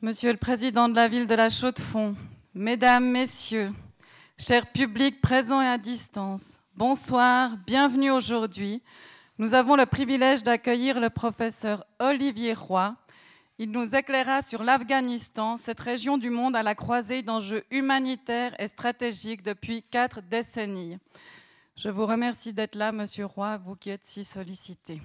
Monsieur le Président de la ville de la Chaux-de-Fonds, Mesdames, Messieurs, chers publics présents et à distance, bonsoir, bienvenue aujourd'hui. Nous avons le privilège d'accueillir le professeur Olivier Roy. Il nous éclaira sur l'Afghanistan, cette région du monde à la croisée d'enjeux humanitaires et stratégiques depuis quatre décennies. Je vous remercie d'être là, Monsieur Roy, vous qui êtes si sollicité.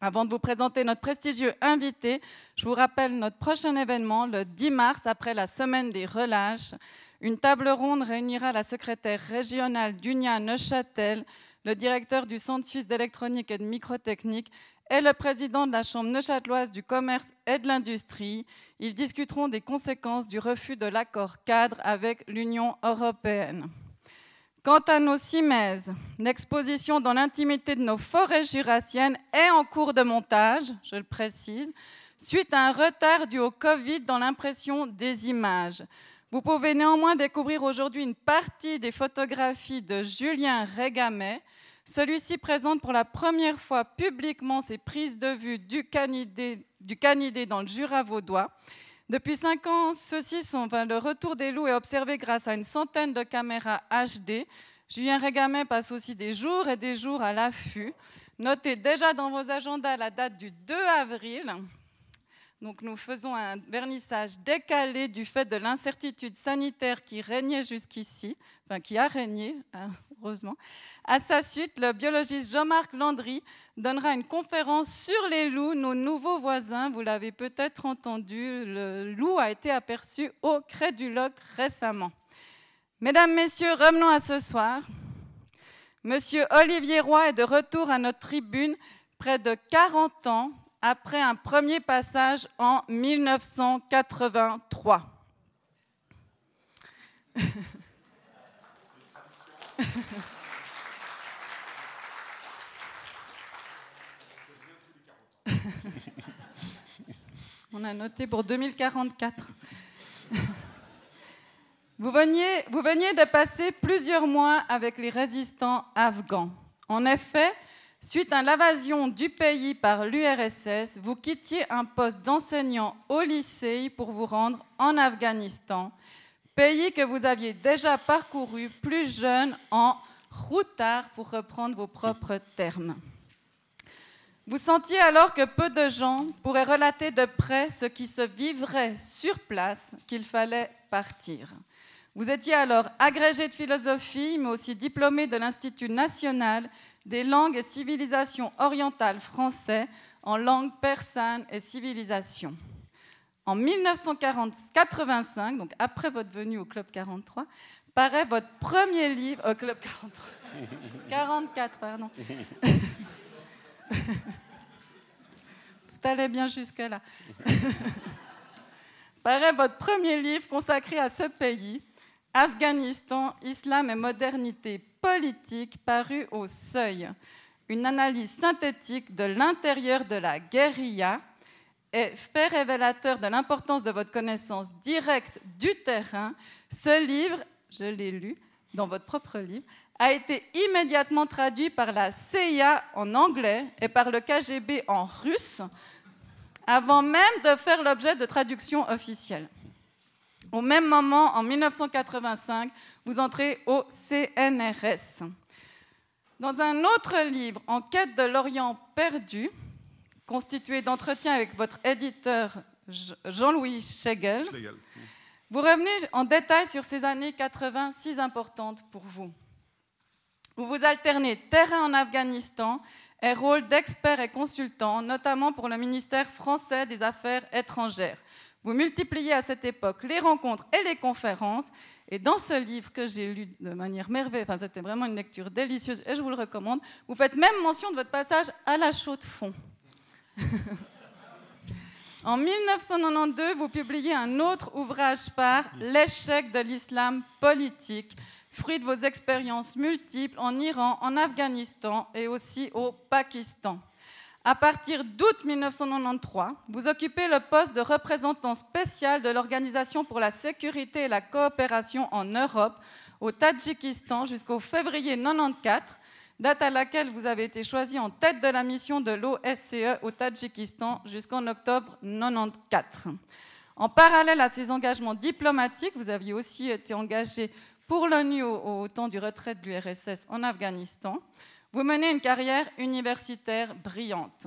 Avant de vous présenter notre prestigieux invité, je vous rappelle notre prochain événement le 10 mars après la semaine des relâches. Une table ronde réunira la secrétaire régionale d'Unia Neuchâtel, le directeur du Centre suisse d'électronique et de microtechnique et le président de la Chambre neuchâteloise du commerce et de l'industrie. Ils discuteront des conséquences du refus de l'accord cadre avec l'Union européenne. Quant à nos cimaises, l'exposition dans l'intimité de nos forêts jurassiennes est en cours de montage, je le précise, suite à un retard dû au Covid dans l'impression des images. Vous pouvez néanmoins découvrir aujourd'hui une partie des photographies de Julien Régamet. Celui-ci présente pour la première fois publiquement ses prises de vue du canidé, du canidé dans le Jura vaudois. Depuis cinq ans, ceux-ci sont, le retour des loups est observé grâce à une centaine de caméras HD. Julien Régamet passe aussi des jours et des jours à l'affût. Notez déjà dans vos agendas la date du 2 avril. Donc nous faisons un vernissage décalé du fait de l'incertitude sanitaire qui régnait jusqu'ici, enfin qui a régné, hein, heureusement. À sa suite, le biologiste Jean-Marc Landry donnera une conférence sur les loups, nos nouveaux voisins. Vous l'avez peut-être entendu, le loup a été aperçu au Créduloc récemment. Mesdames, Messieurs, revenons à ce soir. Monsieur Olivier Roy est de retour à notre tribune près de 40 ans après un premier passage en 1983. On a noté pour 2044. Vous veniez, vous veniez de passer plusieurs mois avec les résistants afghans. En effet, suite à l'invasion du pays par l'URSS, vous quittiez un poste d'enseignant au lycée pour vous rendre en Afghanistan, pays que vous aviez déjà parcouru plus jeune en routard, pour reprendre vos propres termes. Vous sentiez alors que peu de gens pourraient relater de près ce qui se vivrait sur place, qu'il fallait partir. Vous étiez alors agrégé de philosophie, mais aussi diplômé de l'Institut national des langues et civilisations orientales français en langue persane et civilisation. En 1985, donc après votre venue au Club 43, paraît votre premier livre, au Club 43, 44, pardon. Tout allait bien jusque-là. paraît votre premier livre consacré à ce pays, Afghanistan, Islam et modernité politique, paru au Seuil. Une analyse synthétique de l'intérieur de la guérilla et fait révélateur de l'importance de votre connaissance directe du terrain. Ce livre, je l'ai lu dans votre propre livre, a été immédiatement traduit par la CIA en anglais et par le KGB en russe, avant même de faire l'objet de traduction officielle. Au même moment, en 1985, vous entrez au CNRS. Dans un autre livre, En quête de l'Orient perdu, constitué d'entretiens avec votre éditeur Jean-Louis Schegel, vous revenez en détail sur ces années 80 si importantes pour vous. Vous vous alternez terrain en Afghanistan et rôle d'expert et consultant, notamment pour le ministère français des Affaires étrangères. Vous multipliez à cette époque les rencontres et les conférences. Et dans ce livre que j'ai lu de manière merveilleuse, enfin, c'était vraiment une lecture délicieuse et je vous le recommande, vous faites même mention de votre passage à la chaux de fond. en 1992, vous publiez un autre ouvrage par L'échec de l'islam politique, fruit de vos expériences multiples en Iran, en Afghanistan et aussi au Pakistan. À partir d'août 1993, vous occupez le poste de représentant spécial de l'Organisation pour la sécurité et la coopération en Europe au Tadjikistan jusqu'au février 1994, date à laquelle vous avez été choisi en tête de la mission de l'OSCE au Tadjikistan jusqu'en octobre 1994. En parallèle à ces engagements diplomatiques, vous aviez aussi été engagé pour l'ONU au, temps du retrait de l'URSS en Afghanistan. Vous menez une carrière universitaire brillante.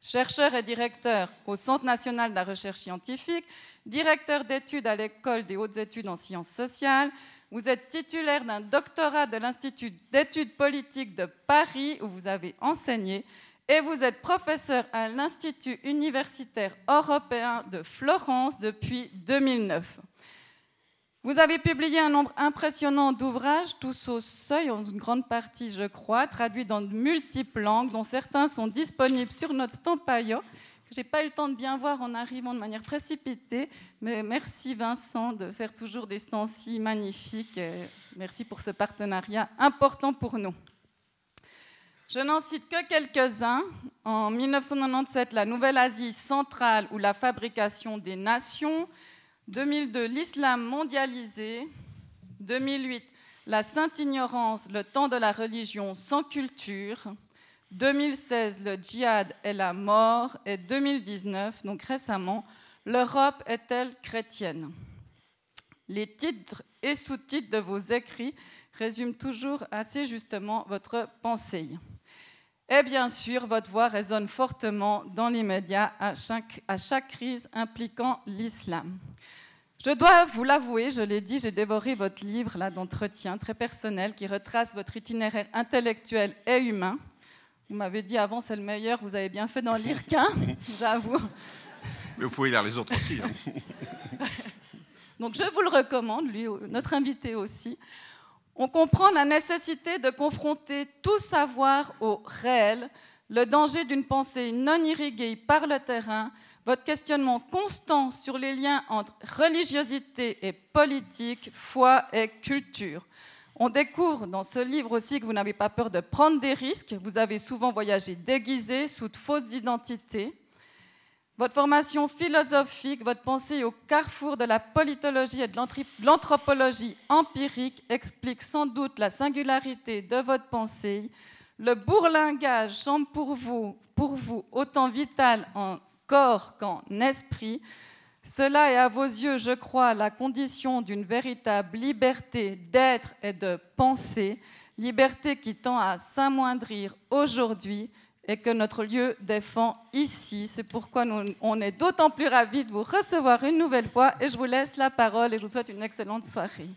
Chercheur et directeur au Centre national de la recherche scientifique, directeur d'études à l'École des hautes études en sciences sociales, vous êtes titulaire d'un doctorat de l'Institut d'études politiques de Paris où vous avez enseigné et vous êtes professeur à l'Institut universitaire européen de Florence depuis 2009. Vous avez publié un nombre impressionnant d'ouvrages, tous au seuil, en grande partie, je crois, traduits dans de multiples langues, dont certains sont disponibles sur notre Stampaio, que je n'ai pas eu le temps de bien voir en arrivant de manière précipitée. Mais merci Vincent de faire toujours des si magnifiques. merci pour ce partenariat important pour nous. Je n'en cite que quelques-uns. En 1997, la Nouvelle-Asie centrale ou la fabrication des nations. 2002, l'islam mondialisé. 2008, la sainte ignorance, le temps de la religion sans culture. 2016, le djihad et la mort. Et 2019, donc récemment, l'Europe est-elle chrétienne? Les titres et sous-titres de vos écrits résument toujours assez justement votre pensée. Et bien sûr, votre voix résonne fortement dans l'immédiat à chaque, à chaque crise impliquant l'islam. Je dois vous l'avouer, je l'ai dit, j'ai dévoré votre livre là d'entretien très personnel qui retrace votre itinéraire intellectuel et humain. Vous m'avez dit avant c'est le meilleur, vous avez bien fait d'en lire qu'un, j'avoue. Mais vous pouvez lire les autres aussi. Hein. Donc je vous le recommande, lui, notre invité aussi on comprend la nécessité de confronter tout savoir au réel, le danger d'une pensée non irriguée par le terrain, votre questionnement constant sur les liens entre religiosité et politique, foi et culture. On découvre dans ce livre aussi que vous n'avez pas peur de prendre des risques, vous avez souvent voyagé déguisé sous de fausses identités. Votre formation philosophique, votre pensée au carrefour de la politologie et de l'anthropologie empirique explique sans doute la singularité de votre pensée. Le bourlingage semble pour vous, pour vous autant vital en corps qu'en esprit. Cela est à vos yeux, je crois, la condition d'une véritable liberté d'être et de penser, liberté qui tend à s'amoindrir aujourd'hui et que notre lieu défend ici. C'est pourquoi on est d'autant plus ravis de vous recevoir une nouvelle fois et je vous laisse la parole et je vous souhaite une excellente soirée.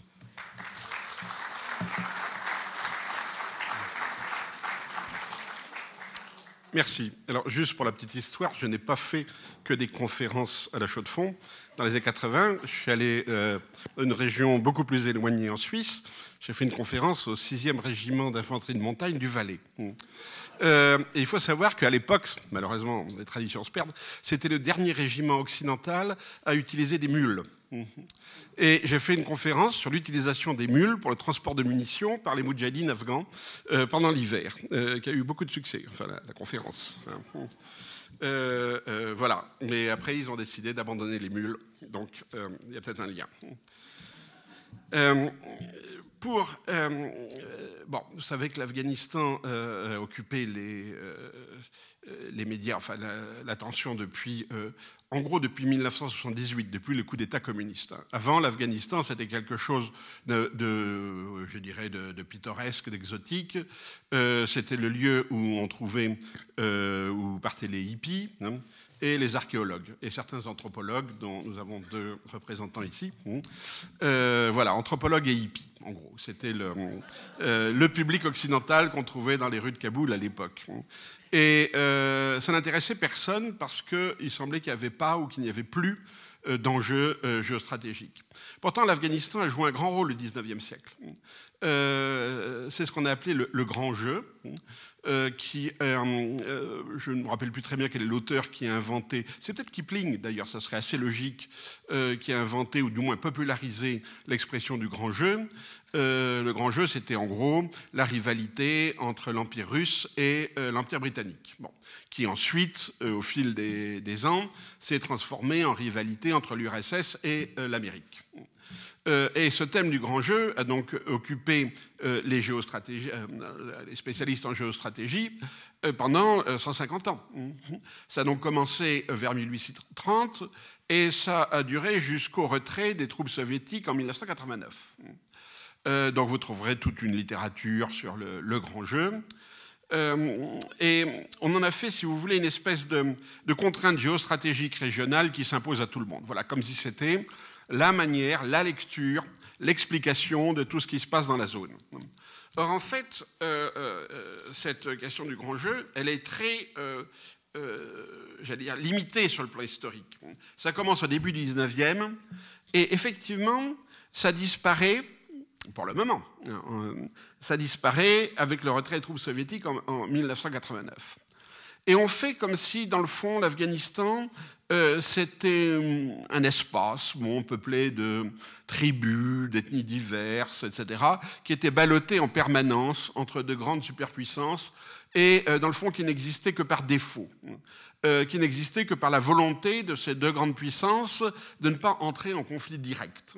Merci. Alors, juste pour la petite histoire, je n'ai pas fait que des conférences à la Chaux de Fonds. Dans les années 80, je suis allé euh, dans une région beaucoup plus éloignée en Suisse. J'ai fait une conférence au 6e régiment d'infanterie de montagne du Valais. Euh, et il faut savoir qu'à l'époque, malheureusement, les traditions se perdent, c'était le dernier régiment occidental à utiliser des mules. Et j'ai fait une conférence sur l'utilisation des mules pour le transport de munitions par les moudjahidines afghans euh, pendant l'hiver, euh, qui a eu beaucoup de succès, enfin la, conférence. Voilà. Mais après, ils ont décidé d'abandonner les mules, donc il y a peut-être un lien. Pour, euh, euh, bon, vous savez que l'Afghanistan euh, occupé les, les médias, enfin l'attention depuis, en gros depuis 1978, depuis le coup d'État communiste. Avant, l'Afghanistan, c'était quelque chose de, je dirais, de, pittoresque, d'exotique. c'était le lieu où on trouvait, où partaient les hippies. Hein et les archéologues et certains anthropologues, dont nous avons deux représentants ici. Euh, voilà, anthropologues et hippies, en gros. C'était le, euh, le, public occidental qu'on trouvait dans les rues de Kaboul à l'époque. Et euh, ça n'intéressait personne parce qu'il semblait qu'il n'y avait pas ou qu'il n'y avait plus d'enjeux géostratégiques. Pourtant, l'Afghanistan a joué un grand rôle au XIXe siècle. C'est ce qu'on a appelé le, grand jeu. Euh, qui, euh, euh, je ne me rappelle plus très bien quel est l'auteur qui a inventé, c'est peut-être Kipling d'ailleurs, ça serait assez logique, qui a inventé ou du moins popularisé l'expression du grand jeu. le grand jeu, c'était en gros la rivalité entre l'Empire russe et l'Empire britannique, qui ensuite, au fil des, des ans, s'est transformé en rivalité entre l'URSS et l'Amérique. Et ce thème du grand jeu a donc occupé les, les, spécialistes en géostratégie pendant 150 ans. Ça a donc commencé vers 1830 et ça a duré jusqu'au retrait des troupes soviétiques en 1989. donc vous trouverez toute une littérature sur le grand jeu. Euh, et on en a fait, si vous voulez, une espèce de, contrainte géostratégique régionale qui s'impose à tout le monde. Voilà, comme si c'était la manière, la lecture, l'explication de tout ce qui se passe dans la zone. Or, en fait, euh, euh, cette question du grand jeu, elle est très, j'allais dire, limitée sur le plan historique. Ça commence au début du 19e, et effectivement, ça disparaît pour le moment. Ça disparaît avec le retrait des troupes soviétiques en, 1989. Et on fait comme si, dans le fond, l'Afghanistan, euh, c'était euh, un espace bon, peuplé de tribus, d'ethnies diverses, etc., qui était ballotté en permanence entre de grandes superpuissances et, euh, dans le fond, qui n'existait que par défaut, qui n'existait que par la volonté de ces deux grandes puissances de ne pas entrer en conflit direct.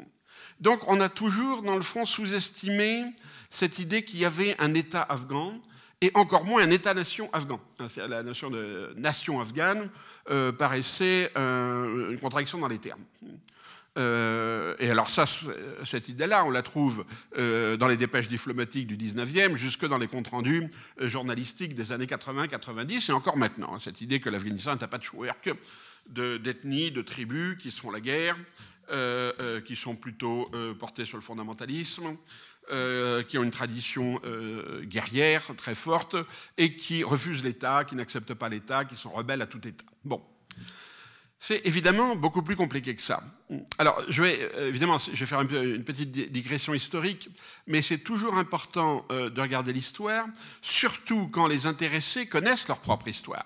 Donc on a toujours, dans le fond, sous-estimé cette idée qu'il y avait un État afghan et encore moins un État-nation afghan. La notion de nation afghane euh, paraissait euh, une contradiction dans les termes. Euh, et alors cette idée-là, on la trouve dans les dépêches diplomatiques du 19e, jusque dans les comptes rendus journalistiques des années 80-90, et encore maintenant. Cette idée que l'Afghanistan est un patchwork d'ethnies, de, tribus qui se font la guerre, qui sont plutôt portés sur le fondamentalisme, qui ont une tradition guerrière très forte et qui refusent l'État, qui n'acceptent pas l'État, qui sont rebelles à tout État. Bon. C'est évidemment beaucoup plus compliqué que ça. Alors, je vais évidemment, je vais faire une petite digression historique, mais c'est toujours important de regarder l'histoire, surtout quand les intéressés connaissent leur propre histoire.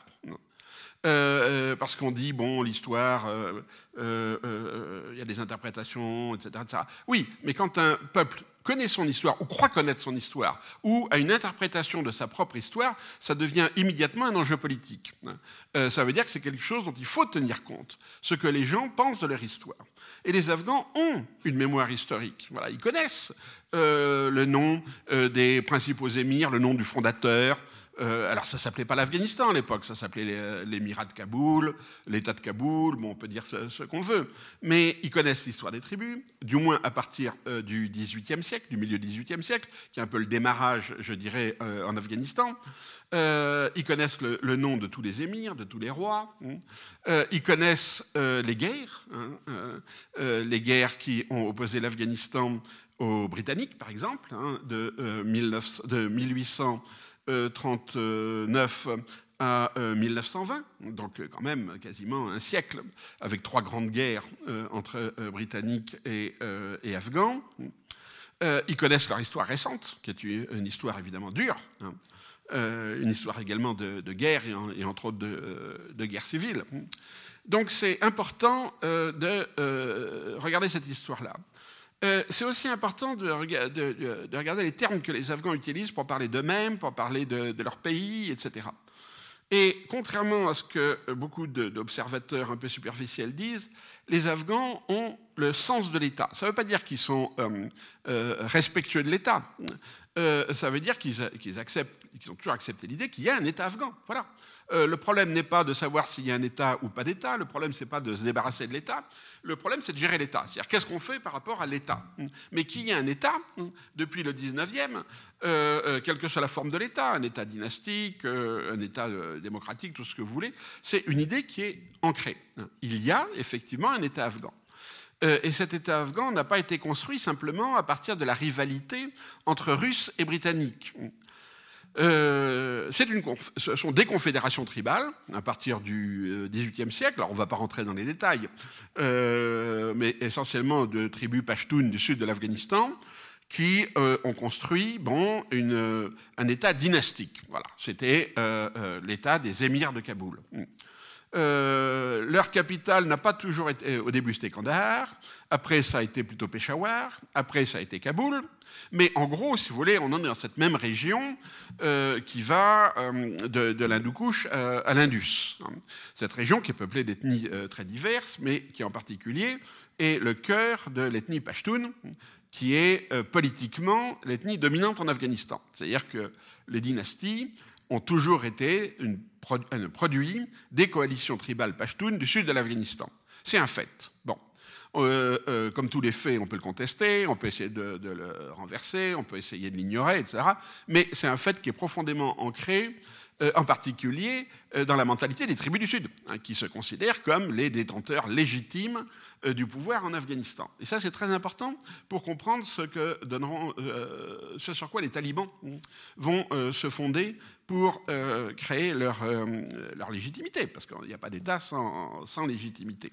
Euh, euh, parce qu'on dit, bon, l'histoire, euh, il y a des interprétations, etc., Oui, mais quand un peuple connaît son histoire, ou croit connaître son histoire, ou a une interprétation de sa propre histoire, ça devient immédiatement un enjeu politique. ça veut dire que c'est quelque chose dont il faut tenir compte, ce que les gens pensent de leur histoire. Et les Afghans ont une mémoire historique. Voilà, ils connaissent le nom des principaux émirs, le nom du fondateur, euh, alors ça s'appelait pas l'Afghanistan à l'époque, ça s'appelait l'Émirat de Kaboul, l'État de Kaboul, bon, on peut dire ce, qu'on veut. Mais ils connaissent l'histoire des tribus, du moins à partir euh, du XVIIIe siècle, du milieu XVIIIe siècle, qui est un peu le démarrage, je dirais, euh, en Afghanistan. ils connaissent le, nom de tous les émirs, de tous les rois. Hein. ils connaissent les guerres, hein, les guerres qui ont opposé l'Afghanistan aux Britanniques, par exemple, hein, de, 19, de 1800 39 à 1920, donc quand même quasiment un siècle, avec trois grandes guerres euh, entre euh, Britanniques et, euh, Afghans. ils connaissent leur histoire récente, qui est une histoire évidemment dure, hein. une histoire également de, guerre et, entre autres de, de guerre civile. Donc c'est important de regarder cette histoire-là. Euh, c'est aussi important de, regarder les termes que les Afghans utilisent pour parler d'eux-mêmes, pour parler de, leur pays, etc. Et contrairement à ce que beaucoup d'observateurs un peu superficiels disent, les Afghans ont le sens de l'État. Ça ne veut pas dire qu'ils sont euh, euh, respectueux de l'État. Ça veut dire qu'ils acceptent, qu'ils ont toujours accepté l'idée qu'il y a un État afghan. Voilà. Euh, le problème n'est pas de savoir s'il y a un État ou pas d'État, le problème c'est pas de se débarrasser de l'État, le problème c'est de gérer l'État. C'est-à-dire qu'est-ce qu'on fait par rapport à l'État? Mais qu'il y ait un État, depuis le 19e, euh, euh, quelle que soit la forme de l'État, un État dynastique, un État démocratique, tout ce que vous voulez, c'est une idée qui est ancrée. Il y a effectivement un État afghan. Et cet État afghan n'a pas été construit simplement à partir de la rivalité entre Russes et Britanniques. Euh, une, ce sont des confédérations tribales à partir du XVIIIe euh, siècle. Alors on ne va pas rentrer dans les détails, euh, mais essentiellement de tribus pashtunes du sud de l'Afghanistan qui ont construit bon, un État dynastique. Voilà, c'était l'État des émirs de Kaboul. Euh, leur capitale n'a pas toujours été. Au début, c'était Kandahar. Après, ça a été plutôt Peshawar. Après, ça a été Kaboul. Mais en gros, si vous voulez, on en est dans cette même région euh, qui va euh, de, de l'Hindoukouche à l'Indus. Cette région qui est peuplée d'ethnies très diverses, mais qui en particulier est le cœur de l'ethnie Pashtun, qui est politiquement l'ethnie dominante en Afghanistan. C'est-à-dire que les dynasties ont toujours été un produit des coalitions tribales pashtunes du sud de l'Afghanistan. C'est un fait. Bon. Euh, euh, comme tous les faits, on peut le contester, on peut essayer de, le renverser, on peut essayer de l'ignorer, etc. Mais c'est un fait qui est profondément ancré euh, en particulier euh, dans la mentalité des tribus du Sud, hein, qui se considèrent comme les détenteurs légitimes euh, du pouvoir en Afghanistan. Et ça, c'est très important pour comprendre ce, sur quoi les talibans vont se fonder pour créer leur, légitimité, parce qu'il n'y a pas d'État sans, sans légitimité.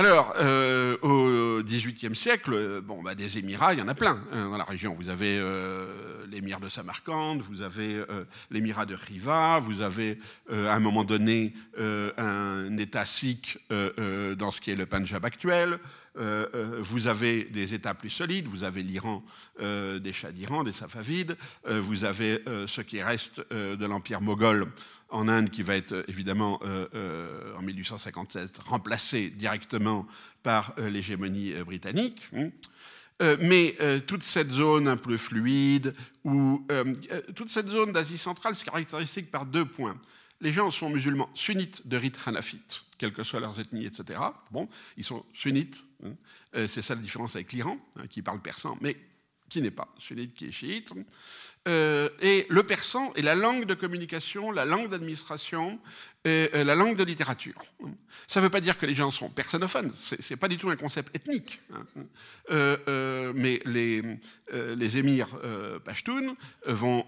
Alors, euh, au XVIIIe siècle, bon, bah, des émirats, il y en a plein hein, dans la région. Vous avez euh, l'émir de Samarcande, vous avez euh, l'émirat de Riva, vous avez à un moment donné un État sikh dans ce qui est le Punjab actuel, euh, euh, vous avez des États plus solides, vous avez l'Iran, euh, des Shahs d'Iran, des Safavides, vous avez ce qui reste de l'Empire moghol en Inde qui va être évidemment en 1857 remplacé directement par l'hégémonie britannique. Hein. mais toute cette zone un peu fluide, ou toute cette zone d'Asie centrale, c'est caractéristique par deux points les gens sont musulmans sunnites de rite hanafite, quelles que soient leurs ethnies, etc. Bon, ils sont sunnites. Hein. Euh, c'est ça la différence avec l'Iran, hein, qui parle persan, mais qui n'est pas sunnite, qui est chiite. Euh, et le persan est la langue de communication, la langue d'administration, et euh, la langue de littérature. Ça ne veut pas dire que les gens sont personophones, ce n'est pas du tout un concept ethnique. Hein. mais les, les émirs pashtuns vont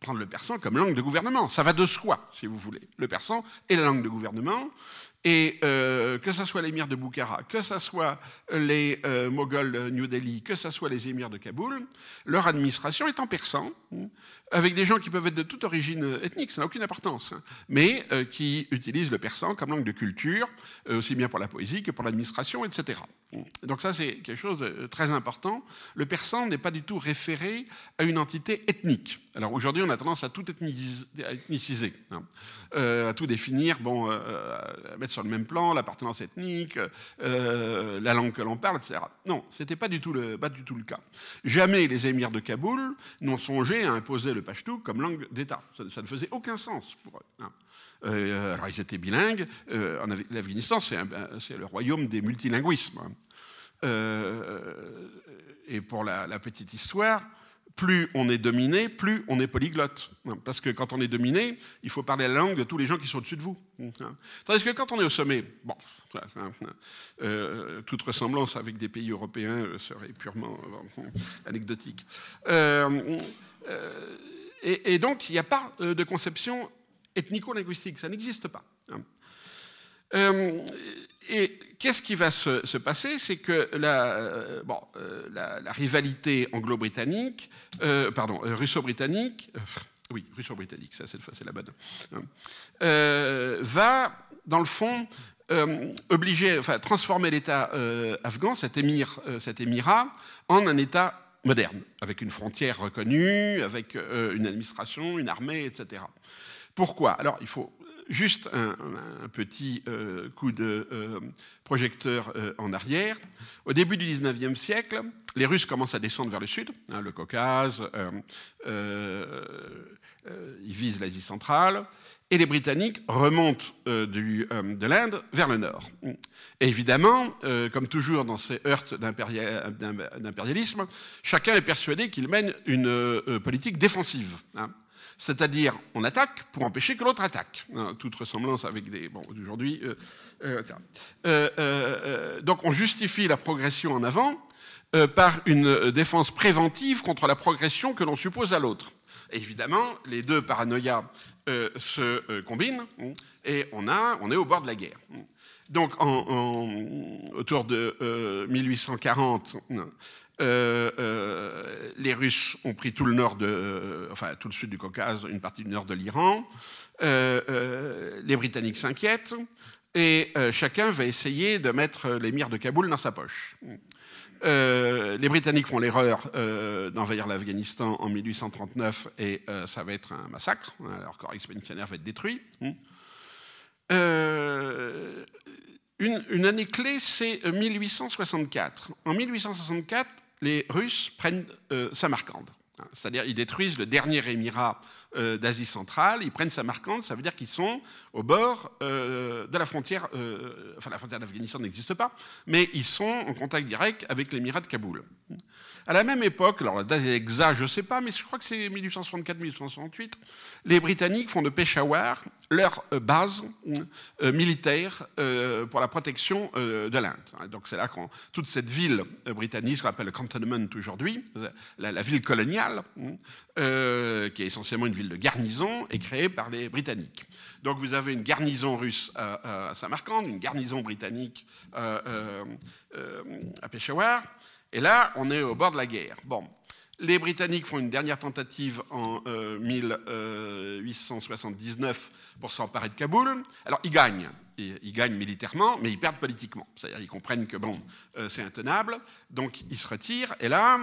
prendre le persan comme langue de gouvernement. Ça va de soi, si vous voulez. Le persan est la langue de gouvernement. Et euh, que ce soit l'émir de Boukhara, que ce soit les euh, Moghols de New Delhi, que ce soit les émirs de Kaboul, leur administration est en persan, avec des gens qui peuvent être de toute origine ethnique, ça n'a aucune importance, hein, mais euh, qui utilisent le persan comme langue de culture, aussi bien pour la poésie que pour l'administration, etc. Donc ça, c'est quelque chose de très important. Le persan n'est pas du tout référé à une entité ethnique. Alors aujourd'hui, on a tendance à tout ethniciser, hein. à tout définir, bon, à mettre sur le même plan, l'appartenance ethnique, euh, la langue que l'on parle, etc. Non, ce n'était pas, du tout le, pas du tout le cas. Jamais les émirs de Kaboul n'ont songé à imposer le pashtou comme langue d'État. Ça, ne faisait aucun sens pour eux. Hein. Euh, alors ils étaient bilingues. Euh, L'Afghanistan, c'est le royaume des multilinguismes. Hein. et pour la petite histoire, plus on est dominé, plus on est polyglotte. Parce que quand on est dominé, il faut parler la langue de tous les gens qui sont au-dessus de vous. Tandis que quand on est au sommet, bon, euh, toute ressemblance avec des pays européens serait purement anecdotique. Euh, euh, et, donc, il n'y a pas de conception ethnico-linguistique, ça n'existe pas. Et qu'est-ce qui va se, passer? C'est que la, euh, bon, euh, la, rivalité anglo-britannique, euh, pardon, russo-britannique, oui, russo-britannique, ça cette fois c'est la bonne, hein, va, dans le fond, obliger, enfin, transformer l'État afghan, cet, émir, cet émirat, en un État moderne, avec une frontière reconnue, avec une administration, une armée, etc. Pourquoi? Alors, il faut juste un, petit euh, coup de euh, projecteur euh, en arrière. Au début du 19e siècle, les Russes commencent à descendre vers le sud, hein, le Caucase, ils visent l'Asie centrale, et les Britanniques remontent de l'Inde vers le nord. Évidemment, comme toujours dans ces heurts d'impérialisme, chacun est persuadé qu'il mène une politique défensive. Hein c'est-à-dire on attaque pour empêcher que l'autre attaque. Hein, toute ressemblance avec des... Bon, aujourd'hui... Euh, euh, euh, donc on justifie la progression en avant par une défense préventive contre la progression que l'on suppose à l'autre. Évidemment, les deux paranoïas se combinent hein, et on, a, on est au bord de la guerre. Donc, autour de 1840, les Russes ont pris tout le nord de, enfin tout le sud du Caucase, une partie du nord de l'Iran. les Britanniques s'inquiètent et chacun va essayer de mettre l'émir de Kaboul dans sa poche. Euh, les Britanniques font l'erreur euh, d'envahir l'Afghanistan en 1839 et euh, ça va être un massacre. Leur corps expéditionnaire va être détruit. Hmm. Une, année clé, c'est 1864. En 1864, les Russes prennent Samarcande. C'est-à-dire, ils détruisent le dernier émirat euh, d'Asie centrale, ils prennent Samarkand, ça veut dire qu'ils sont au bord euh, de la frontière, euh, enfin la frontière d'Afghanistan n'existe pas, mais ils sont en contact direct avec l'émirat de Kaboul. À la même époque, alors la date exacte, je ne sais pas, mais je crois que c'est 1864-1868, les Britanniques font de Peshawar leur base militaire pour la protection de l'Inde. Donc c'est là qu'on toute cette ville britannique, qu'on appelle le cantonnement aujourd'hui, la ville coloniale, qui est essentiellement une ville de garnison est créée par les Britanniques. Donc vous avez une garnison russe à, Samarkand, une garnison britannique euh, euh, à Peshawar, et là on est au bord de la guerre. Bon, les Britanniques font une dernière tentative en 1879 euh, pour s'emparer de Kaboul. Alors ils gagnent, ils, gagnent militairement, mais ils perdent politiquement. C'est-à-dire ils comprennent que bon, c'est intenable, donc ils se retirent. Et là,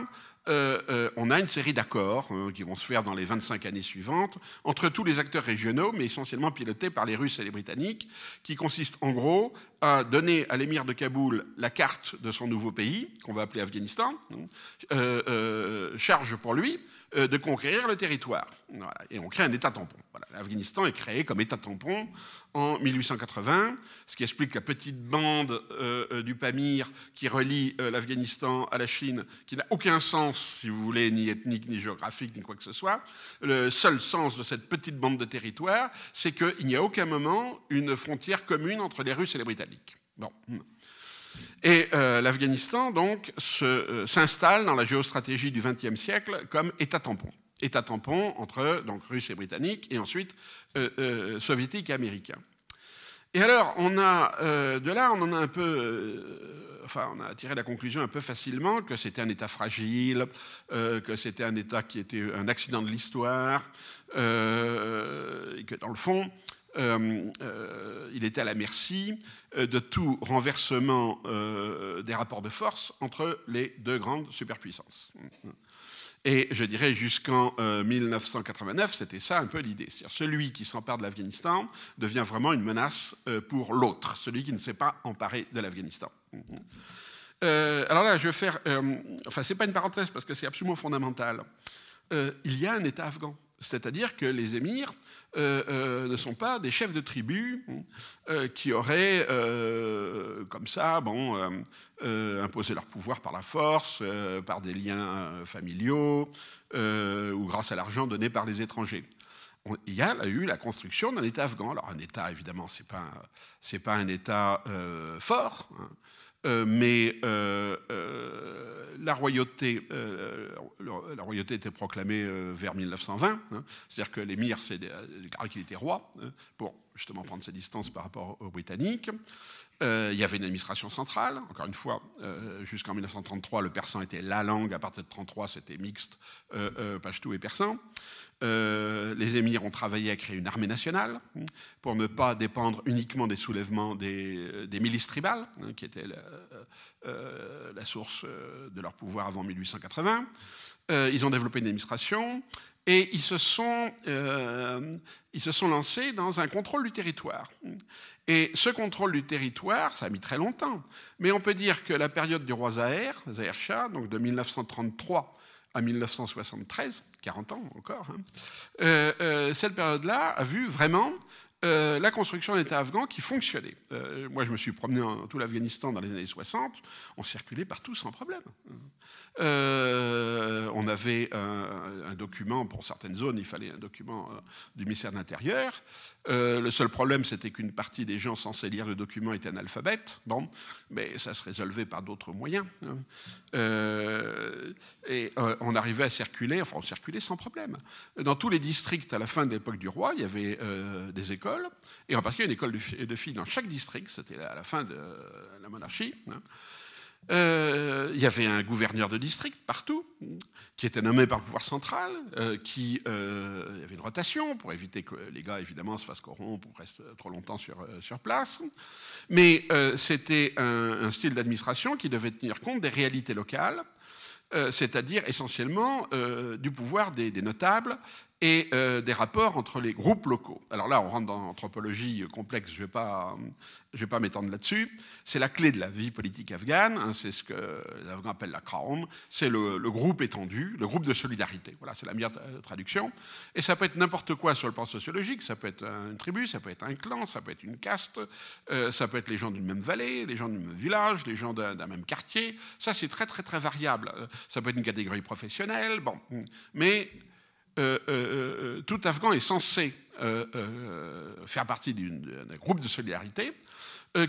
euh, euh, on a une série d'accords euh, qui vont se faire dans les 25 années suivantes entre tous les acteurs régionaux, mais essentiellement pilotés par les Russes et les Britanniques, qui consistent en gros à donner à l'émir de Kaboul la carte de son nouveau pays, qu'on va appeler Afghanistan, charge pour lui de conquérir le territoire. Et on crée un État tampon. L'Afghanistan est créé comme État tampon en 1880, ce qui explique la petite bande du Pamir qui relie l'Afghanistan à la Chine, qui n'a aucun sens si vous voulez, ni ethnique, ni géographique, ni quoi que ce soit. Le seul sens de cette petite bande de territoire, c'est qu'il n'y a aucun moment une frontière commune entre les Russes et les Britanniques. Bon. Et euh, l'Afghanistan, donc, euh, s'installe dans la géostratégie du XXe siècle comme État tampon. État tampon entre donc, Russes et Britanniques, et ensuite euh, Soviétiques et Américains. Et alors, on a, de là, on en a un peu enfin, on a tiré la conclusion un peu facilement que c'était un État fragile, euh, que c'était un État qui était un accident de l'histoire, euh, et que dans le fond, euh, il était à la merci de tout renversement des rapports de force entre les deux grandes superpuissances. Et je dirais jusqu'en 1989, c'était ça un peu l'idée. Celui qui s'empare de l'Afghanistan devient vraiment une menace pour l'autre, celui qui ne s'est pas emparé de l'Afghanistan. Euh, alors là, je vais faire. Euh, enfin, c'est pas une parenthèse parce que c'est absolument fondamental. Euh, il y a un État afghan. C'est-à-dire que les émirs ne sont pas des chefs de tribus qui auraient, comme ça, bon, imposé leur pouvoir par la force, par des liens familiaux ou grâce à l'argent donné par les étrangers il y a eu la construction d'un État afghan. Alors un État, évidemment, ce n'est pas, pas, un État fort, hein. Euh, mais euh, euh, la, royauté, la royauté était proclamée vers 1920, hein. c'est-à-dire que l'émir s'est déclaré qu'il était roi, hein, pour justement prendre ses distances par rapport aux Britanniques. il y avait une administration centrale, encore une fois, jusqu'en 1933, le persan était la langue, à partir de 1933, c'était mixte, pashtou et persan. Euh, les émirs ont travaillé à créer une armée nationale pour ne pas dépendre uniquement des soulèvements des, euh, milices tribales, hein, qui étaient la, euh, source de leur pouvoir avant 1880. ils ont développé une administration et ils se, sont, ils se sont lancés dans un contrôle du territoire. Et ce contrôle du territoire, ça a mis très longtemps. Mais on peut dire que la période du roi Zahir, Zahir Shah, donc de 1933 à 1973, 40 ans encore, hein, euh, euh, cette période-là a vu vraiment euh, la construction d'un État afghan qui fonctionnait. Euh, moi, je me suis promené en tout l'Afghanistan dans les années 60, on circulait partout sans problème. Euh, on avait un, document, pour certaines zones, il fallait un document du ministère de l'Intérieur. le seul problème, c'était qu'une partie des gens censés lire le document étaient analphabètes. Bon, mais ça se résolvait par d'autres moyens. Hein. et on arrivait à circuler, enfin, on circulait sans problème. Dans tous les districts, à la fin de l'époque du roi, il y avait des écoles et en particulier une école de filles dans chaque district, c'était à la fin de la monarchie. Hein. Euh, il y avait un gouverneur de district partout, qui était nommé par le pouvoir central, euh, qui euh, il y avait une rotation pour éviter que les gars, évidemment, se fassent corrompre ou restent trop longtemps sur, place. Mais c'était un, style d'administration qui devait tenir compte des réalités locales, c'est-à-dire essentiellement du pouvoir des notables et euh, des rapports entre les groupes locaux. Alors là, on rentre dans l'anthropologie complexe, je ne vais pas, pas m'étendre là-dessus. C'est la clé de la vie politique afghane, hein, c'est ce que les Afghans appellent la Kraum, c'est le, groupe étendu, le groupe de solidarité. Voilà, c'est la meilleure traduction. Et ça peut être n'importe quoi sur le plan sociologique, ça peut être une tribu, ça peut être un clan, ça peut être une caste, euh, ça peut être les gens d'une même vallée, les gens du même village, les gens d'un même quartier. Ça, c'est très, très, très variable. Ça peut être une catégorie professionnelle, bon. Mais euh, euh, euh, tout Afghan est censé faire partie d'un groupe de solidarité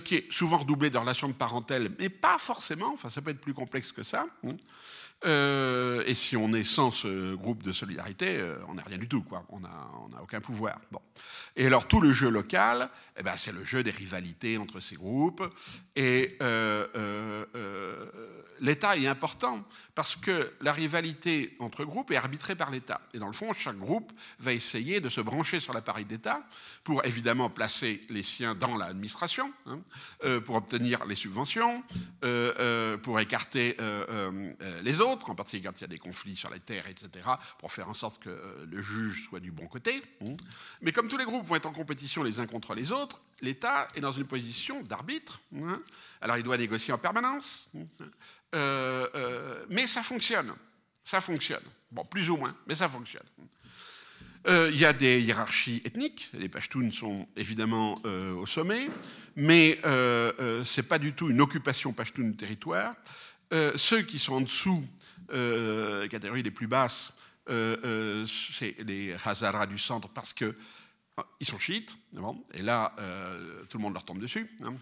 qui est souvent redoublé de relations de parentèle, mais pas forcément, enfin ça peut être plus complexe que ça. Hein. et si on est sans ce groupe de solidarité, on n'est rien du tout, quoi. on n'a aucun pouvoir. Bon. Et alors tout le jeu local, eh ben, c'est le jeu des rivalités entre ces groupes. Et l'État est important parce que la rivalité entre groupes est arbitrée par l'État. Et dans le fond, chaque groupe va essayer de se brancher sur l'appareil d'État pour évidemment placer les siens dans l'administration, hein, euh, pour obtenir les subventions, euh, euh, pour écarter les autres, en particulier quand il y a des conflits sur les terres, etc., pour faire en sorte que le juge soit du bon côté. Hein. Mais comme tous les groupes vont être en compétition les uns contre les autres, l'État est dans une position d'arbitre. Hein. Alors il doit négocier en permanence. Euh, euh, mais ça fonctionne. Ça fonctionne. Bon, plus ou moins, mais ça fonctionne. Euh, il y a des hiérarchies ethniques. Les Pashtuns sont évidemment au sommet, mais ce n'est pas du tout une occupation Pashtun du territoire. ceux qui sont en dessous, catégorie les plus basses, c'est les Hazaras du centre parce que ils sont chiites, et là, euh, tout le monde leur tombe dessus, hein,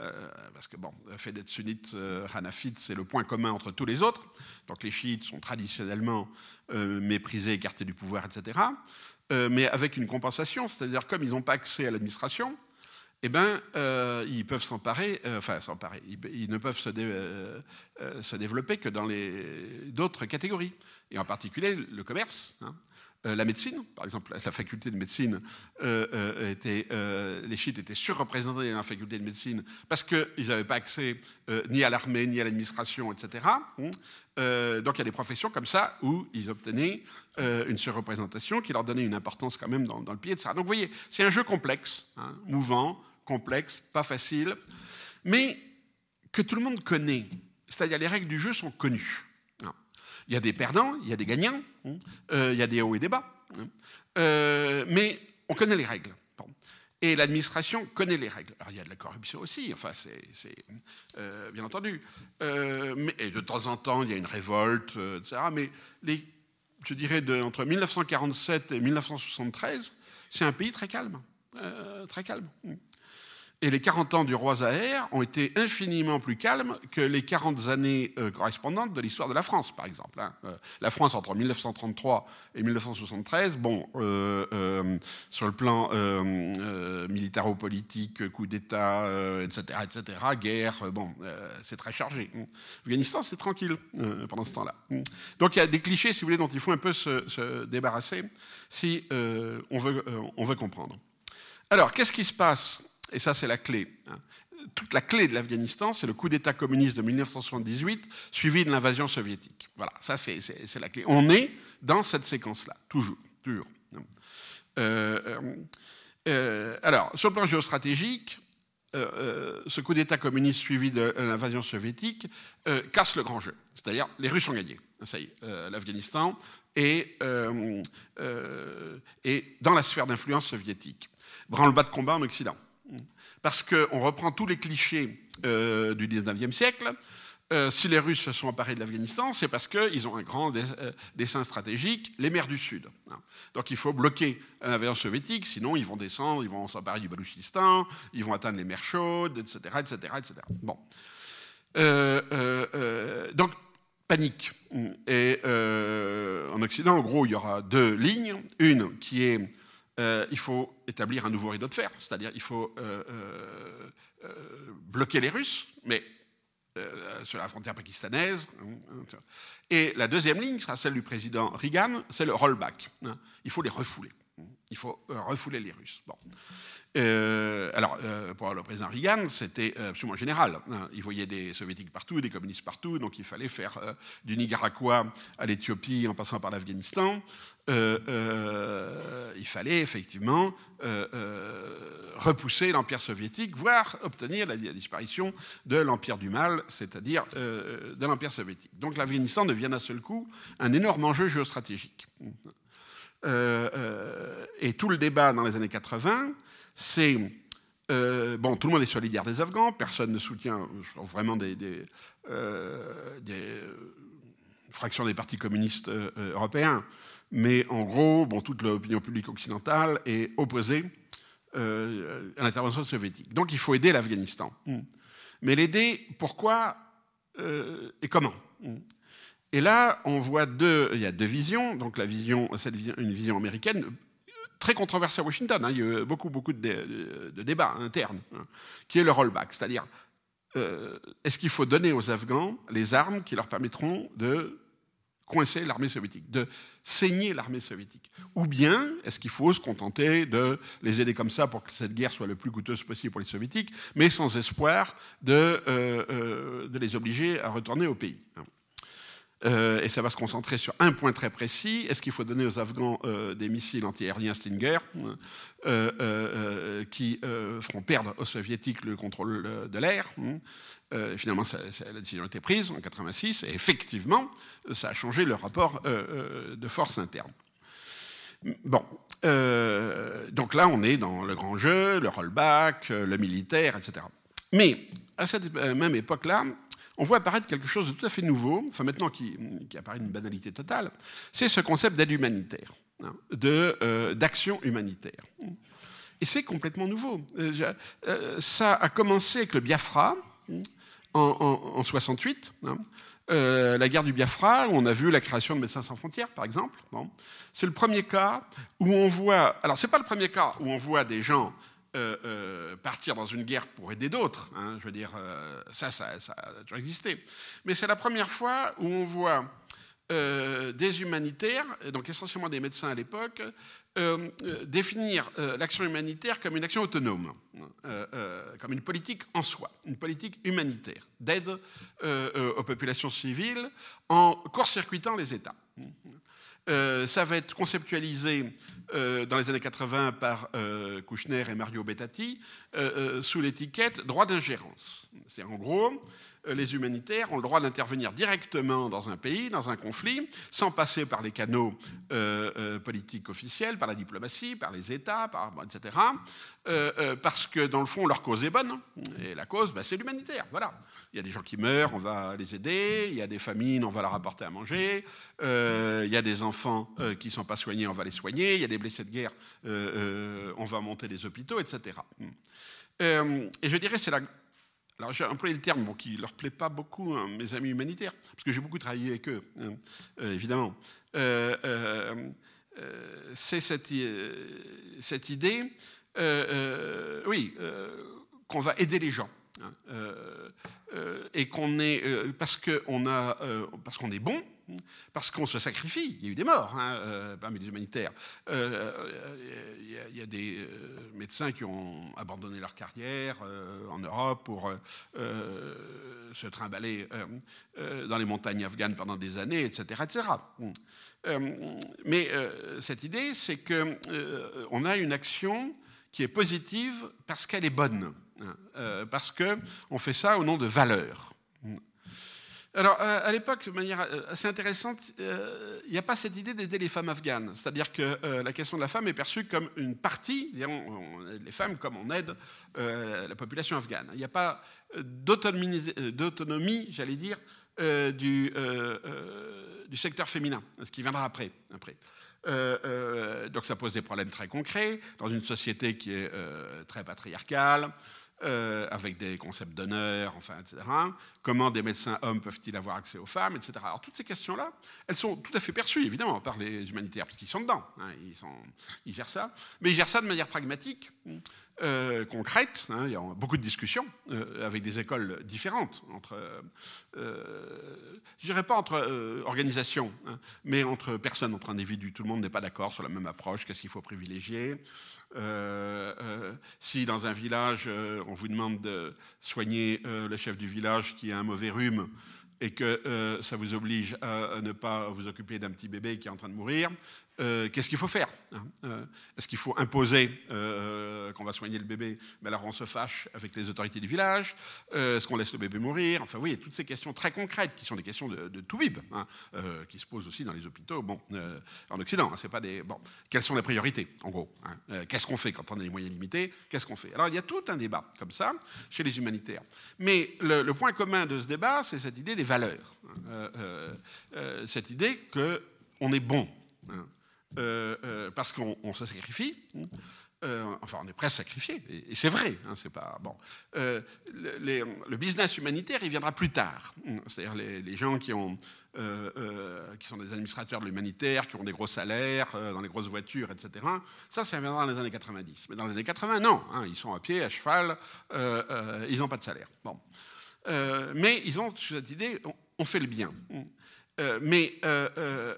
euh, parce que, bon, le fait d'être sunnite, euh, hanafite, c'est le point commun entre tous les autres. Donc les chiites sont traditionnellement méprisés, écartés du pouvoir, etc. mais avec une compensation, c'est-à-dire comme ils n'ont pas accès à l'administration, eh ben, ils peuvent s'emparer, enfin s'emparer, ils, ne peuvent se, se, développer que dans d'autres catégories, et en particulier le commerce. Hein. Euh, la médecine, par exemple, la faculté de médecine, euh, euh, était, les chiites étaient surreprésentés dans la faculté de médecine parce qu'ils n'avaient pas accès ni à l'armée, ni à l'administration, etc. Hum. donc il y a des professions comme ça où ils obtenaient une surreprésentation qui leur donnait une importance quand même dans, le de ça. Donc vous voyez, c'est un jeu complexe, hein, mouvant, complexe, pas facile, mais que tout le monde connaît. C'est-à-dire les règles du jeu sont connues. Il y a des perdants, il y a des gagnants, hein. euh, il y a des hauts et des bas. Hein. Euh, mais on connaît les règles. Et l'administration connaît les règles. Alors il y a de la corruption aussi, enfin c'est euh, bien entendu. mais, et de temps en temps, il y a une révolte, etc. Mais les, je dirais de, entre 1947 et 1973, c'est un pays très calme. très calme. Et les 40 ans du roi Zahir ont été infiniment plus calmes que les 40 années euh, correspondantes de l'histoire de la France, par exemple. Hein. Euh, la France, entre 1933 et 1973, bon, euh, sur le plan militaro-politique, coup d'État, etc., etc., guerre, bon, c'est très chargé. L'Afghanistan, c'est tranquille pendant ce temps-là. Donc il y a des clichés, si vous voulez, dont il faut un peu se, se débarrasser si on veut comprendre. Alors, qu'est-ce qui se passe et ça c'est la clé. Hein. Toute la clé de l'Afghanistan, c'est le coup d'État communiste de 1978, suivi de l'invasion soviétique. Voilà, ça c'est la clé. On est dans cette séquence-là, toujours. toujours. Euh, euh, euh, alors, sur le plan géostratégique, ce coup d'État communiste suivi de l'invasion soviétique casse le grand jeu. C'est-à-dire, les Russes ont gagné. Ça y est, l'Afghanistan est, est, dans la sphère d'influence soviétique. Branle-bas de combat en Occident parce qu'on reprend tous les clichés euh, du 19e siècle. Euh, si les Russes se sont emparés de l'Afghanistan, c'est parce qu'ils ont un grand euh, dessin stratégique, les mers du Sud. Hein. Donc il faut bloquer l'invasion soviétique, sinon ils vont descendre, ils vont s'emparer du Baluchistan, ils vont atteindre les mers chaudes, etc. etc., etc. Bon. donc, panique. Et en Occident, en gros, il y aura deux lignes. Une qui est il faut établir un nouveau rideau de fer, c'est-à-dire il faut bloquer les Russes, mais sur la frontière pakistanaise. Hein, Et la deuxième ligne sera celle du président Reagan, c'est le rollback. Hein. Il faut les refouler. Il faut refouler les Russes. Bon. Euh, alors, euh, pour le président Reagan, c'était absolument général. Hein. Il voyait des soviétiques partout, des communistes partout, donc il fallait faire euh, du Nicaragua à l'Éthiopie en passant par l'Afghanistan. il fallait effectivement repousser l'Empire soviétique, voire obtenir la, disparition de l'Empire du Mal, c'est-à-dire de l'Empire soviétique. Donc l'Afghanistan devient d'un seul coup un énorme enjeu géostratégique. Et tout le débat dans les années 80 c'est euh, bon, tout le monde est solidaire des Afghans, personne ne soutient vraiment des, euh, fractions des partis communistes euh, européens, mais en gros, bon, toute l'opinion publique occidentale est opposée à l'intervention soviétique. Donc il faut aider l'Afghanistan. Mm. Mais l'aider, pourquoi et comment? Mm. Et là, on voit deux, il y a deux visions. Donc la vision, c'est une vision américaine très controversé à Washington. Hein. il y a eu beaucoup, beaucoup de, débats internes, hein, qui est le rollback. C'est-à-dire, euh, est-ce qu'il faut donner aux Afghans les armes qui leur permettront de coincer l'armée soviétique, de saigner l'armée soviétique? Ou bien, est-ce qu'il faut se contenter de les aider comme ça pour que cette guerre soit le plus coûteuse possible pour les soviétiques, mais sans espoir de, euh, euh, de les obliger à retourner au pays hein? Euh, et ça va se concentrer sur un point très précis. Est-ce qu'il faut donner aux Afghans euh, des missiles antiaériens Stinger euh, qui feront perdre aux Soviétiques le contrôle de l'air Finalement, la décision a été prise en 86 et effectivement, ça a changé le rapport de force interne. Bon, donc là, on est dans le grand jeu, le rollback, le militaire, etc. Mais à cette même époque-là, on voit apparaître quelque chose de tout à fait nouveau, enfin maintenant qui, apparaît une banalité totale, c'est ce concept d'aide humanitaire, hein, euh, d'action humanitaire. Et c'est complètement nouveau. Euh, euh, ça a commencé avec le Biafra en, 68. Hein. la guerre du Biafra, où on a vu la création de Médecins sans frontières, par exemple. C'est le premier cas où on voit. Alors, c'est pas le premier cas où on voit des gens euh, euh, partir dans une guerre pour aider d'autres. Hein, je veux dire, euh, ça, ça, a toujours existé. Mais c'est la première fois où on voit des humanitaires, donc essentiellement des médecins à l'époque, définir l'action humanitaire comme une action autonome, comme une politique en soi, une politique humanitaire, d'aide aux populations civiles en court-circuitant les États. Euh, ça va être conceptualisé euh, dans les années 80 par euh, Kouchner et Mario Bettati sous l'étiquette droit d'ingérence. C'est en gros, les humanitaires ont le droit d'intervenir directement dans un pays, dans un conflit, sans passer par les canaux euh, euh, politiques officiels, par la diplomatie, par les États, etc. parce que dans le fond, leur cause est bonne. Et la cause, bah, c'est l'humanitaire. Voilà. Il y a des gens qui meurent, on va les aider. Il y a des famines, on va leur apporter à manger. il y a des enfants qui ne sont pas soignés, on va les soigner. Il y a des blessés de guerre, on va monter des hôpitaux, etc. et je dirais, c'est la alors j'ai employé le terme qui ne leur plaît pas beaucoup, hein, mes amis humanitaires, parce que j'ai beaucoup travaillé avec eux, hein, euh, évidemment. Euh, euh, c'est cette, idée, oui, qu'on va aider les gens. Hein, et qu'on est parce qu'on qu'on est bon parce qu'on se sacrifie. Il y a eu des morts hein, euh, parmi les humanitaires. Euh, euh, il y, a des médecins qui ont abandonné leur carrière en Europe pour se trimballer dans les montagnes afghanes pendant des années, etc. etc. mais cette idée, c'est qu'on a une action qui est positive parce qu'elle est bonne, hein, parce qu'on fait ça au nom de valeurs. Alors, euh, à l'époque, de manière euh, assez intéressante, euh, il n'y a pas cette idée d'aider les femmes afghanes. C'est-à-dire que la question de la femme est perçue comme une partie, on aide les femmes comme on aide la population afghane. Il n'y a pas d'autonomie, j'allais dire, du, secteur féminin, ce qui viendra après. donc ça pose des problèmes très concrets dans une société qui est très patriarcale, euh, avec des concepts d'honneur, enfin, etc., comment des médecins hommes peuvent-ils avoir accès aux femmes, etc. Alors toutes ces questions-là, elles sont tout à fait perçues, évidemment, par les humanitaires, parce qu'ils sont dedans, hein, ils, sont, gèrent ça, mais ils gèrent ça de manière pragmatique. Euh, concrète. Hein, il y a beaucoup de discussions euh, avec des écoles différentes, entre, euh, je dirais pas entre organisations, hein, mais entre personnes, entre individus. Tout le monde n'est pas d'accord sur la même approche, qu'est-ce qu'il faut privilégier. si dans un village, on vous demande de soigner le chef du village qui un mauvais rhume, et que ça vous oblige à, ne pas vous occuper d'un petit bébé qui est en train de mourir, euh, qu'est-ce qu'il faut faire hein, euh, Est-ce qu'il faut imposer euh, qu'on va soigner le bébé Mais alors on se fâche avec les autorités du village Est-ce qu'on laisse le bébé mourir Enfin, vous voyez, toutes ces questions très concrètes qui sont des questions de, tout bib, hein, qui se posent aussi dans les hôpitaux, bon, en Occident. Hein, pas des. Bon, quelles sont les priorités, en gros Qu'est-ce qu'on fait quand on a des moyens limités Qu'est-ce qu'on fait? Alors il y a tout un débat comme ça chez les humanitaires. Mais le, point commun de ce débat, c'est cette idée des valeurs, cette idée qu'on est bon. Euh, euh, parce qu'on se sacrifie. Euh, enfin, on est prêt à sacrifier, et, c'est vrai. Hein, c'est pas bon. le business humanitaire, il viendra plus tard. C'est-à-dire les, gens qui ont, qui sont des administrateurs de l'humanitaire, qui ont des gros salaires, dans les grosses voitures, etc. Ça, ça viendra dans les années 90. Mais dans les années 80, non. Hein, ils sont à pied, à cheval, ils n'ont pas de salaire. Bon. mais ils ont cette idée, on fait le bien. Euh, mais euh, euh,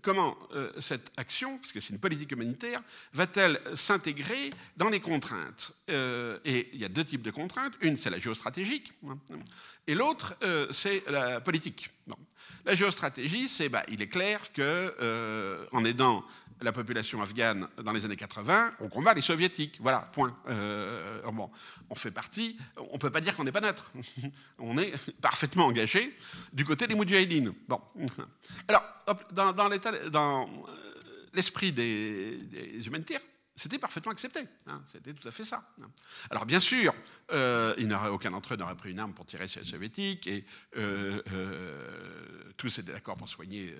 comment cette action, parce que c'est une politique humanitaire, va-t-elle s'intégrer dans les contraintes? Et il y a deux types de contraintes. Une, c'est la géostratégique, hein, et l'autre, c'est la politique. La géostratégie, c'est, bah, il est clair que en aidant la population afghane dans les années 80, on combat les soviétiques. Voilà, point. Euh, bon, on fait partie, on ne peut pas dire qu'on n'est pas neutre. on est parfaitement engagé du côté des Moudjahidines. Bon. Alors, dans, dans euh, l'esprit des humanitaires, c'était parfaitement accepté. Hein, c'était tout à fait ça. Hein. Alors bien sûr, euh, il aucun d'entre eux n'aurait pris une arme pour tirer sur les soviétiques et euh, euh, tous étaient d'accord pour soigner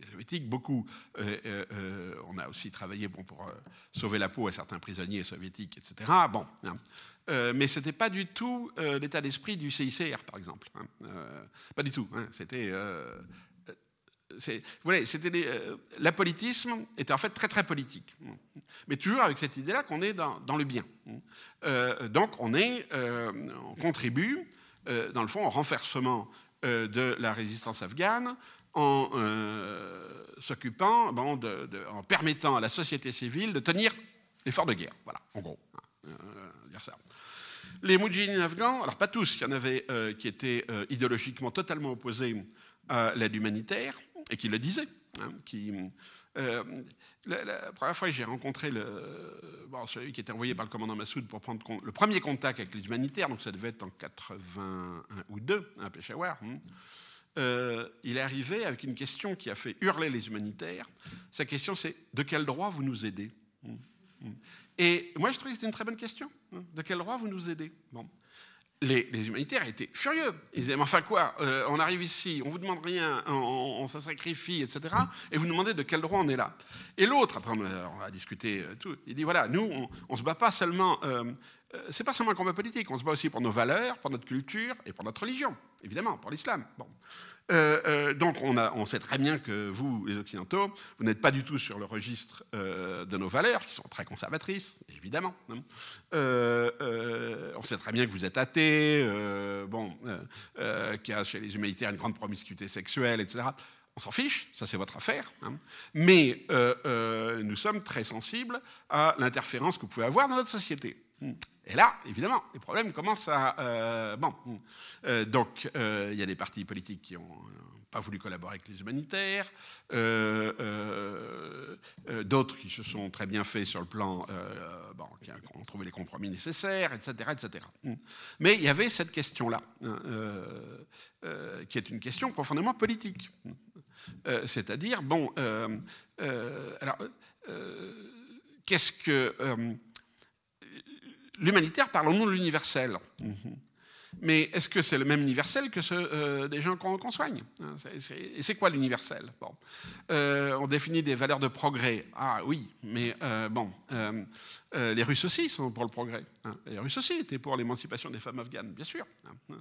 les soviétiques. Beaucoup, on a aussi travaillé pour sauver la peau à certains prisonniers soviétiques, etc. Bon, hein. mais ce n'était pas du tout l'état d'esprit du CICR, par exemple. pas du tout. C'était voyez, c'était euh, l'apolitisme était en fait très très politique, mais toujours avec cette idée-là qu'on est dans, le bien. Euh, donc on est, euh, on contribue dans le fond au renversement de la résistance afghane en s'occupant, bon, en permettant à la société civile de tenir l'effort de guerre. Voilà, en gros, hein, dire ça. Les moudjahidines afghans, alors pas tous, il y en avait qui étaient idéologiquement totalement opposés à l'aide humanitaire et qui le disait. Hein, euh, la, première fois que j'ai rencontré celui qui était envoyé par le commandant Massoud pour prendre le premier contact avec les humanitaires, donc ça devait être en 81 ou 2 à Peshawar, hein, euh, il est arrivé avec une question qui a fait hurler les humanitaires. Sa question c'est de quel droit vous nous aidez? Hein, Et moi je trouvais que c'était une très bonne question. De quel droit vous nous aidez? Bon les, humanitaires étaient furieux. Ils disaient, mais enfin quoi, euh, on arrive ici, on vous demande rien, on, se sacrifie, etc. Et vous demandez de quel droit on est là. Et l'autre, après on a discuté euh, tout, il dit, voilà, nous, on ne se bat pas seulement, euh, c'est pas seulement un combat politique, on se bat aussi pour nos valeurs, pour notre culture et pour notre religion, évidemment, pour l'islam. Euh, euh, donc on, sait très bien que vous, les Occidentaux, vous n'êtes pas du tout sur le registre euh, de nos valeurs, qui sont très conservatrices, évidemment. Hein. on sait très bien que vous êtes athée, bon, qu'il y a chez les humanitaires une grande promiscuité sexuelle, etc. On s'en fiche, ça c'est votre affaire. Hein. Mais nous sommes très sensibles à l'interférence que vous pouvez avoir dans notre société. Et là, évidemment, les problèmes commencent à... Euh, bon, euh, donc, euh, il y a des partis politiques qui n'ont pas voulu collaborer avec les humanitaires, d'autres qui se sont très bien faits sur le plan, bon, qui ont trouvé les compromis nécessaires, etc., etc. Mais il y avait cette question-là, hein, qui est une question profondément politique. C'est-à-dire, bon, alors, qu'est-ce que l'humanitaire parle au nom de l'universel. Mhm. Mais est-ce que c'est le même universel que ceux des gens qu'on soigne? Hein, Et c'est quoi l'universel? Bon. On définit des valeurs de progrès. Ah oui, mais bon, les Russes aussi sont pour le progrès. Hein. Les Russes aussi étaient pour l'émancipation des femmes afghanes, bien sûr. Hein.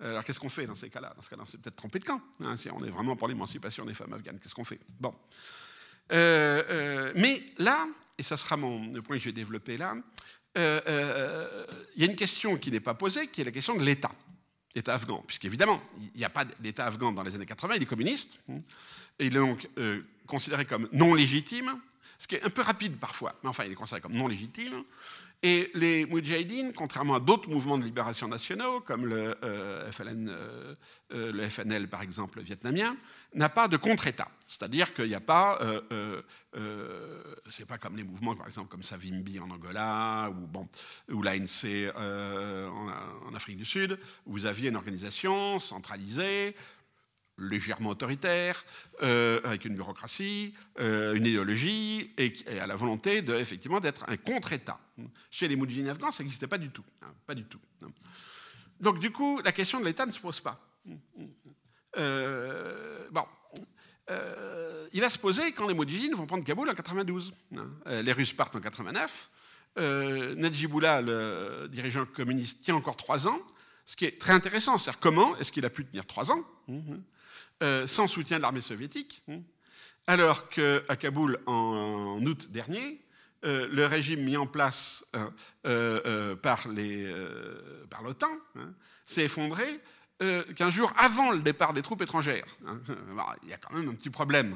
Alors qu'est-ce qu'on fait dans ces cas-là? Dans ce cas-là, c'est peut-être trompé de camp. si on est vraiment pour l'émancipation des femmes afghanes, qu'est-ce qu'on fait? Bon. mais là, et ça sera mon, le point que je vais développer là, euh, euh, il y a une question qui n'est pas posée, qui est la question de l'État, l'État afghan, puisqu'évidemment, il n'y a pas d'État afghan dans les années 80, il est communiste, et il est donc euh, considéré comme non légitime, ce qui est un peu rapide parfois, mais enfin, il est considéré comme non légitime. Et les Mujahideen, contrairement à d'autres mouvements de libération nationaux, comme le, euh, FLN, euh, euh, FNL par exemple vietnamien, n'a pas de contre-État. C'est-à-dire qu'il n'y a pas, c'est pas comme les mouvements par exemple comme Savimbi en Angola ou, l'ANC en, Afrique du Sud, où vous aviez une organisation centralisée légèrement autoritaire, euh, avec une bureaucratie, euh, une idéologie, et, à la volonté effectivement d'être un contre-État. Chez les Moudjahidines afghans, ça n'existait pas du tout. Hein, pas du tout. Donc du coup, la question de l'État ne se pose pas. Euh, bon. il va se poser quand les Moudjahidines vont prendre Kaboul en 92. Hein. les Russes partent en 89. Najibullah, le dirigeant communiste, tient encore trois ans. Ce qui est très intéressant, c'est comment est-ce qu'il a pu tenir trois ans euh, sans soutien de l'armée soviétique, hein. alors qu'à Kaboul, en, août dernier, euh, le régime mis en place euh, par l'OTAN hein, s'est effondré qu'un jour avant le départ des troupes étrangères. Hein. il y a quand même un petit problème.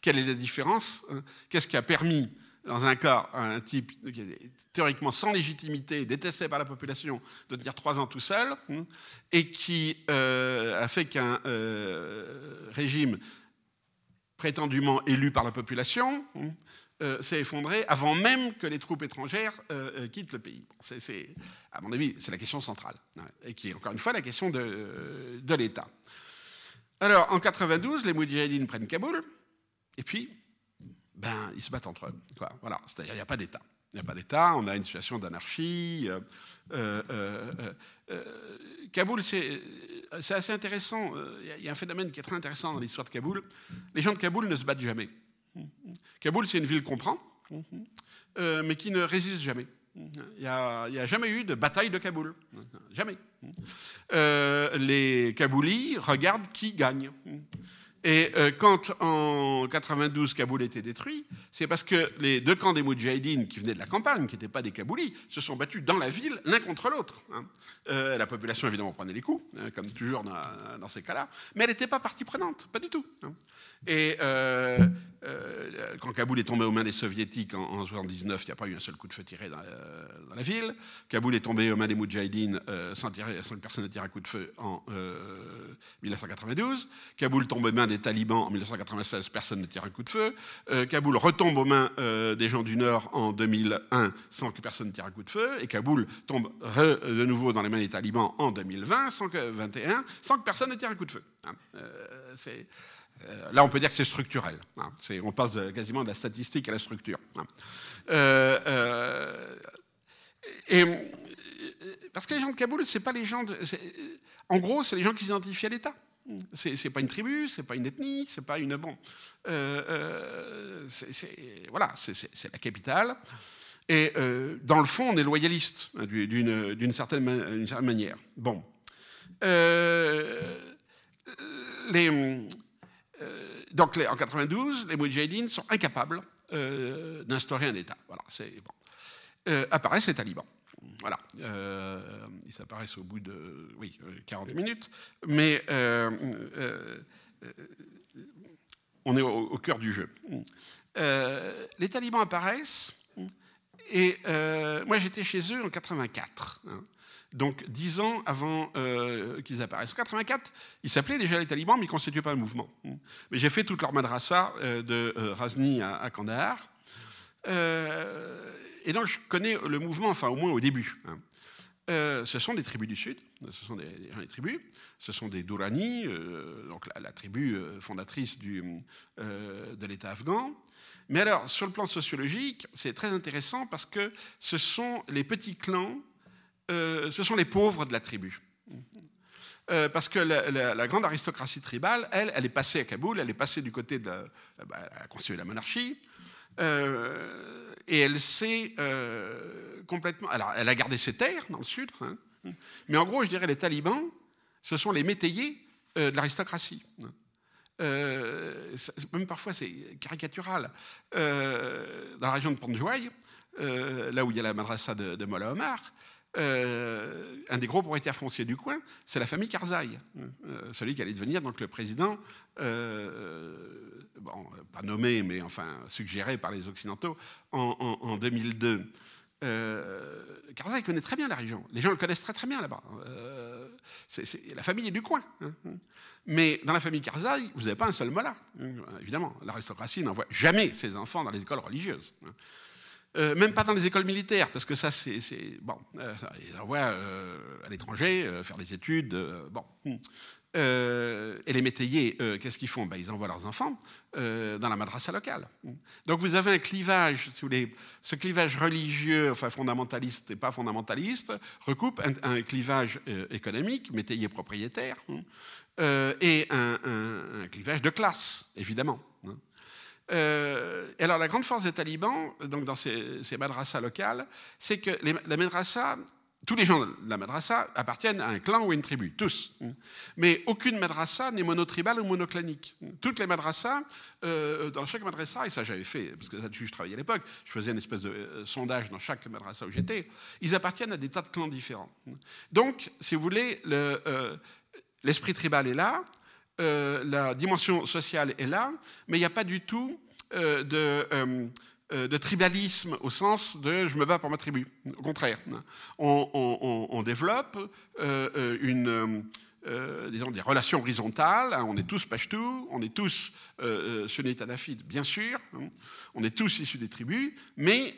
quelle est la différence Qu'est-ce qui a permis dans un cas, un type qui est théoriquement sans légitimité, détesté par la population, de tenir trois ans tout seul, hein, et qui euh, a fait qu'un euh, régime prétendument élu par la population hein, euh, s'est effondré avant même que les troupes étrangères quittent le pays. C'est, à mon avis, c'est la question centrale, et qui est encore une fois la question de, de l'État. Alors, en 92, les Moudjahidines prennent Kaboul, et puis ben, ils se battent entre eux. Voilà, c'est-à-dire il n'y a pas d'État. Il n'y a pas d'État, on a une situation d'anarchie. Euh, euh, euh, Kaboul, c'est assez intéressant. Il y a un phénomène qui est très intéressant dans l'histoire de Kaboul. Les gens de Kaboul ne se battent jamais. Kaboul, c'est une ville qu'on prend, mais qui ne résiste jamais. Il n'y a, a, jamais eu de bataille de Kaboul. Jamais. les Kaboulis regardent qui gagne. Et euh, quand en 92 Kaboul était détruit, c'est parce que les deux camps des Moudjahidines qui venaient de la campagne, qui n'étaient pas des Kaboulis, se sont battus dans la ville l'un contre l'autre. Hein. Euh, la population évidemment prenait les coups, hein, comme toujours dans, ces cas-là, mais elle n'était pas partie prenante, pas du tout. Hein. Et euh, quand Kaboul est tombé aux mains des soviétiques en, 1979, il n'y a pas eu un seul coup de feu tiré dans, la ville. Kaboul est tombé aux mains des Moudjahidines sans, sans que personne ne tire un coup de feu en 1992. Kaboul tombe aux mains des talibans en 1996, personne ne tire un coup de feu. Euh, Kaboul retombe aux mains euh, des gens du Nord en 2001 sans que personne ne tire un coup de feu. Et Kaboul tombe de nouveau dans les mains des talibans en 2020, sans que, 21, sans que personne ne tire un coup de feu. Hein. Euh, là, on peut dire que c'est structurel. Hein. on passe quasiment de la statistique à la structure. Hein. et, parce que les gens de Kaboul, c'est pas les gens en gros, c'est les gens qui s'identifient à l'État. C'est, n'est pas une tribu, c'est pas une ethnie, c'est pas une bon. Euh, euh, voilà, c'est, la capitale. Et euh, dans le fond, on est loyaliste hein, d'une, certaine, manière. Bon. donc en 92, les Moudjahidines sont incapables d'instaurer un État. Voilà, c'est bon. apparaissent les talibans. Voilà, euh, ils apparaissent au bout de oui, 40 minutes, mais euh, euh, on est au, cœur du jeu. les talibans apparaissent, et moi j'étais chez eux en 84. Hein. donc dix ans avant qu'ils apparaissent. En 84, ils s'appelaient déjà les talibans, mais ils ne constituaient pas un mouvement. Mais j'ai fait toute leur madrasa de Razni à Kandahar. Et donc, je connais le mouvement, enfin, au moins au début. Hein. Euh, ce sont des tribus du Sud, ce sont des, tribus, ce sont des Durrani, euh, donc la, tribu euh, fondatrice de l'État afghan. Mais alors, sur le plan sociologique, c'est très intéressant parce que ce sont les petits clans ce sont les pauvres de la tribu. parce que la, grande aristocratie tribale, elle, elle est passée à Kaboul, elle est passée du côté de la, bah, la monarchie, et elle s'est complètement. Alors, elle a gardé ses terres dans le sud, hein, mais en gros, je dirais les talibans, ce sont les métayers de l'aristocratie. Euh, même parfois c'est caricatural. Euh, dans la région de euh, là où il y a la madrasa de, de Mola Omar, un des gros propriétaires fonciers du coin, c'est la famille Karzai, celui qui allait devenir donc le président, bon, pas nommé, mais enfin suggéré par les Occidentaux en, en 2002. Euh, Karzai connaît très bien la région. Les gens le connaissent très très bien là-bas. Euh, la famille est du coin. Hein. Mais dans la famille Karzai, vous n'avez pas un seul mollah. Évidemment, l'aristocratie n'envoie jamais ses enfants dans les écoles religieuses. Hein. Euh, même pas dans les écoles militaires, parce que ça, c'est. Bon, euh, ils envoient à l'étranger faire des études. bon. Euh, et les métayers, euh, qu'est-ce qu'ils font? Ben, Ils envoient leurs enfants euh, dans la madrasa locale. Donc vous avez un clivage, ce clivage religieux, enfin fondamentaliste et pas fondamentaliste, recoupe un, clivage économique, métayer propriétaire, et un, clivage de classe, évidemment. Et alors la grande force des talibans, donc dans ces, madrasas locales, c'est que la madrasa tous les gens de la madrasa appartiennent à un clan ou une tribu, tous. Mais aucune madrasa n'est monotribale ou monoclanique. Toutes les madrasas, euh, dans chaque madrasa, et ça j'avais fait, parce que là-dessus je travaillais à l'époque, je faisais une espèce de euh, sondage dans chaque madrasa où j'étais, ils appartiennent à des tas de clans différents. Donc, si vous voulez, euh, l'esprit tribal est là, la dimension sociale est là, mais il n'y a pas du tout de euh, de tribalisme au sens de je me bats pour ma tribu. Au contraire, on, développe euh, euh, disons, des relations horizontales. Hein. On est tous pashtou, on est tous sunnites anafites, bien sûr. Hein. On est tous issus des tribus, mais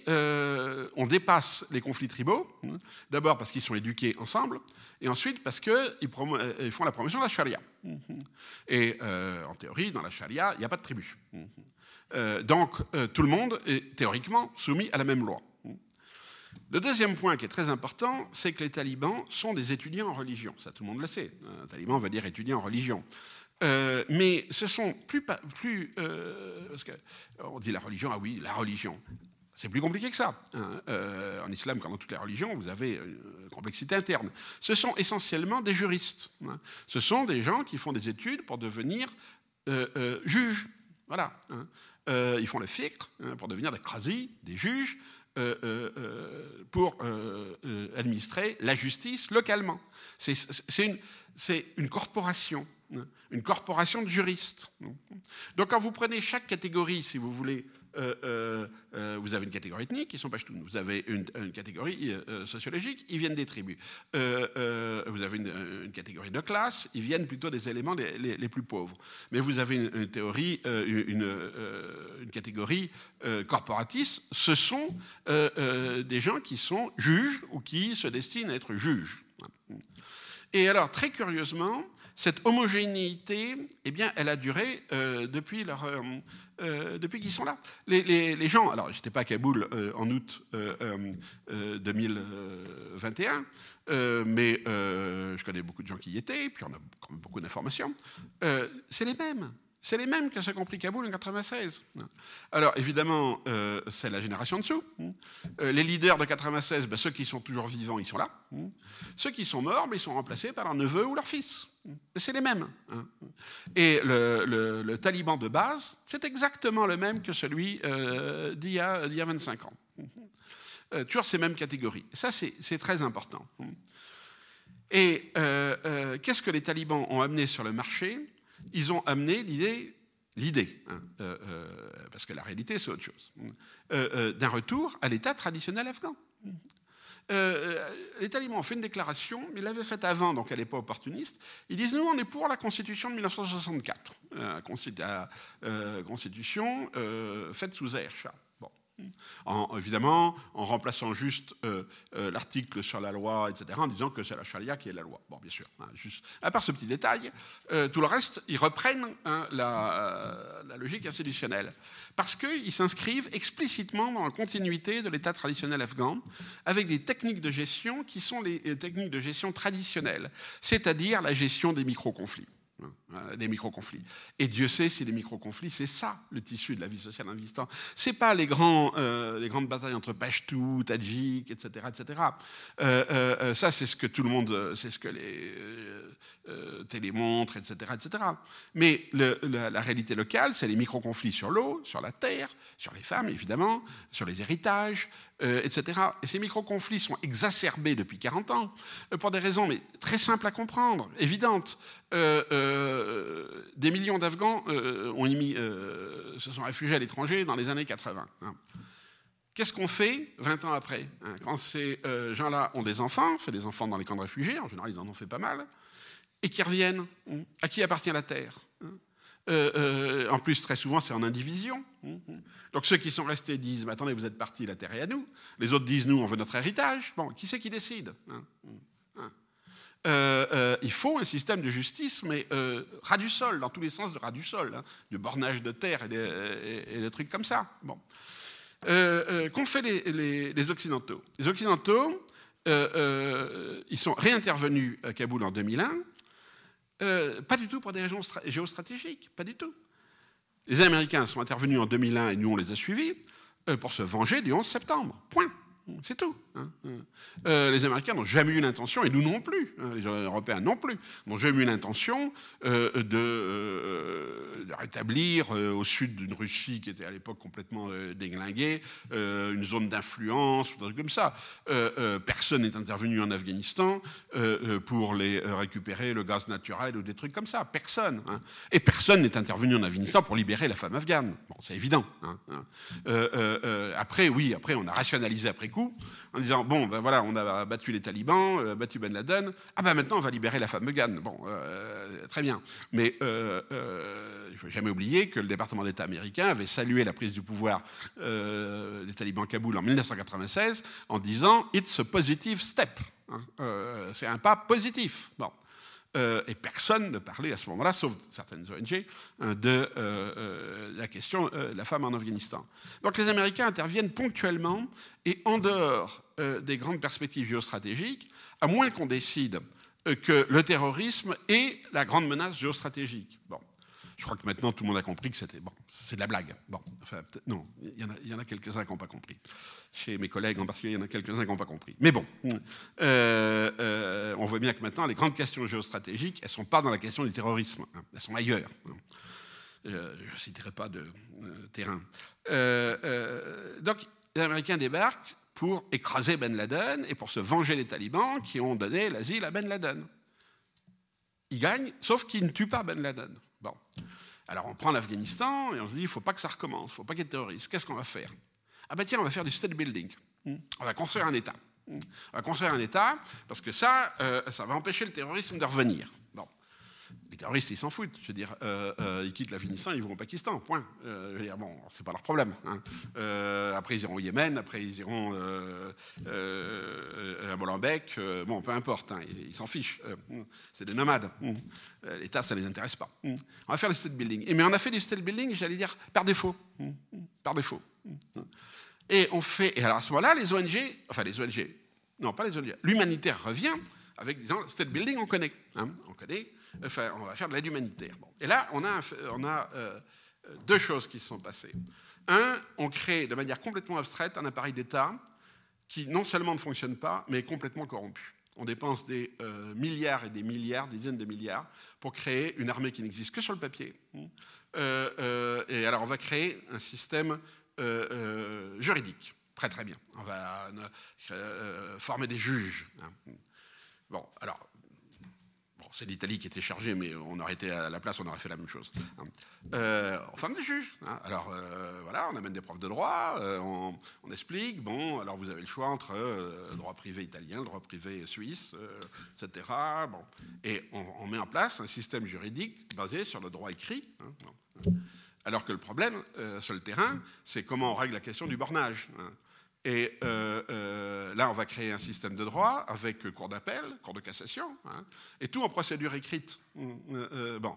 on dépasse les conflits tribaux. Hein. D'abord parce qu'ils sont éduqués ensemble, et ensuite parce qu'ils font la promotion de la charia. Et en théorie, dans la charia, il n'y a pas de tribu. Euh, donc euh, tout le monde est théoriquement soumis à la même loi. Le deuxième point qui est très important, c'est que les talibans sont des étudiants en religion. Ça, tout le monde le sait. Un taliban veut dire étudiant en religion. Euh, mais ce sont plus... parce qu'on dit la religion, ah oui, la religion. C'est plus compliqué que ça. Hein. en islam, comme dans toutes les religions, vous avez une complexité interne. Ce sont essentiellement des juristes. Hein. Ce sont des gens qui font des études pour devenir juges. Voilà. Hein. Euh, ils font le hein, pour devenir des quasi, des juges, euh, euh, pour administrer la justice localement. C'est une, une, corporation, hein, une corporation de juristes. Donc quand vous prenez chaque catégorie, si vous voulez, euh, euh, euh, vous avez une catégorie ethnique, qui sont Pashtuns. Vous avez une, catégorie sociologique, ils viennent des tribus. vous avez une, catégorie de classe, ils viennent plutôt des éléments les, plus pauvres. Mais vous avez une, théorie, une, catégorie corporatiste. Ce sont des gens qui sont juges ou qui se destinent à être juges. Et alors, très curieusement, cette homogénéité, eh bien, elle a duré depuis leur, euh, depuis qu'ils sont là. Les, gens, alors j'étais pas à Kaboul euh, en août 2021, euh, mais je connais beaucoup de gens qui y étaient, puis on a beaucoup d'informations. c'est les mêmes. C'est les mêmes que ceux qui ont pris Kaboul en 96. Alors évidemment, euh, c'est la génération dessous. Euh, les leaders de 96, ben, ceux qui sont toujours vivants, ils sont là. Ceux qui sont morts, ben, ils sont remplacés par leur neveu ou leur fils. C'est les mêmes. Hein. Et le, taliban de base, c'est exactement le même que celui euh, d'il y, y, a 25 ans. toujours ces mêmes catégories. Ça, c'est très important. Et qu'est-ce que les talibans ont amené sur le marché? Ils ont amené l'idée, l'idée, hein, euh, euh, parce que la réalité c'est autre chose, euh, d'un retour à l'état traditionnel afghan. les talibans ont fait une déclaration, mais ils l'avaient faite avant, donc elle n'est pas opportuniste. Ils disent Nous, on est pour la constitution de 1964, la constitution faite sous Zahir Shah. En, évidemment, en remplaçant juste euh, euh, l'article sur la loi, etc., en disant que c'est la charia qui est la loi. Bon, bien sûr, hein, à part ce petit détail, euh, tout le reste, ils reprennent hein, la, la, logique institutionnelle, parce qu'ils s'inscrivent explicitement dans la continuité de l'État traditionnel afghan, avec des techniques de gestion qui sont les techniques de gestion traditionnelles, c'est-à-dire la gestion des micro-conflits. Hein, des micro-conflits. Et Dieu sait si les micro-conflits, c'est ça le tissu de la vie sociale en Afghanistan. C'est pas les, grands, euh, les grandes batailles entre Pashtou, Tadjik, etc. etc. Euh, euh, ça, c'est ce que tout le monde, c'est ce que les télémontres, etc. etc. Mais la, réalité locale, c'est les micro-conflits sur l'eau, sur la terre, sur les femmes, évidemment, sur les héritages, etc. Et ces micro-conflits sont exacerbés depuis 40 ans, pour des raisons très simples à comprendre, évidentes. Euh, des millions d'Afghans euh, euh, se sont réfugiés à l'étranger dans les années 80. Hein. Qu'est-ce qu'on fait 20 ans après hein, Quand ces gens-là ont des enfants, des enfants dans les camps de réfugiés, en général ils en ont fait pas mal, et qui reviennent, hein, à qui appartient la terre en plus, très souvent, c'est en indivision. Donc ceux qui sont restés disent, mais attendez, vous êtes partis, la terre est à nous. Les autres disent, nous, on veut notre héritage. Bon, qui c'est qui décide euh, euh, il faut un système de justice, mais euh, ras du sol, dans tous les sens de ras du sol, hein, du bornage de terre et des, trucs comme ça. Bon. Qu'ont fait les, Occidentaux? Les Occidentaux, ils sont réintervenus à Kaboul en 2001, pas du tout pour des raisons géostratégiques, pas du tout. Les Américains sont intervenus en 2001 et nous on les a suivis pour se venger du 11 septembre. Point. C'est tout. Hein. Euh, les Américains n'ont jamais eu l'intention, et nous non plus, hein, les Européens non plus, n'ont jamais eu l'intention euh, euh, de, rétablir au sud d'une Russie qui était à l'époque complètement déglinguée une zone d'influence, comme ça. personne n'est intervenu en Afghanistan pour les récupérer le gaz naturel ou des trucs comme ça. Personne. Hein. Et personne n'est intervenu en Afghanistan pour libérer la femme afghane. Bon, c'est évident. après, oui, après, on a rationalisé après coup disant bon, ben voilà, on a battu les talibans, euh, battu Ben Laden, ah ben maintenant on va libérer la femme Megan. Bon, euh, très bien. Mais euh, il faut jamais oublier que le département d'État américain avait salué la prise du pouvoir des talibans à Kaboul en 1996 en disant It's a positive step. Hein, c'est un pas positif. Bon. Euh, et personne ne parlait à ce moment-là, sauf certaines ONG, euh, de euh, la question de la femme en Afghanistan. Donc les Américains interviennent ponctuellement et en dehors des grandes perspectives géostratégiques, à moins qu'on décide que le terrorisme est la grande menace géostratégique. Bon. Je crois que maintenant tout le monde a compris que c'était bon, c'est de la blague. Bon, enfin, non, il y en a, quelques-uns qui n'ont pas compris. Chez mes collègues en particulier, il y en a quelques-uns qui n'ont pas compris. Mais bon, euh, euh, on voit bien que maintenant les grandes questions géostratégiques, elles ne sont pas dans la question du terrorisme, hein. elles sont ailleurs. Hein. Euh, je ne citerai pas de terrain. donc, les Américains débarquent pour écraser Ben Laden et pour se venger des talibans qui ont donné l'asile à Ben Laden. Ils gagnent, sauf qu'ils ne tuent pas Ben Laden. Bon. Alors on prend l'Afghanistan et on se dit, il ne faut pas que ça recommence, il ne faut pas qu'il y ait de terroristes. Qu'est-ce qu'on va faire? Ah ben tiens, on va faire du state building. Hmm. On va construire un État. Hmm. On va construire un État parce que ça, euh, ça va empêcher le terrorisme de revenir. Les terroristes, ils s'en foutent. Je veux dire, euh, euh, ils quittent l'Afghanistan, ils vont au Pakistan, point. Euh, je veux dire, bon, c'est pas leur problème. Hein. après, ils iront au Yémen, après, ils iront à Molenbeek, bon, peu importe, hein, ils s'en fichent. c'est des nomades. L'État, ça ne les intéresse pas. On va faire le state building. Et, mais on a fait du state building, j'allais dire, par défaut. Par défaut. Et on fait. Et alors à ce moment-là, les ONG, enfin les ONG, non, pas les ONG, l'humanitaire revient avec disant state building, on connaît. Hein, on connaît enfin, on va faire de l'aide humanitaire. Et là, on a, on a euh, deux choses qui se sont passées. Un, on crée de manière complètement abstraite un appareil d'État qui non seulement ne fonctionne pas, mais est complètement corrompu. On dépense des euh, milliards et des milliards, des dizaines de milliards, pour créer une armée qui n'existe que sur le papier. Euh, et alors, on va créer un système juridique. Très très bien. On va former des juges. Hein. Bon, alors, c'est l'Italie qui était chargée, mais on aurait été à la place, on aurait fait la même chose. Hein. Euh, on forme des juges. Hein. Alors euh, voilà, on amène des profs de droit, euh, on, explique, bon, alors vous avez le choix entre le droit privé italien, le droit privé suisse, etc. Bon. Et on, met en place un système juridique basé sur le droit écrit. Hein. Alors que le problème sur le terrain, c'est comment on règle la question du bornage. Et là, on va créer un système de droit avec cours d'appel, cours de cassation, hein, et tout en procédure écrite. bon.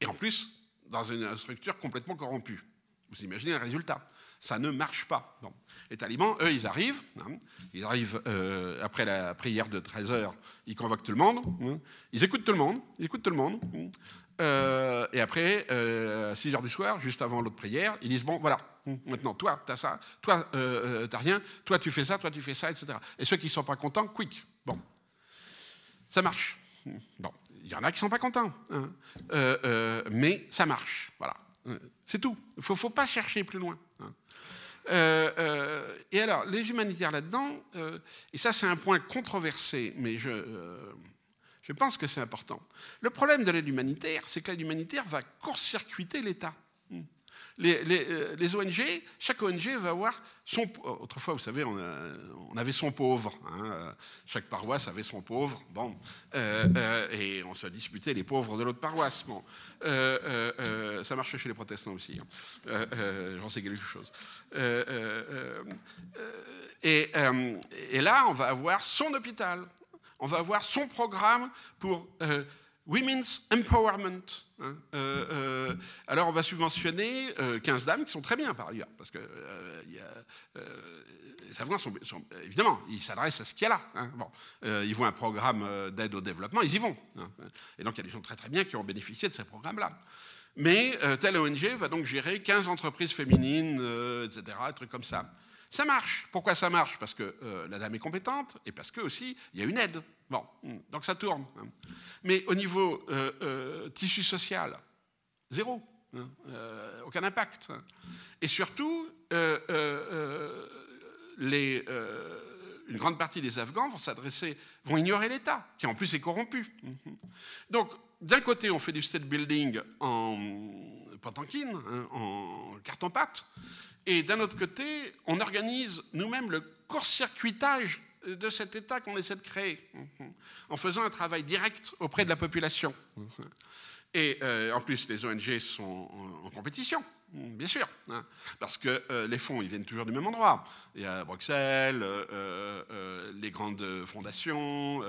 Et en plus, dans une structure complètement corrompue. Vous imaginez le résultat Ça ne marche pas. Les talibans, eux, ils arrivent. Hein. ils arrivent euh, après la prière de 13 heures, ils convoquent tout le monde. Hein. ils écoutent tout le monde. Ils écoutent tout le monde. Euh, et après, euh, 6 heures du soir, juste avant l'autre prière, ils disent Bon, voilà, maintenant, toi, tu as ça, toi, euh, tu rien, toi, tu fais ça, toi, tu fais ça, etc. Et ceux qui ne sont pas contents, quick. Bon, ça marche. Bon, il y en a qui ne sont pas contents, hein. euh, euh, mais ça marche. Voilà, euh, c'est tout. Il ne faut, pas chercher plus loin. Hein. et alors, les humanitaires là-dedans, et ça c'est un point controversé, mais je, je pense que c'est important. Le problème de l'aide humanitaire, c'est que l'aide humanitaire va court-circuiter l'État. Euh, les, ONG, chaque ONG va avoir son. Autrefois, vous savez, on, avait son pauvre. Hein, chaque paroisse avait son pauvre. Bon, euh, euh, et on se disputait les pauvres de l'autre paroisse. Bon, ça marchait chez les protestants aussi. Hein. J'en sais quelque chose. Et, là, on va avoir son hôpital. On va avoir son programme pour Women's Empowerment. Hein, euh, euh, alors on va subventionner 15 euh, dames qui sont très bien par ailleurs, parce que les Afghans sont, évidemment, ils s'adressent à ce qu'il y a là. Hein, bon, ils voient un programme d'aide au développement, ils y vont. Hein, et donc il y a des gens très très bien qui ont bénéficié de ces programmes-là. Mais telle ONG va donc gérer 15 entreprises féminines, etc., des trucs comme ça. Ça marche. Pourquoi ça marche? Parce que euh, la dame est compétente et parce que aussi il y a une aide. Bon, hmm, donc ça tourne. Hein. Mais au niveau euh, euh, tissu social, zéro. Hein, aucun impact. Et surtout, une grande partie des Afghans vont vont ignorer l'État, qui en plus est corrompu. Donc, d'un côté, on fait du state building en Potankin, hein, en carton-pâte, et d'un autre côté, on organise nous-mêmes le court-circuitage de cet État qu'on essaie de créer, en faisant un travail direct auprès de la population. Et euh, en plus, les ONG sont en compétition. Bien sûr, hein, parce que euh, les fonds, ils viennent toujours du même endroit. Il y a Bruxelles, euh, euh, les grandes fondations,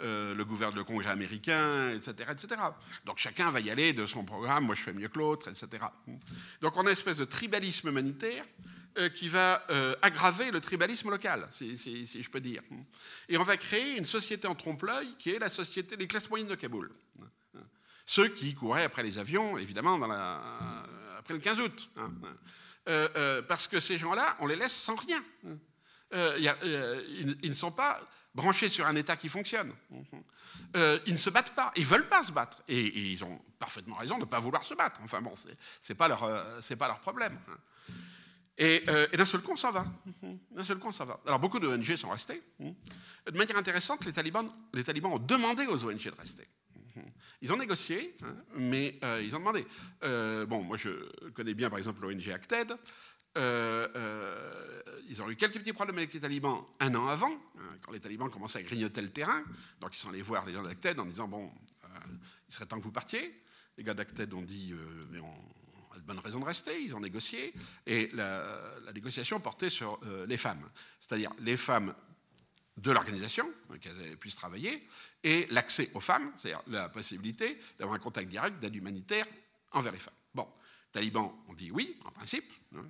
le gouvernement, le Congrès américain, etc., etc. Donc chacun va y aller de son programme, moi je fais mieux que l'autre, etc. Donc on a une espèce de tribalisme humanitaire qui va aggraver le tribalisme local, si, si, je peux dire. Et on va créer une société en trompe-l'œil qui est la société des classes moyennes de Kaboul. Ceux qui couraient après les avions, évidemment, dans la après le 15 août. Hein, hein. Euh, euh, parce que ces gens-là, on les laisse sans rien. Hein. Euh, ils, ne sont pas branchés sur un État qui fonctionne. ils ne se battent pas, ils ne veulent pas se battre. Et, ils ont parfaitement raison de ne pas vouloir se battre. Enfin bon, ce n'est pas, leur, problème. Et, d'un seul coup, on s'en va. D'un seul coup, on va. Alors, beaucoup d'ONG sont restés. De manière intéressante, les talibans, les talibans ont demandé aux ONG de rester. Ils ont négocié, hein, mais euh, ils ont demandé. Euh, bon, moi je connais bien par exemple l'ONG Acted. Euh, ils ont eu quelques petits problèmes avec les talibans un an avant, hein, quand les talibans commençaient à grignoter le terrain. Donc ils sont allés voir les gens d'Acted en disant Bon, il serait temps que vous partiez. Les gars d'Acted ont dit Mais on a de bonnes raisons de rester. Ils ont négocié. Et la, la négociation portait sur les femmes. C'est-à-dire les femmes de l'organisation, qu'elles puissent travailler, et l'accès aux femmes, c'est-à-dire la possibilité d'avoir un contact direct d'aide humanitaire envers les femmes. Bon, talibans ont dit oui, en principe, hein,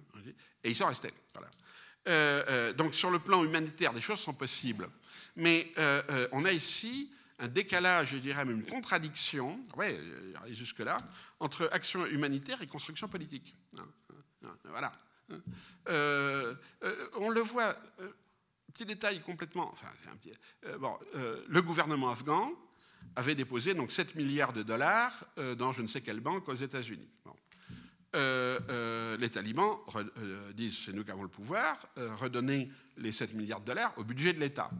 et ils sont restés. Euh, euh, donc sur le plan humanitaire, des choses sont possibles. Mais euh, on a ici un décalage, je dirais même une contradiction, ouais, jusque-là, entre action humanitaire et construction politique. Hein, hein, voilà. on le voit Petit détail complètement. Euh, euh, le gouvernement afghan avait déposé donc 7 milliards de dollars euh, dans je ne sais quelle banque aux États-Unis. les talibans disent c'est nous qui avons le pouvoir, redonner les 7 milliards de dollars au budget de l'État.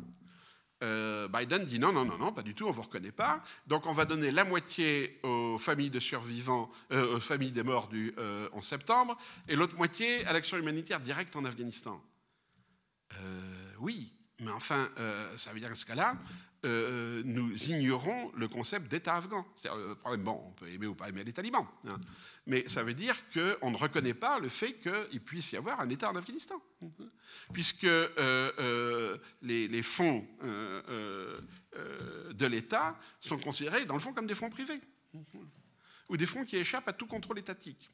Biden dit non, non, non, non, pas du tout, on ne vous reconnaît pas. Donc on va donner la moitié aux familles de survivants, aux familles des morts du 11 septembre, et l'autre moitié à l'action humanitaire directe en Afghanistan. Euh, oui, mais enfin, euh, ça veut dire qu'à ce cas-là, euh, nous ignorons le concept d'État afghan. Le problème, bon, on peut aimer ou pas aimer les talibans, hein, mais ça veut dire qu'on ne reconnaît pas le fait qu'il puisse y avoir un État en Afghanistan, puisque les, les, fonds de l'État sont considérés, dans le fond, comme des fonds privés ou des fonds qui échappent à tout contrôle étatique.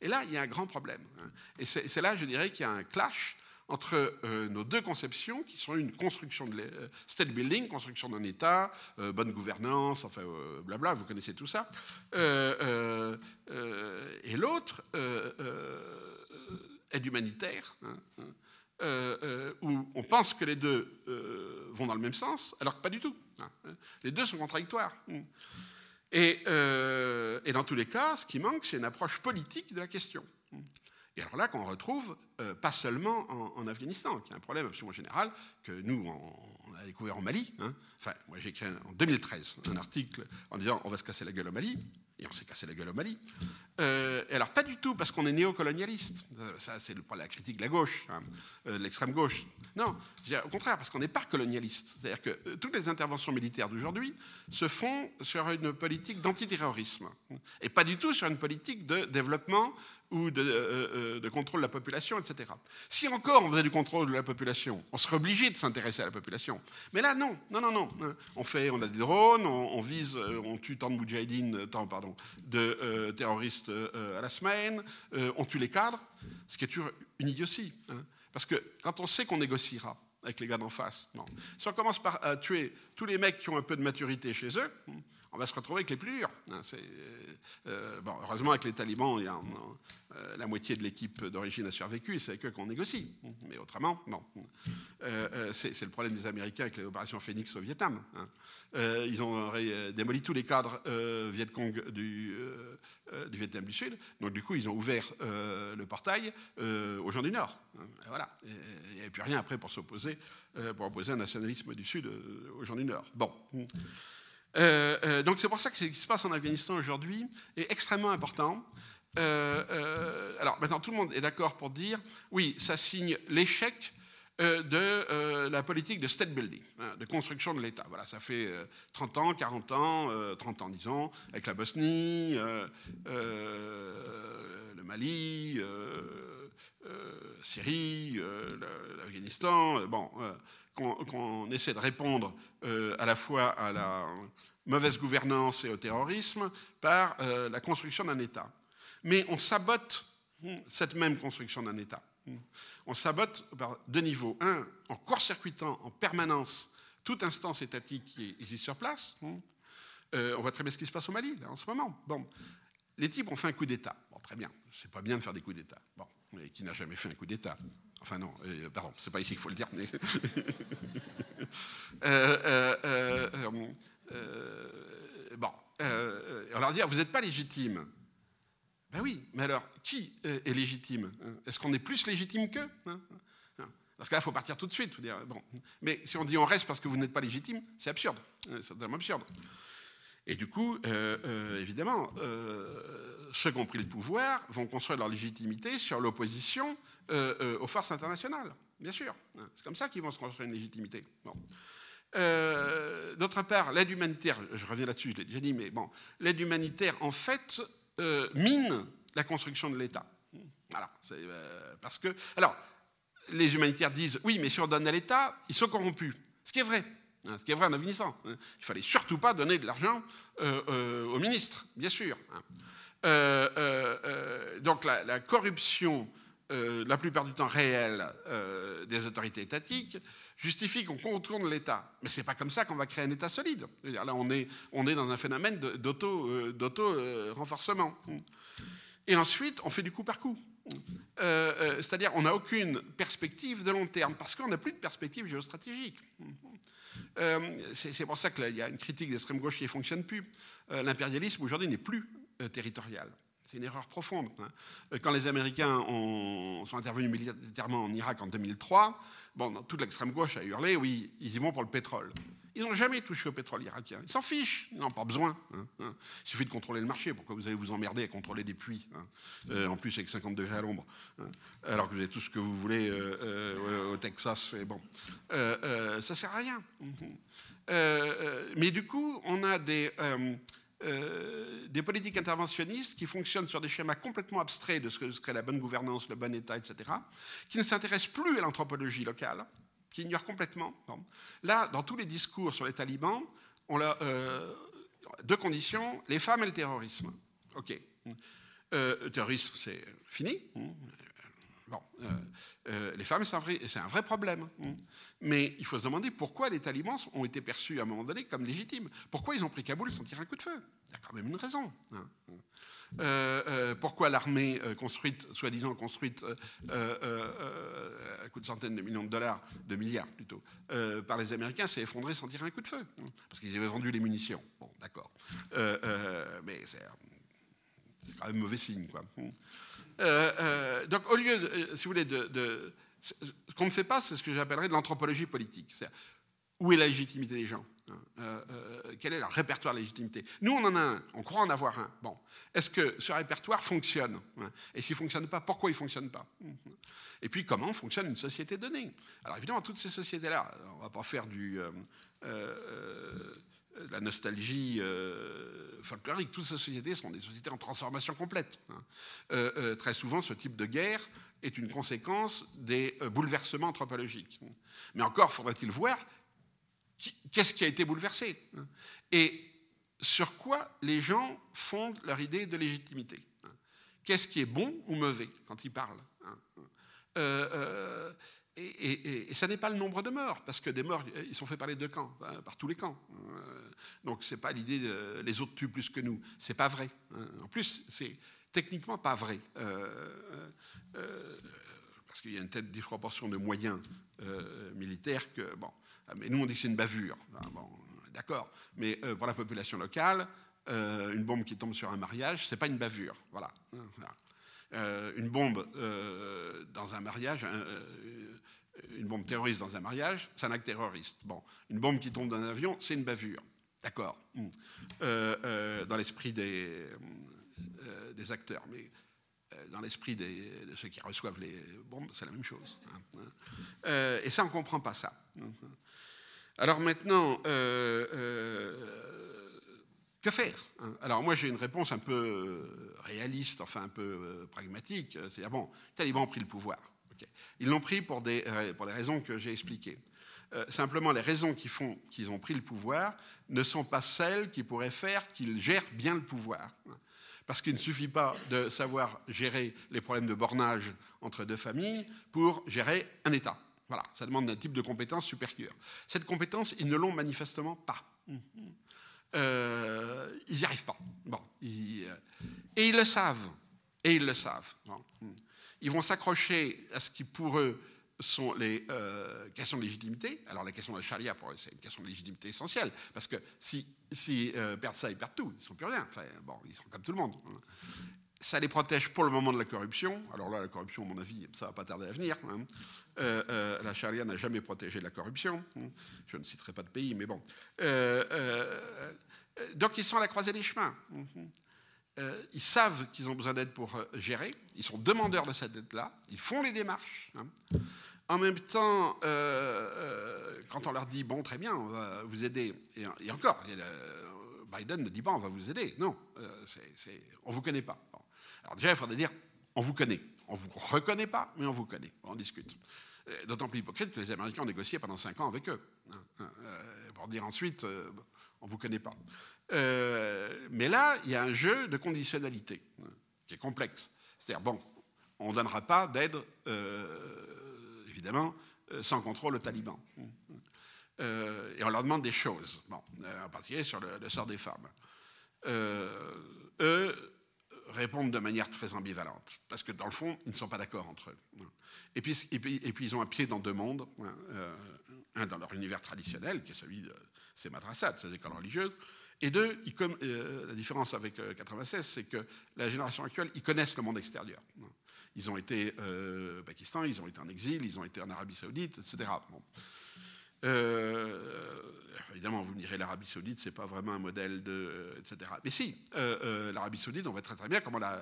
Et là, il y a un grand problème. Hein. Et c'est là, je dirais, qu'il y a un clash entre euh, nos deux conceptions, qui sont une construction de euh, state building, construction d'un État, euh, bonne gouvernance, enfin, blabla, vous connaissez tout ça, et l'autre, aide humanitaire, hein, hein, où on pense que les deux vont dans le même sens, alors que pas du tout. Les deux sont contradictoires. Et, et, dans tous les cas, ce qui manque, c'est une approche politique de la question. Et alors là, qu'on retrouve euh, pas seulement en, Afghanistan, qui est un problème absolument général que nous, on, a découvert en Mali. Hein. Enfin, moi j'ai écrit en 2013 un article en disant on va se casser la gueule au Mali, et on s'est cassé la gueule au Mali. Euh, et alors pas du tout parce qu'on est néocolonialiste, ça c'est la critique de la gauche, hein, euh, de l'extrême gauche. Non, au contraire parce qu'on n'est pas colonialiste. C'est-à-dire que toutes les interventions militaires d'aujourd'hui se font sur une politique d'antiterrorisme, et pas du tout sur une politique de développement ou de contrôle de la population, Si encore on faisait du contrôle de la population, on serait obligé de s'intéresser à la population. Mais là, non, non, non, non. On fait, on a des drones, on, vise, euh, on tue tant de moudjahidines, euh, tant, de euh, terroristes à la semaine, on tue les cadres, ce qui est toujours une idiotie. Hein. Parce que quand on sait qu'on négociera avec les gars d'en face, non. Si on commence par tuer tous les mecs qui ont un peu de maturité chez eux, on va se retrouver avec les plus durs. Hein, euh, bon, heureusement, avec les talibans, il y a, euh, la moitié de l'équipe d'origine a survécu et c'est avec eux qu'on négocie. Mais autrement. Euh, c'est le problème des Américains avec l'opération Phoenix au Vietnam. Hein. ils ont démoli tous les cadres Viet Cong du, du, Vietnam du Sud. Donc, du coup, ils ont ouvert le portail aux gens du Nord. Hein. voilà. Il n'y avait plus rien après pour s'opposer, pour opposer un nationalisme du Sud aux gens du Nord. Bon. Euh, euh, donc c'est pour ça que ce qui se passe en Afghanistan aujourd'hui est extrêmement important. Euh, alors maintenant, tout le monde est d'accord pour dire, oui, ça signe l'échec de la politique de state building, hein, de construction de l'État. Voilà, ça fait 30 ans, 40 ans, 30 ans disons, avec la Bosnie, le Mali, Syrie, l'Afghanistan, bon, qu'on essaie de répondre à la fois à la mauvaise gouvernance et au terrorisme par euh, la construction d'un État. Mais on sabote hmm, cette même construction d'un État. Hmm. On sabote par deux niveaux. Un, en court-circuitant en permanence toute instance étatique qui existe sur place. Hmm. Euh, on voit très bien ce qui se passe au Mali, là, en ce moment. Bon. Les types ont fait un coup d'État. Bon, très bien. C'est pas bien de faire des coups d'État. Bon. Mais qui n'a jamais fait un coup d'État Enfin non, euh, pardon, c'est pas ici qu'il faut le dire. Mais Euh, bon, euh, on leur dit, vous n'êtes pas légitime. Ben oui, mais alors, qui est légitime? Est-ce qu'on est plus légitime qu'eux? Hein Parce que là, il faut partir tout de suite. Bon. Mais si on dit on reste parce que vous n'êtes pas légitime, c'est absurde. Hein, c'est totalement absurde. Et du coup, euh, évidemment, ceux qui ont pris le pouvoir vont construire leur légitimité sur l'opposition aux forces internationales, bien sûr. C'est comme ça qu'ils vont se construire une légitimité. Euh, d'autre part, l'aide humanitaire, je reviens là-dessus, je l'ai déjà dit, mais bon, l'aide humanitaire, en fait, euh, mine la construction de l'État. Voilà, euh, parce que. Alors, les humanitaires disent oui, mais si on donne à l'État, ils sont corrompus. Ce qui est vrai. Hein, ce qui est vrai en Afghanistan. Il fallait surtout pas donner de l'argent au ministre, bien sûr. Hein. donc la, corruption euh, la plupart du temps réel euh, des autorités étatiques, justifie qu'on contourne l'État. Mais ce n'est pas comme ça qu'on va créer un État solide. là, on est, on est dans un phénomène d'auto-renforcement. Euh, Et ensuite, on fait du coup par coup. C'est-à-dire, on n'a aucune perspective de long terme, parce qu'on n'a plus de perspective géostratégique. C'est pour ça qu'il y a une critique d'extrême gauche qui ne fonctionne plus. L'impérialisme, aujourd'hui, n'est plus territorial. C'est une erreur profonde. Hein. Quand les Américains sont intervenus militairement en Irak en 2003, bon, toute l'extrême gauche a hurlé, oui, ils y vont pour le pétrole. Ils n'ont jamais touché au pétrole irakien. Ils s'en fichent. Ils n'ont pas besoin. Hein, hein. Il suffit de contrôler le marché. Pourquoi vous allez vous emmerder à contrôler des puits euh, En plus, avec 50 degrés à l'ombre. alors que vous avez tout ce que vous voulez euh, euh, au Texas. Et bon. ça sert à rien. mais du coup, on a des euh, des politiques interventionnistes qui fonctionnent sur des schémas complètement abstraits de ce que serait la bonne gouvernance, le bon État, etc., qui ne s'intéressent plus à l'anthropologie locale, qui ignorent complètement. Là, dans tous les discours sur les talibans, euh, deux conditions, les femmes et le terrorisme. OK. Euh, le terrorisme, c'est fini. Bon, euh, euh, les femmes, c'est un, vrai problème. Mais il faut se demander pourquoi les talibans ont été perçus à un moment donné comme légitimes. Pourquoi ils ont pris Kaboul sans tirer un coup de feu? Il y a quand même une raison. Hein. Euh, pourquoi l'armée construite, soi-disant construite à coup de centaines de millions de dollars, de milliards plutôt, par les Américains s'est effondrée sans tirer un coup de feu Parce qu'ils avaient vendu les munitions. Bon, d'accord. mais c'est quand même mauvais signe, quoi. Euh, euh, donc, au lieu, euh, si vous voulez, de, ce qu'on ne fait pas, c'est ce que j'appellerais de l'anthropologie politique. Où est la légitimité des gens hein, Quel est leur répertoire de légitimité? Nous, on en a un, on croit en avoir un. Bon, est-ce que ce répertoire fonctionne hein? Et s'il ne fonctionne pas, pourquoi il ne fonctionne pas? Et puis, comment fonctionne une société donnée? Alors, évidemment, toutes ces sociétés-là, on ne va pas faire du la nostalgie euh, folklorique. Toutes ces sociétés sont des sociétés en transformation complète. Hein. Euh, euh, très souvent, ce type de guerre est une conséquence des bouleversements anthropologiques. Mais encore, faudrait-il voir qu'est-ce qui a été bouleversé hein, et sur quoi les gens fondent leur idée de légitimité. Hein. Qu'est-ce qui est bon ou mauvais quand ils parlent et, ça n'est pas le nombre de morts, parce que des morts, ils sont faits par les deux camps, hein, par tous les camps. Euh, donc c'est pas l'idée de les autres tuent plus que nous. C'est pas vrai. Hein. En plus, c'est techniquement pas vrai. Euh, euh, parce qu'il y a une telle disproportion de moyens militaires que, bon, ah, mais nous on dit que c'est une bavure. Ah, bon, d'accord. Mais pour la population locale, une bombe qui tombe sur un mariage, c'est pas une bavure. Voilà. Euh, une bombe euh, dans un mariage, euh, une bombe terroriste dans un mariage, c'est un acte terroriste. Bon, une bombe qui tombe dans un avion, c'est une bavure. D'accord. Hmm. dans l'esprit des, des, acteurs. Mais dans l'esprit de ceux qui reçoivent les bombes, c'est la même chose. Hein, et ça, on ne comprend pas ça. Alors maintenant, que faire hein? Alors moi j'ai une réponse un peu euh, réaliste, enfin un peu euh, pragmatique. C'est-à-dire, bon, les talibans ont pris le pouvoir. Ils l'ont pris pour des, euh, pour les raisons que j'ai expliquées. simplement, les raisons qui font qu'ils ont pris le pouvoir ne sont pas celles qui pourraient faire qu'ils gèrent bien le pouvoir. Parce qu'il ne suffit pas de savoir gérer les problèmes de bornage entre deux familles pour gérer un État. Voilà, ça demande un type de compétence supérieure. Cette compétence, ils ne l'ont manifestement pas. Euh, ils n'y arrivent pas. Bon, euh, et ils le savent. Et ils le savent. Ils vont s'accrocher à ce qui, pour eux, sont les euh, questions de légitimité. Alors la question de la charia, pour eux, c'est une question de légitimité essentielle, parce que si, si perdent ça, ils perdent tout, ils ne sont plus rien. Enfin, bon, ils sont comme tout le monde. Ça les protège pour le moment de la corruption. Alors là, la corruption, à mon avis, ça va pas tarder à venir. Hein. Euh, euh, la charia n'a jamais protégé la corruption. Hein. Je ne citerai pas de pays, mais bon. Euh, donc ils sont à la croisée des chemins. ils savent qu'ils ont besoin d'aide pour gérer. Ils sont demandeurs de cette aide-là. Ils font les démarches. Hein. En même temps, quand on leur dit bon, très bien, on va vous aider, et, encore, Biden ne dit pas on va vous aider. Non, on ne vous connaît pas. Alors déjà, il faudrait dire, on vous connaît. On ne vous reconnaît pas, mais on vous connaît. On discute. Euh, d'autant plus hypocrite que les Américains ont négocié pendant cinq ans avec eux. Hein, hein, euh, pour dire ensuite, euh, on ne vous connaît pas. mais là, il y a un jeu de conditionnalité hein, qui est complexe. C'est-à-dire, bon, on ne donnera pas d'aide, évidemment, sans contrôle aux talibans. et on leur demande des choses, bon, en particulier sur le, le sort des femmes. eux, répondent de manière très ambivalente, parce que dans le fond, ils ne sont pas d'accord entre eux. Et puis, ils ont un pied dans deux mondes, hein, euh, un dans leur univers traditionnel, qui est celui de ces madrassades, ces écoles religieuses, Et deux, la différence avec 96, c'est que la génération actuelle, ils connaissent le monde extérieur. Ils ont été au Pakistan, ils ont été en exil, ils ont été en Arabie Saoudite, etc. Euh, évidemment, vous me direz l'Arabie Saoudite, c'est pas vraiment un modèle de, etc. Mais si, l'Arabie Saoudite, on voit très très bien comment la,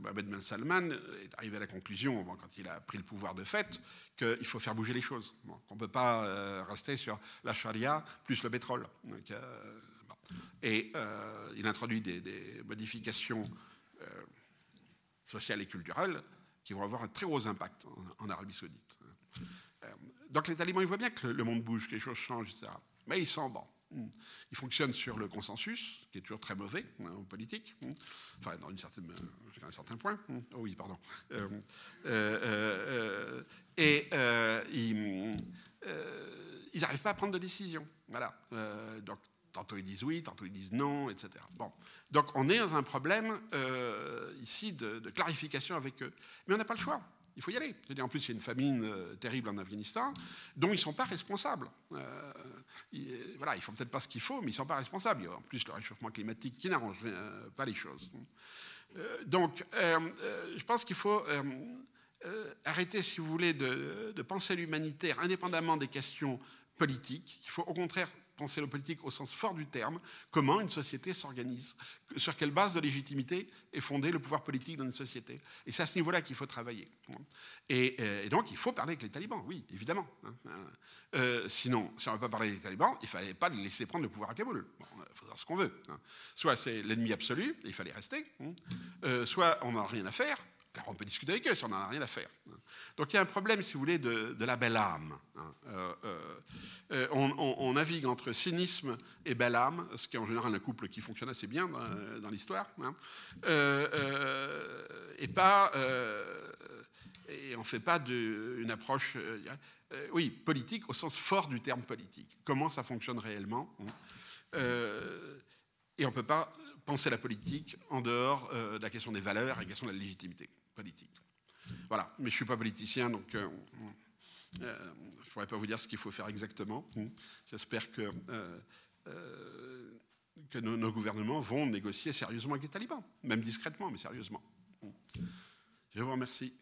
Mohamed Ben Salman est arrivé à la conclusion, quand il a pris le pouvoir de fait, qu'il faut faire bouger les choses. qu'on ne peut pas euh, rester sur la charia plus le pétrole. Euh, et euh, il introduit des, modifications sociales et culturelles qui vont avoir un très gros impact en, Arabie Saoudite. Donc les talibans, ils voient bien que le monde bouge, que les choses changent, etc. Mais ils sont bon. Il fonctionne sur le consensus, qui est toujours très mauvais hein, en politique, hein. enfin, dans une certaine, jusqu'à un certain point. Hein. Oh oui, pardon. Euh, euh, euh, et ils n'arrivent pas à prendre de décision. Voilà. donc, tantôt ils disent oui, tantôt ils disent non, etc. Bon. Donc, on est dans un problème ici de, de clarification avec eux. Mais on n'a pas le choix il faut y aller. en plus, il y a une famine euh, terrible en Afghanistan, dont ils ne sont pas responsables. Euh, ils, voilà, ils font peut-être pas ce qu'il faut, mais ils ne sont pas responsables. Il y a en plus le réchauffement climatique qui n'arrange euh, pas les choses. donc, je pense qu'il faut arrêter, si vous voulez, de, de penser l'humanitaire indépendamment des questions politiques. Il faut au contraire penser la politique au sens fort du terme, comment une société s'organise, sur quelle base de légitimité est fondé le pouvoir politique dans une société. Et c'est à ce niveau-là qu'il faut travailler. Euh, et, donc, il faut parler avec les talibans, oui, évidemment. Hein. Euh, sinon, si on ne veut pas parler des talibans, il ne fallait pas les laisser prendre le pouvoir à Kaboul. il faut faire ce qu'on veut. Hein. Soit c'est l'ennemi absolu, il fallait rester, hein. euh, soit on n'a rien à faire, alors on peut discuter avec eux si on n'en a rien à faire. Donc il y a un problème, si vous voulez, de, la belle âme. Hein. Euh, euh, euh, on, navigue entre cynisme et belle âme, ce qui est en général un couple qui fonctionne assez bien dans, l'histoire, hein. et pas, et on ne fait pas une approche, oui, politique au sens fort du terme politique. Comment ça fonctionne réellement hein. Et on ne peut pas penser la politique en dehors de la question des valeurs et de la question de la légitimité politique. Voilà, mais je ne suis pas politicien, donc euh, euh, je ne pourrais pas vous dire ce qu'il faut faire exactement. J'espère que, euh, que nos, gouvernements vont négocier sérieusement avec les talibans, même discrètement, mais sérieusement. Je vous remercie.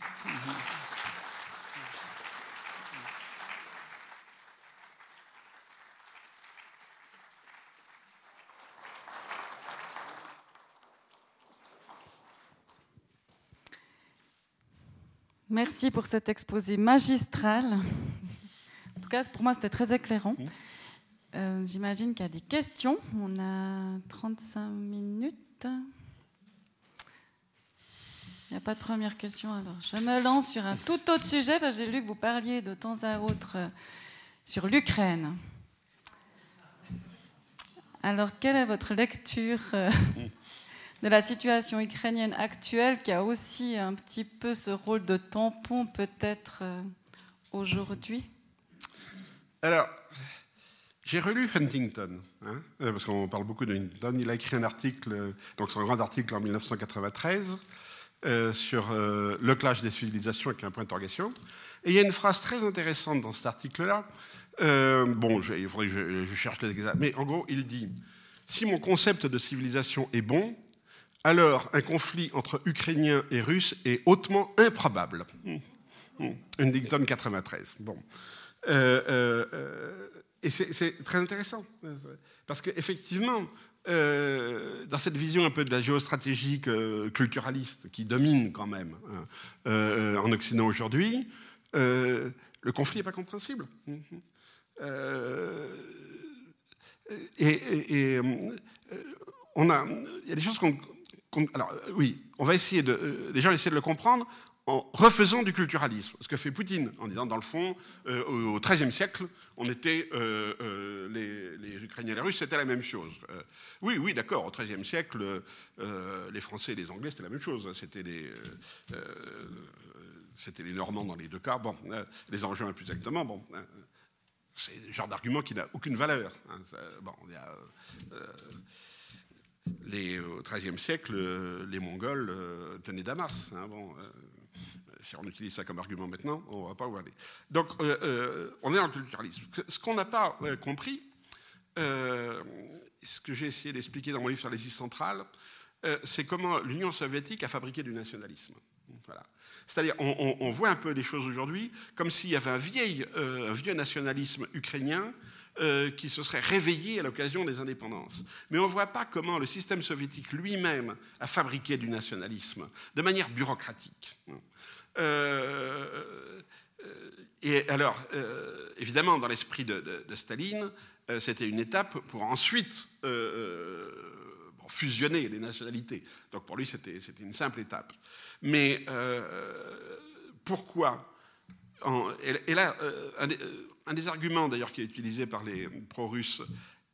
Merci pour cet exposé magistral. En tout cas, pour moi, c'était très éclairant. Euh, j'imagine qu'il y a des questions. On a 35 minutes. Il n'y a pas de première question. Alors, je me lance sur un tout autre sujet. J'ai lu que vous parliez de temps à autre euh, sur l'Ukraine. Alors, quelle est votre lecture euh, de la situation ukrainienne actuelle qui a aussi un petit peu ce rôle de tampon peut-être euh, aujourd'hui Alors, j'ai relu Huntington, hein, euh, parce qu'on parle beaucoup de Huntington. Il a écrit un article, donc son grand article en 1993, euh, sur le clash des civilisations avec un point d'interrogation. Et il y a une phrase très intéressante dans cet article-là. bon, il faudrait que je, cherche les exemples, mais en gros, il dit si mon concept de civilisation est bon, alors un conflit entre Ukrainiens et Russes est hautement improbable. Huntington 93. Bon. Euh, euh, euh, et c'est très intéressant, parce qu'effectivement, dans cette vision un peu de la géostratégie culturaliste qui domine quand même hein, en Occident aujourd'hui, le conflit n'est pas compréhensible. et, on a, il y a des choses qu'on alors euh, oui, on va essayer de, euh, déjà essayer de le comprendre en refaisant du culturalisme. Ce que fait Poutine, en disant, dans le fond, euh, au XIIIe siècle, on était, les, Ukrainiens et les Russes, c'était la même chose. oui, oui, d'accord, au XIIIe siècle, les Français et les Anglais, c'était la même chose. C'était les, Normands dans les deux cas. Bon, les Angevins plus exactement, bon. c'est le genre d'argument qui n'a aucune valeur. Hein, les, au XIIIe siècle, euh, les Mongols euh, tenaient Damas. Hein, bon, euh, si on utilise ça comme argument maintenant, on ne va pas où aller. Donc, on est dans le culturalisme. Ce qu'on n'a pas compris, ce que j'ai essayé d'expliquer dans mon livre sur les îles centrales, c'est comment l'Union soviétique a fabriqué du nationalisme. C'est-à-dire, on, voit un peu les choses aujourd'hui comme s'il y avait un, vieil, un vieux nationalisme ukrainien euh, qui se serait réveillé à l'occasion des indépendances. Mais on ne voit pas comment le système soviétique lui-même a fabriqué du nationalisme de manière bureaucratique. Euh, euh, et alors, évidemment, dans l'esprit de, Staline, c'était une étape pour ensuite fusionner les nationalités. Donc pour lui, c'était une simple étape. Mais pourquoi et, là, un des arguments d'ailleurs qui est utilisé par les pro-russes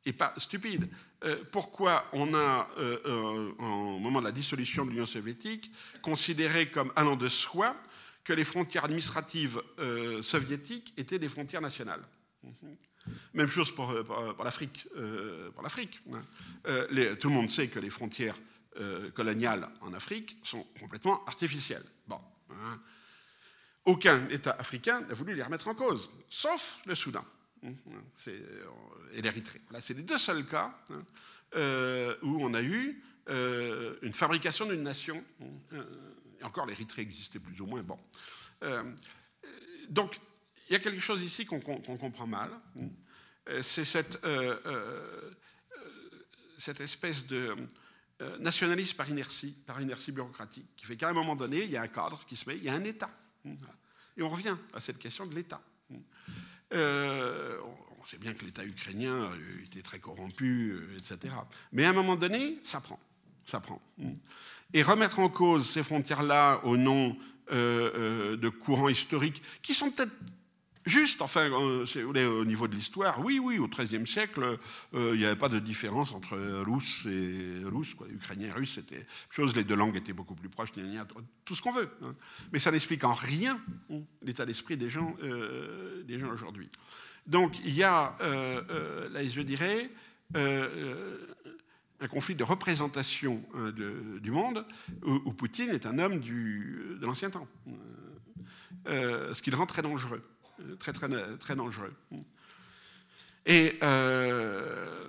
est pas stupide. Euh, pourquoi on a, euh, euh, au moment de la dissolution de l'Union soviétique, considéré comme allant de soi que les frontières administratives soviétiques étaient des frontières nationales? Même chose pour, l'Afrique. tout le monde sait que les frontières coloniales en Afrique sont complètement artificielles. Bon. Hein. Aucun État africain n'a voulu les remettre en cause, sauf le Soudan et l'Érythrée. Là, c'est les deux seuls cas hein, euh, où on a eu euh, une fabrication d'une nation. Euh, et encore, l'Érythrée existait plus ou moins. Bon. donc, il y a quelque chose ici qu'on comprend mal. C'est cette, cette espèce de nationalisme par inertie, par inertie bureaucratique, qui fait qu'à un moment donné, il y a un cadre qui se met, il y a un État. Et on revient à cette question de l'État. Euh, on sait bien que l'État ukrainien était très corrompu, euh, etc. Mais à un moment donné, ça prend. Ça prend. Et remettre en cause ces frontières-là au nom euh, de courants historiques qui sont peut-être Juste, enfin, au niveau de l'histoire, oui, oui, au XIIIe siècle, euh, il n'y avait pas de différence entre russe et russe. Ukrainien et russe, c'était chose, les deux langues étaient beaucoup plus proches, tout ce qu'on veut. Hein. Mais ça n'explique en rien l'état d'esprit des gens, euh, des gens aujourd'hui. Donc, il y a, euh, là, je dirais, un conflit de représentation hein, du monde où, Poutine est un homme de l'ancien temps, ce qui le rend très dangereux très, très, très dangereux. Et euh,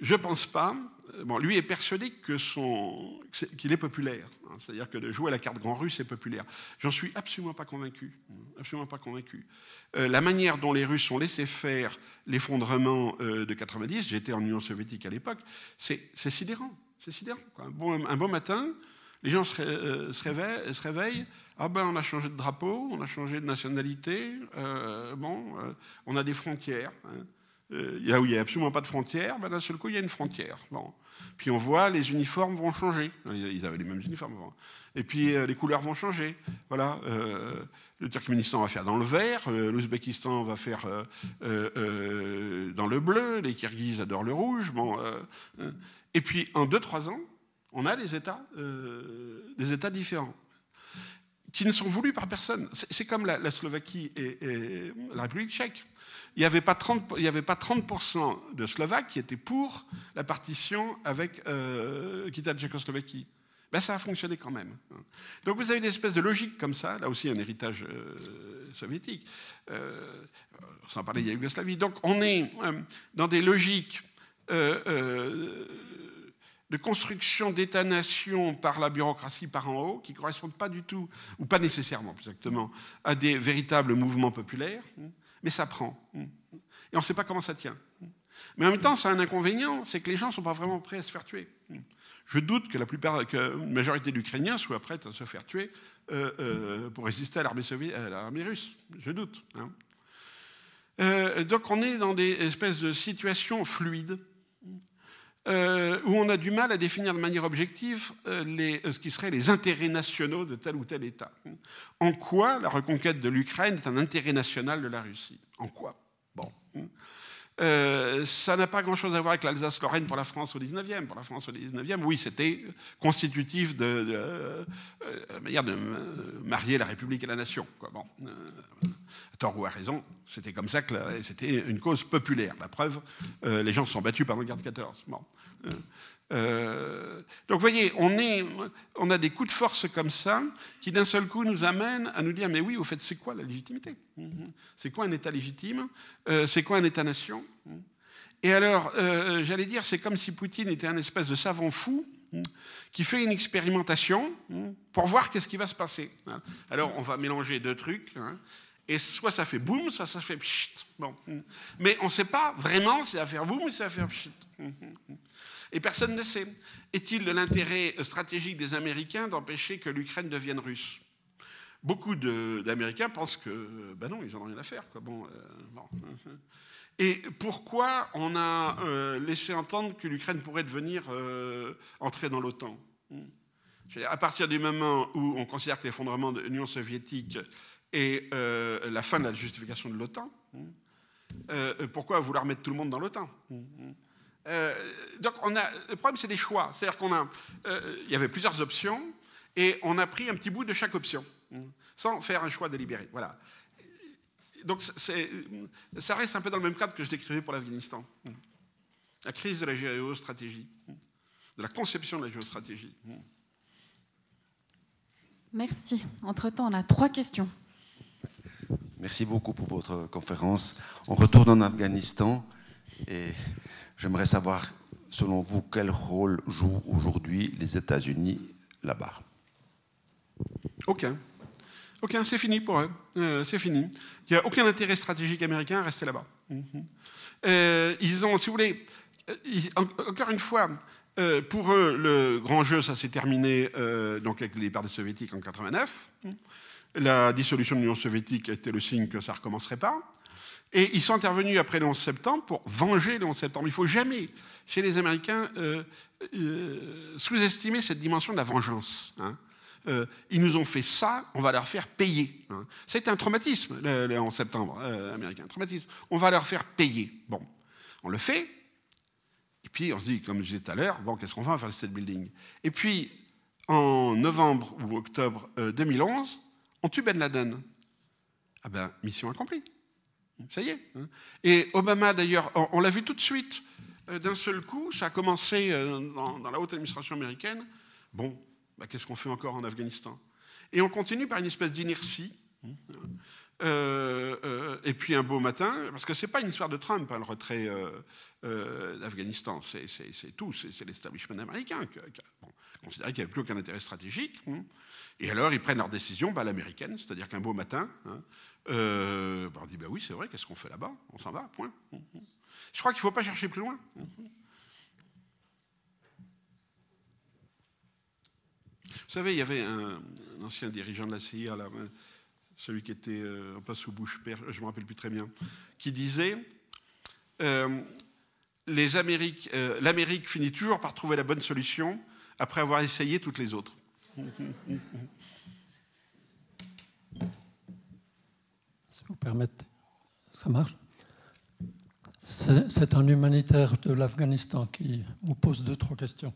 je ne pense pas. Bon, lui est persuadé que son, qu'il est populaire. Hein, c'est-à-dire que de jouer à la carte grand russe est populaire. J'en suis absolument pas convaincu. Absolument pas convaincu. Euh, la manière dont les Russes ont laissé faire l'effondrement euh, de 90, j'étais en Union soviétique à l'époque, c'est, sidérant. C'est sidérant. Un, bon, un bon matin, les gens se, réveillent, se réveillent ah ben, on a changé de drapeau, on a changé de nationalité, euh, bon, euh, on a des frontières. Hein. Euh, là où il n'y a absolument pas de frontières, ben, d'un seul coup, il y a une frontière. Bon. Puis on voit, les uniformes vont changer. Ils avaient les mêmes uniformes avant. Et puis les couleurs vont changer. Voilà. le Turkménistan va faire dans le vert, l'Ouzbékistan va faire dans le bleu, les Kirghizes adorent le rouge. Bon, et puis en 2-3 ans, on a des États, des États différents qui ne sont voulus par personne. C'est comme la, Slovaquie et, la République tchèque. Il n'y avait pas 30%, il avait pas 30 de Slovaques qui étaient pour la partition avec euh, quitte la Tchécoslovaquie. Ben, ça a fonctionné quand même. Donc vous avez une espèce de logique comme ça, là aussi un héritage euh, soviétique, euh, sans parler de la Yougoslavie. Donc on est euh, dans des logiques euh, de construction d'État-nation par la bureaucratie par en haut, qui ne correspondent pas du tout, ou pas nécessairement exactement, à des véritables mouvements populaires, mais ça prend. Et on ne sait pas comment ça tient. Mais en même temps, ça a un inconvénient, c'est que les gens ne sont pas vraiment prêts à se faire tuer. Je doute que la plupart, la majorité d'Ukrainiens soient prêts à se faire tuer euh, euh, pour résister à l'armée russe. Je doute. Hein. Euh, donc on est dans des espèces de situations fluides euh, où on a du mal à définir de manière objective euh, les, euh, ce qui seraient les intérêts nationaux de tel ou tel État. En quoi la reconquête de l'Ukraine est un intérêt national de la Russie? En quoi? Bon. Euh, ça n'a pas grand-chose à voir avec l'Alsace-Lorraine pour la France au 19e. Pour la France au 19e, oui, c'était constitutif de, de, euh, manière de marier la République et la nation. Bon, euh, à tort ou à raison, c'était comme ça que c'était une cause populaire. La preuve, les gens se sont battus pendant la guerre de 14. Bon. Euh, donc vous voyez, on, a des coups de force comme ça qui d'un seul coup nous amènent à nous dire mais oui, au fait, c'est quoi la légitimité? C'est quoi un État légitime? Euh, C'est quoi un État-nation? Et alors, euh, j'allais dire, c'est comme si Poutine était un espèce de savant fou hein, qui fait une expérimentation hein, pour voir qu'est-ce qui va se passer. Alors, on va mélanger deux trucs. Et soit ça fait boum, soit ça fait pchit. Bon. Mais on ne sait pas vraiment si ça va faire boum ou si ça va faire pchit. Et personne ne sait. Est-il de l'intérêt stratégique des Américains d'empêcher que l'Ukraine devienne russe? Beaucoup d'Américains pensent que, ben non, ils n'en ont rien à faire. Quoi. Bon, euh, Et pourquoi on a euh, laissé entendre que l'Ukraine pourrait devenir euh, entrer dans l'OTAN? À partir du moment où on considère que l'effondrement de l'Union soviétique est la fin de la justification de l'OTAN, pourquoi vouloir mettre tout le monde dans l'OTAN? Donc on a, le problème, c'est des choix. C'est-à-dire qu'on a, il y avait plusieurs options et on a pris un petit bout de chaque option sans faire un choix délibéré. Voilà donc ça reste un peu dans le même cadre que je décrivais pour l'Afghanistan. La crise de la géostratégie, de la conception de la géostratégie. Merci. Entre-temps, on a trois questions. Merci beaucoup pour votre conférence. On retourne en Afghanistan et j'aimerais savoir, selon vous, quel rôle jouent aujourd'hui les États-Unis là-bas? Aucun. Ok, c'est fini pour eux. Euh, c'est fini. Il n'y a aucun intérêt stratégique américain à rester là-bas. Mhm. Euh, ils ont, si vous voulez, euh, encore une fois, pour eux, le grand jeu, ça s'est terminé donc avec les parts soviétiques en 89. La dissolution de l'Union soviétique était le signe que ça ne recommencerait pas. Et ils sont intervenus après le 11 septembre pour venger le 11 septembre. Il ne faut jamais, chez les Américains, sous-estimer cette dimension de la vengeance. Hein. Euh, ils nous ont fait ça, on va leur faire payer. Hein. C'est un traumatisme en septembre euh, américain, traumatisme. On va leur faire payer. Bon, on le fait. Et puis on se dit, comme je disais tout à l'heure, bon, qu'est-ce qu'on va faire de cette building? Et puis en novembre ou octobre 2011, euh, on tue Ben Laden. Ah ben, mission accomplie. Ça y est. Hein. Et Obama, d'ailleurs, on, l'a vu tout de suite, d'un seul coup, ça a commencé dans, dans la haute administration américaine. Bon, bah, qu'est-ce qu'on fait encore en Afghanistan? Et on continue par une espèce d'inertie. Euh, euh, et puis un beau matin, parce que ce n'est pas une histoire de Trump, hein, le retrait euh, d'Afghanistan, c'est tout, c'est l'establishment américain qui bon, considérait qu'il n'y avait plus aucun intérêt stratégique. Hein. Et alors ils prennent leur décision bah, l'américaine, c'est-à-dire qu'un beau matin, hein, bah, on dit bah oui, c'est vrai, qu'est-ce qu'on fait là-bas? On s'en va, point. Je crois qu'il ne faut pas chercher plus loin. Vous savez, il y avait un, ancien dirigeant de la CIA, là, celui qui était euh, pas sous bouche père, je ne me rappelle plus très bien, qui disait euh, euh, l'Amérique finit toujours par trouver la bonne solution après avoir essayé toutes les autres. Si vous permettez, ça marche C'est un humanitaire de l'Afghanistan qui vous pose deux, trois questions.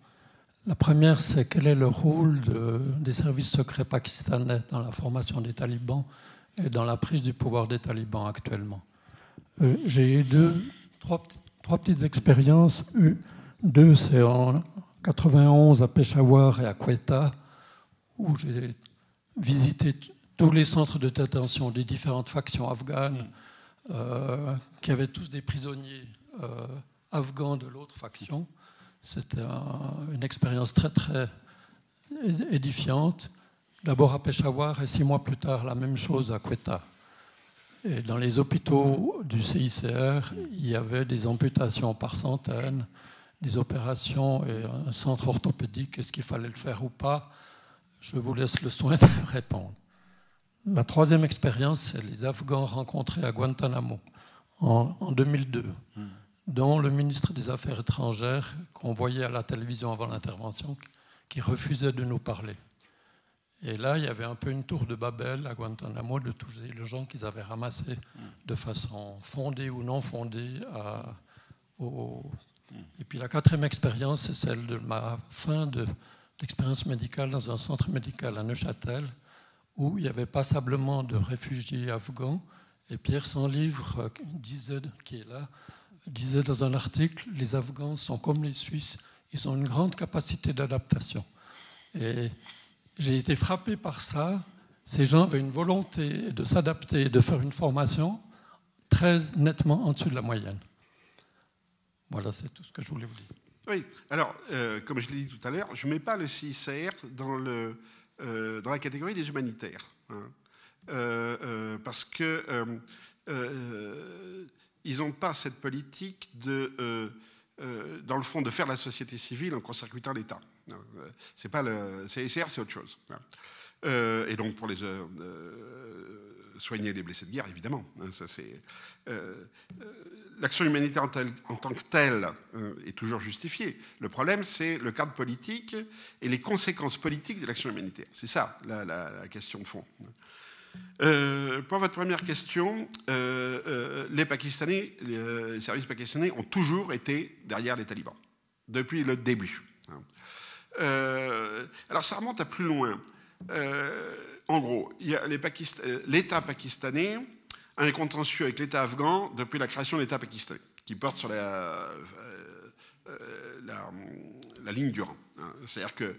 La première, c'est quel est le rôle des services secrets pakistanais dans la formation des talibans et dans la prise du pouvoir des talibans actuellement? Euh, j'ai eu deux, trois, petites expériences. Deux, c'est en 91 à Peshawar et à Quetta, où j'ai visité tous les centres de détention des différentes factions afghanes, euh, qui avaient tous des prisonniers euh, afghans de l'autre faction. C'était une expérience très, très édifiante. D'abord à Peshawar et six mois plus tard, la même chose à Quetta. Et dans les hôpitaux du CICR, il y avait des amputations par centaines, des opérations et un centre orthopédique. Est-ce qu'il fallait le faire ou pas? Je vous laisse le soin de répondre. La troisième expérience, c'est les Afghans rencontrés à Guantanamo en, en 2002 dont le ministre des Affaires étrangères, qu'on voyait à la télévision avant l'intervention, qui refusait de nous parler. Et là, il y avait un peu une tour de Babel à Guantanamo de tous les gens qu'ils avaient ramassés de façon fondée ou non fondée. Et puis la quatrième expérience, c'est celle de ma fin d'expérience médicale dans un centre médical à Neuchâtel, où il y avait passablement de réfugiés afghans. Et Pierre Livre disait, qui est là, disait dans un article, les Afghans sont comme les Suisses, ils ont une grande capacité d'adaptation. Et j'ai été frappé par ça. Ces gens avaient une volonté de s'adapter, de faire une formation très nettement en dessous de la moyenne. Voilà, c'est tout ce que je voulais vous dire. Oui, alors, comme je l'ai dit tout à l'heure, je ne mets pas le CICR dans, le, dans la catégorie des humanitaires. Hein. parce que ils n'ont pas cette politique de, dans le fond, de faire la société civile en court-circuitant l'État. C'est pas le CICR, c'est autre chose. Hein. et donc pour les soigner les blessés de guerre, évidemment. Hein, ça, c'est, euh, euh, l'action humanitaire en, tant que telle euh, est toujours justifiée. Le problème, c'est le cadre politique et les conséquences politiques de l'action humanitaire. C'est ça la, question de fond. Pour votre première question, les Pakistanais, les services pakistanais ont toujours été derrière les talibans, depuis le début. Hein. alors ça remonte à plus loin en gros, euh, l'État pakistanais a un contentieux avec l'État afghan depuis la création de l'État pakistanais, qui porte sur la, euh, euh, la, ligne du rang. Hein. C'est-à-dire que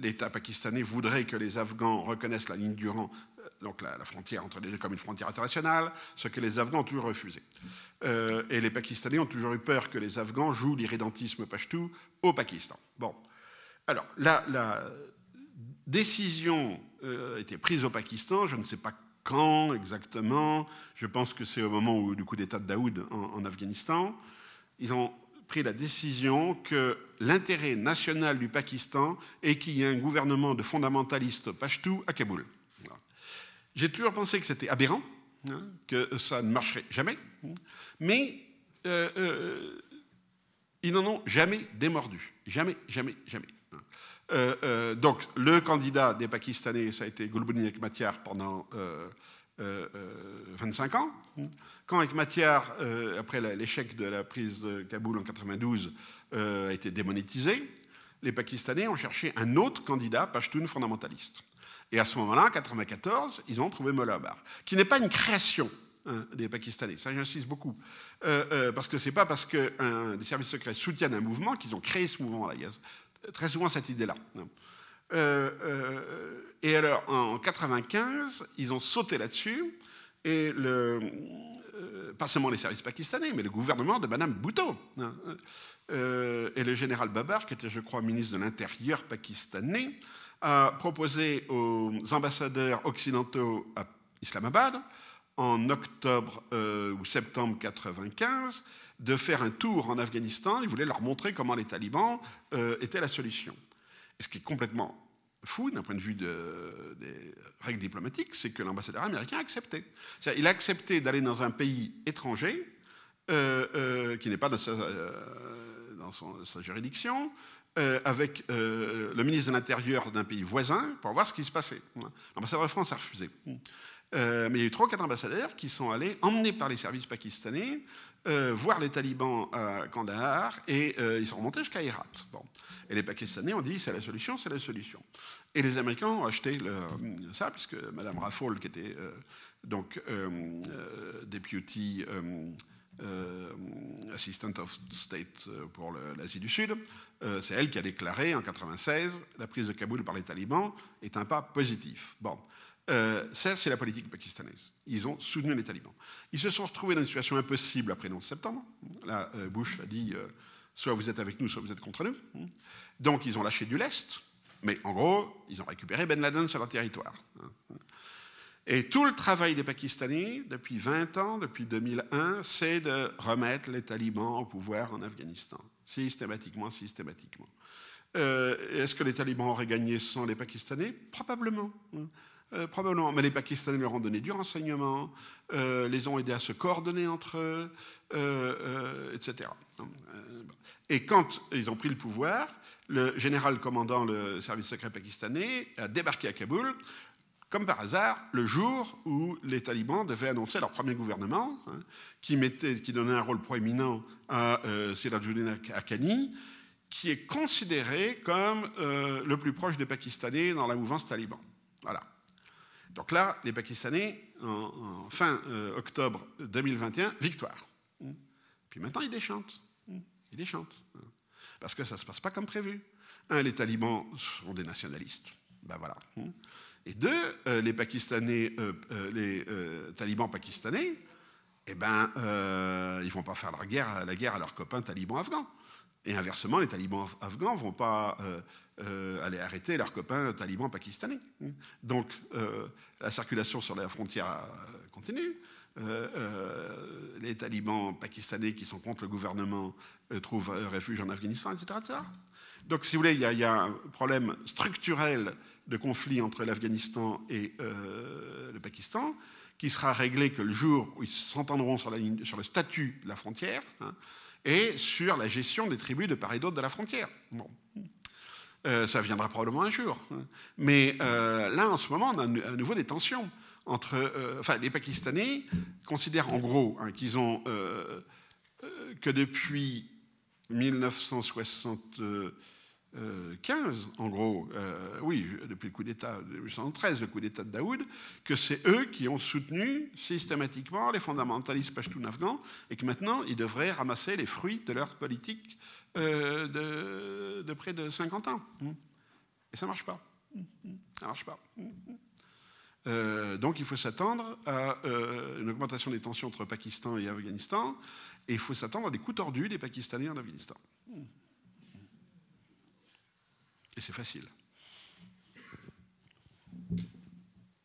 l'État pakistanais voudrait que les Afghans reconnaissent la ligne du rang, donc la, frontière entre les deux comme une frontière internationale, ce que les Afghans ont toujours refusé. et les Pakistanais ont toujours eu peur que les Afghans jouent l'irrédentisme pashtou au Pakistan. Bon. Alors, la, décision euh, a été prise au Pakistan, je ne sais pas quand exactement, je pense que c'est au moment où, du coup d'État de Daoud en, Afghanistan, ils ont pris la décision que l'intérêt national du Pakistan est qu'il y ait un gouvernement de fondamentalistes pashtou à Kaboul. J'ai toujours pensé que c'était aberrant, hein, que ça ne marcherait jamais, mais euh, euh, ils n'en ont jamais démordu. Jamais, jamais, jamais. Euh, euh, donc, le candidat des Pakistanais, ça a été Gulbuddin Ekmatyar pendant 25 euh, ans. Quand Ekmatyar, après l'échec de la prise de Kaboul en 92, a été démonétisé, les Pakistanais ont cherché un autre candidat, Pashtun fondamentaliste. Et à ce moment-là, en 1994, ils ont trouvé Mullah qui n'est pas une création hein, des Pakistanais. Ça, j'insiste beaucoup. parce que ce n'est pas parce que des services secrets soutiennent un mouvement qu'ils ont créé ce mouvement-là très souvent cette idée-là. Euh, euh, et alors, en 95, ils ont sauté là-dessus, et euh, pas seulement les services pakistanais, mais le gouvernement de Madame Bhutto, hein, et le général Babar, qui était, je crois, ministre de l'Intérieur pakistanais, a proposé aux ambassadeurs occidentaux à Islamabad, en octobre ou septembre 95, de faire un tour en Afghanistan. Ils voulaient leur montrer comment les talibans euh, étaient la solution. Et ce qui est complètement fou d'un point de vue des règles diplomatiques, c'est que l'ambassadeur américain a accepté. Il a accepté d'aller dans un pays étranger euh, euh, qui n'est pas dans sa juridiction, avec le ministre de l'Intérieur d'un pays voisin pour voir ce qui se passait. L'ambassadeur de France a refusé. mais il y a eu trois quatre ambassadeurs qui sont allés, emmenés par les services pakistanais, euh, voir les talibans à Kandahar et euh, ils sont remontés jusqu'à Herat. Bon. Et les Pakistanais ont dit c'est la solution, c'est la solution. Et les Américains ont acheté ça, puisque Mme Raffol, qui était euh, donc deputy assistant of state pour l'Asie du Sud, c'est elle qui a déclaré en 96 la prise de Kaboul par les talibans est un pas positif. Bon. Euh, ça, c'est la politique pakistanaise. Ils ont soutenu les talibans. Ils se sont retrouvés dans une situation impossible après le 11 septembre. Là, euh, Bush a dit euh, soit vous êtes avec nous, soit vous êtes contre nous. Donc, ils ont lâché du lest, mais en gros, ils ont récupéré Ben Laden sur leur territoire. Et tout le travail des Pakistanais, depuis 20 ans, depuis 2001, c'est de remettre les talibans au pouvoir en Afghanistan. Systématiquement, systématiquement. Est-ce que les talibans auraient gagné sans les Pakistanais? Probablement. Euh, probablement, mais les Pakistanais leur ont donné du renseignement, euh, les ont aidés à se coordonner entre eux, euh, etc. Et quand ils ont pris le pouvoir, le général commandant le service secret pakistanais a débarqué à Kaboul, comme par hasard, le jour où les talibans devaient annoncer leur premier gouvernement, hein, qui, donnait un rôle proéminent à euh, Sirajuddin Haqqani, qui est considéré comme le plus proche des Pakistanais dans la mouvance taliban. Voilà. Donc là, les Pakistanais, en, fin euh, octobre 2021, victoire. Puis maintenant, ils déchantent. Ils déchantent. Parce que ça ne se passe pas comme prévu. Les talibans sont des nationalistes. Ben voilà. Et deux, euh, les, Pakistanais, euh, les talibans pakistanais eh ben, ils ne vont pas faire la guerre, à leurs copains talibans afghans. Et inversement, les talibans afghans ne vont pas aller arrêter leurs copains talibans pakistanais. Donc, la circulation sur la frontière continue. Euh, euh, les talibans pakistanais qui sont contre le gouvernement euh, trouvent refuge en Afghanistan, etc., donc, si vous voulez, il y, a, un problème structurel de conflit entre l'Afghanistan et euh, le Pakistan qui sera réglé que le jour où ils s'entendront sur, le statut de la frontière hein, et sur la gestion des tribus de part et d'autre de la frontière. Euh, ça viendra probablement un jour. Mais euh, là, en ce moment, on a à nouveau des tensions entre. Enfin, les Pakistanais considèrent en gros hein, qu'ils ont. que depuis 1960. Euh, 15, en gros, euh, oui, depuis le coup d'État de 1913, le coup d'État de Daoud, que c'est eux qui ont soutenu systématiquement les fondamentalistes pashtuns afghans et que maintenant ils devraient ramasser les fruits de leur politique euh, de, près de 50 ans. Hmm. Et ça ne marche pas. Ça marche pas. Hmm, hmm. donc il faut s'attendre à une augmentation des tensions entre Pakistan et Afghanistan, et il faut s'attendre à des coups tordus des Pakistanais en Afghanistan. Et c'est facile.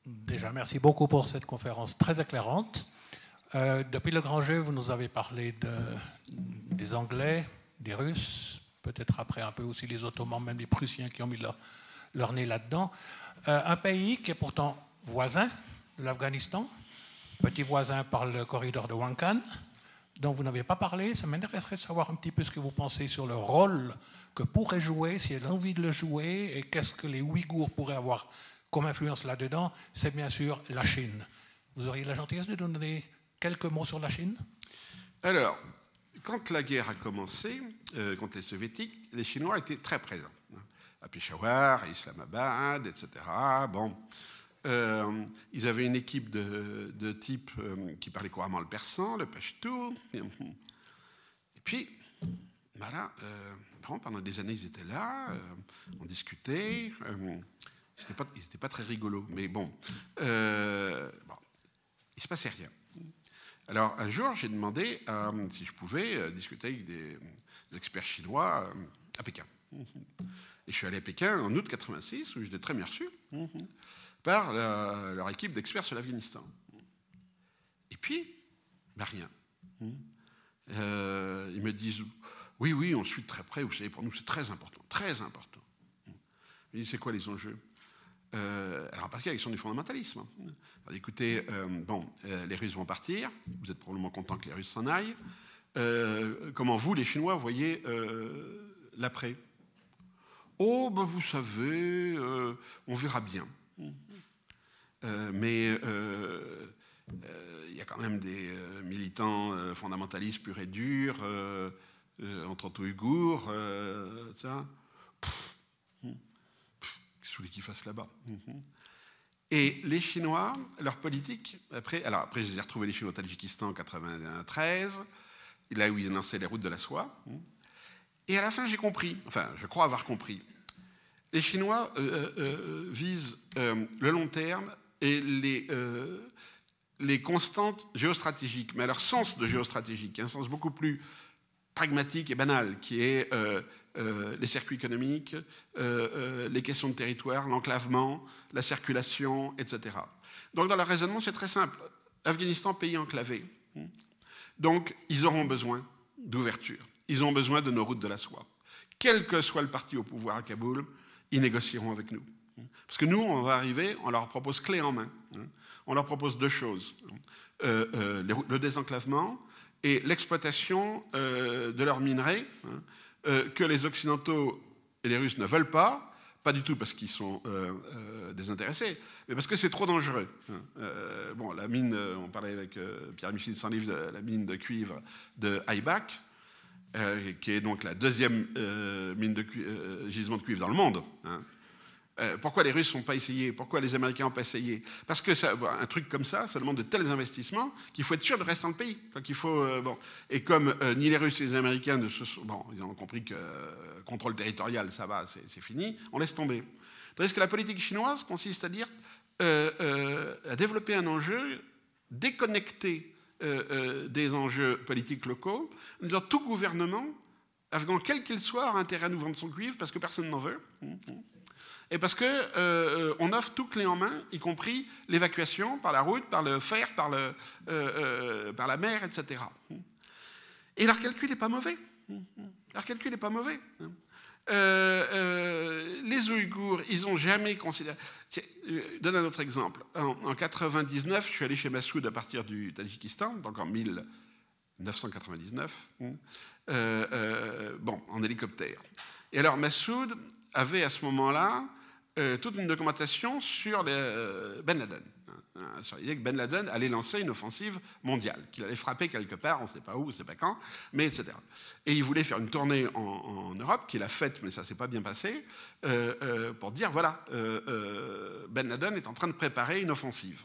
Déjà, merci beaucoup pour cette conférence très éclairante. Euh, depuis le grand jeu, vous nous avez parlé de, des Anglais, des Russes, peut-être après un peu aussi les Ottomans, même les Prussiens qui ont mis leur, leur nez là-dedans. un pays qui est pourtant voisin de l'Afghanistan, petit voisin par le corridor de Wankan, dont vous n'avez pas parlé. Ça m'intéresserait de savoir un petit peu ce que vous pensez sur le rôle que pourrait jouer, s'il y a l'envie de le jouer, et qu'est-ce que les Ouïghours pourraient avoir comme influence là-dedans. C'est bien sûr la Chine. Vous auriez la gentillesse de donner quelques mots sur la Chine? Alors, quand la guerre a commencé euh, contre les soviétiques, les Chinois étaient très présents. Hein, à Peshawar, à Islamabad, etc. Bon, euh, ils avaient une équipe de, type euh, qui parlait couramment le persan, le pashto. Et puis, voilà, euh, pendant des années, ils étaient là, on discutait. ils n'étaient pas, pas, très rigolos, mais bon, il ne se passait rien. Alors, un jour, j'ai demandé si je pouvais discuter avec des experts chinois à Pékin. Et je suis allé à Pékin en août 86, où j'étais très bien reçu par leur équipe d'experts sur l'Afghanistan. Et puis, bah rien. Euh, ils me disent Oui, oui, on suit très près, vous savez, pour nous c'est très important, très important. Je dis C'est quoi les enjeux? Euh, alors, y a la question du fondamentalisme. Écoutez, euh, bon, les Russes vont partir, vous êtes probablement content que les Russes s'en aillent. comment vous, les Chinois, voyez l'après? Oh, ben vous savez, on verra bien. Euh, mais euh, euh, il y a quand même des militants fondamentalistes purs et durs, entre autres ouïghours, ça. Qu'est-ce que qu'ils fassent là-bas? Mhm. Et les Chinois, leur politique, après, alors après, je les ai retrouvés les Chinois au Tadjikistan en 93, là où ils lancé les routes de la soie. Et à la fin, j'ai compris, enfin, je crois avoir compris. Les Chinois visent le long terme et les, euh, constantes géostratégiques, mais à leur sens de géostratégique, un sens beaucoup plus pragmatique et banal, qui est euh, euh, les circuits économiques, les questions de territoire, l'enclavement, la circulation, etc. Donc dans leur raisonnement, c'est très simple. Afghanistan, pays enclavé. Donc ils auront besoin d'ouverture. Ils ont besoin de nos routes de la soie. Quel que soit le parti au pouvoir à Kaboul, ils négocieront avec nous. Parce que nous, on va arriver, on leur propose clé en main. On leur propose deux choses. Euh, euh, le désenclavement et l'exploitation euh, de leurs minerais hein, que les Occidentaux et les Russes ne veulent pas, pas du tout parce qu'ils sont désintéressés, mais parce que c'est trop dangereux. Hein. bon, la mine, on parlait avec Pierre-Michel de la mine de cuivre de Haibach, qui est donc la deuxième mine de gisement de cuivre dans le monde. Euh, pourquoi les Russes n'ont pas essayé? Pourquoi les Américains n'ont pas essayé? Parce que ça, un truc comme ça, ça demande de tels investissements qu'il faut être sûr de rester dans le pays. faut, euh, bon. Et comme euh, ni les Russes ni les Américains ne se sont, bon, ils ont compris que contrôle territorial, ça va, c'est fini, on laisse tomber. Tandis que la politique chinoise consiste à dire à développer un enjeu déconnecté des enjeux politiques locaux, en disant tout gouvernement afghan, quel qu'il soit, a intérêt à nous vendre son cuivre parce que personne n'en veut. Et parce qu'on euh, on offre tout clé en main, y compris l'évacuation par la route, par le fer, par, le, euh, euh, par la mer, etc. Et leur calcul n'est pas mauvais. Leur calcul n'est pas mauvais. Les Ouïghours, ils n'ont jamais considéré. Je donne un autre exemple. En, en, 99, je suis allé chez Massoud à partir du Tadjikistan, donc en 1999, bon, en hélicoptère. Et alors Massoud avait à ce moment-là euh, toute une documentation sur euh, Ben Laden, hein, hein, sur l'idée que Ben Laden allait lancer une offensive mondiale, qu'il allait frapper quelque part, on ne sait pas où, on ne sait pas quand, mais etc. Et il voulait faire une tournée en, Europe, qu'il a faite, mais ça ne s'est pas bien passé, euh, pour dire voilà, Ben Laden est en train de préparer une offensive.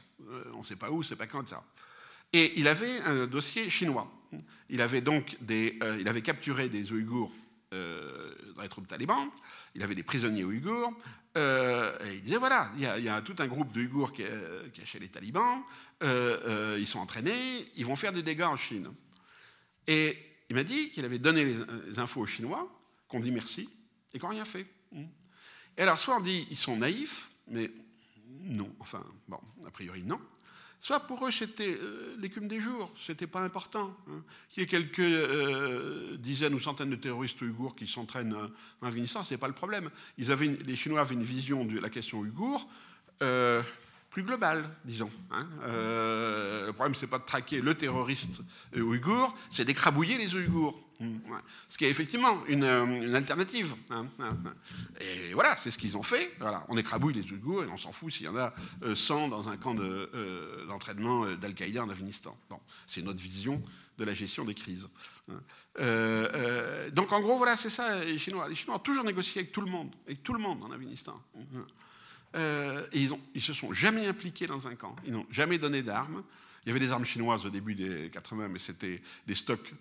on ne sait pas où, on ne sait pas quand, etc. Et il avait un dossier chinois. Il avait donc des, il avait capturé des Ouïghours euh, dans les troupes talibans, il avait des prisonniers ouïghours, euh, et il disait voilà, il y, a, tout un groupe d'Ouïghours qui, est chez les talibans, euh, ils sont entraînés, ils vont faire des dégâts en Chine. Et il m'a dit qu'il avait donné les, infos aux Chinois, qu'on dit merci, et qu'on n'a rien fait. Et alors, soit on dit ils sont naïfs, mais non, enfin, bon, a priori non. Soit pour eux, c'était euh, l'écume des jours, c'était pas important. Hein. Qu'il y ait quelques euh, dizaines ou centaines de terroristes ouïghours qui s'entraînent euh, en Afghanistan, ce n'est pas le problème. Les Chinois avaient une vision de la question ouïghour plus globale, disons. Hein. le problème, c'est pas de traquer le terroriste ouïghour, c'est d'écrabouiller les Ouïghours. Mmh, ce qui est effectivement une, euh, alternative. Hein, hein, hein. Et voilà, c'est ce qu'ils ont fait. Voilà, on écrabouille les Ouïghours et on s'en fout s'il y en a 100 euh, dans un camp euh, d'entraînement d'Al-Qaïda en Afghanistan. Bon, c'est notre vision de la gestion des crises. donc en gros, voilà, c'est ça les Chinois. Les Chinois ont toujours négocié avec tout le monde, avec tout le monde en Afghanistan. Et ils, ils se sont jamais impliqués dans un camp. Ils n'ont jamais donné d'armes. Il y avait des armes chinoises au début des 80, mais c'était des stocks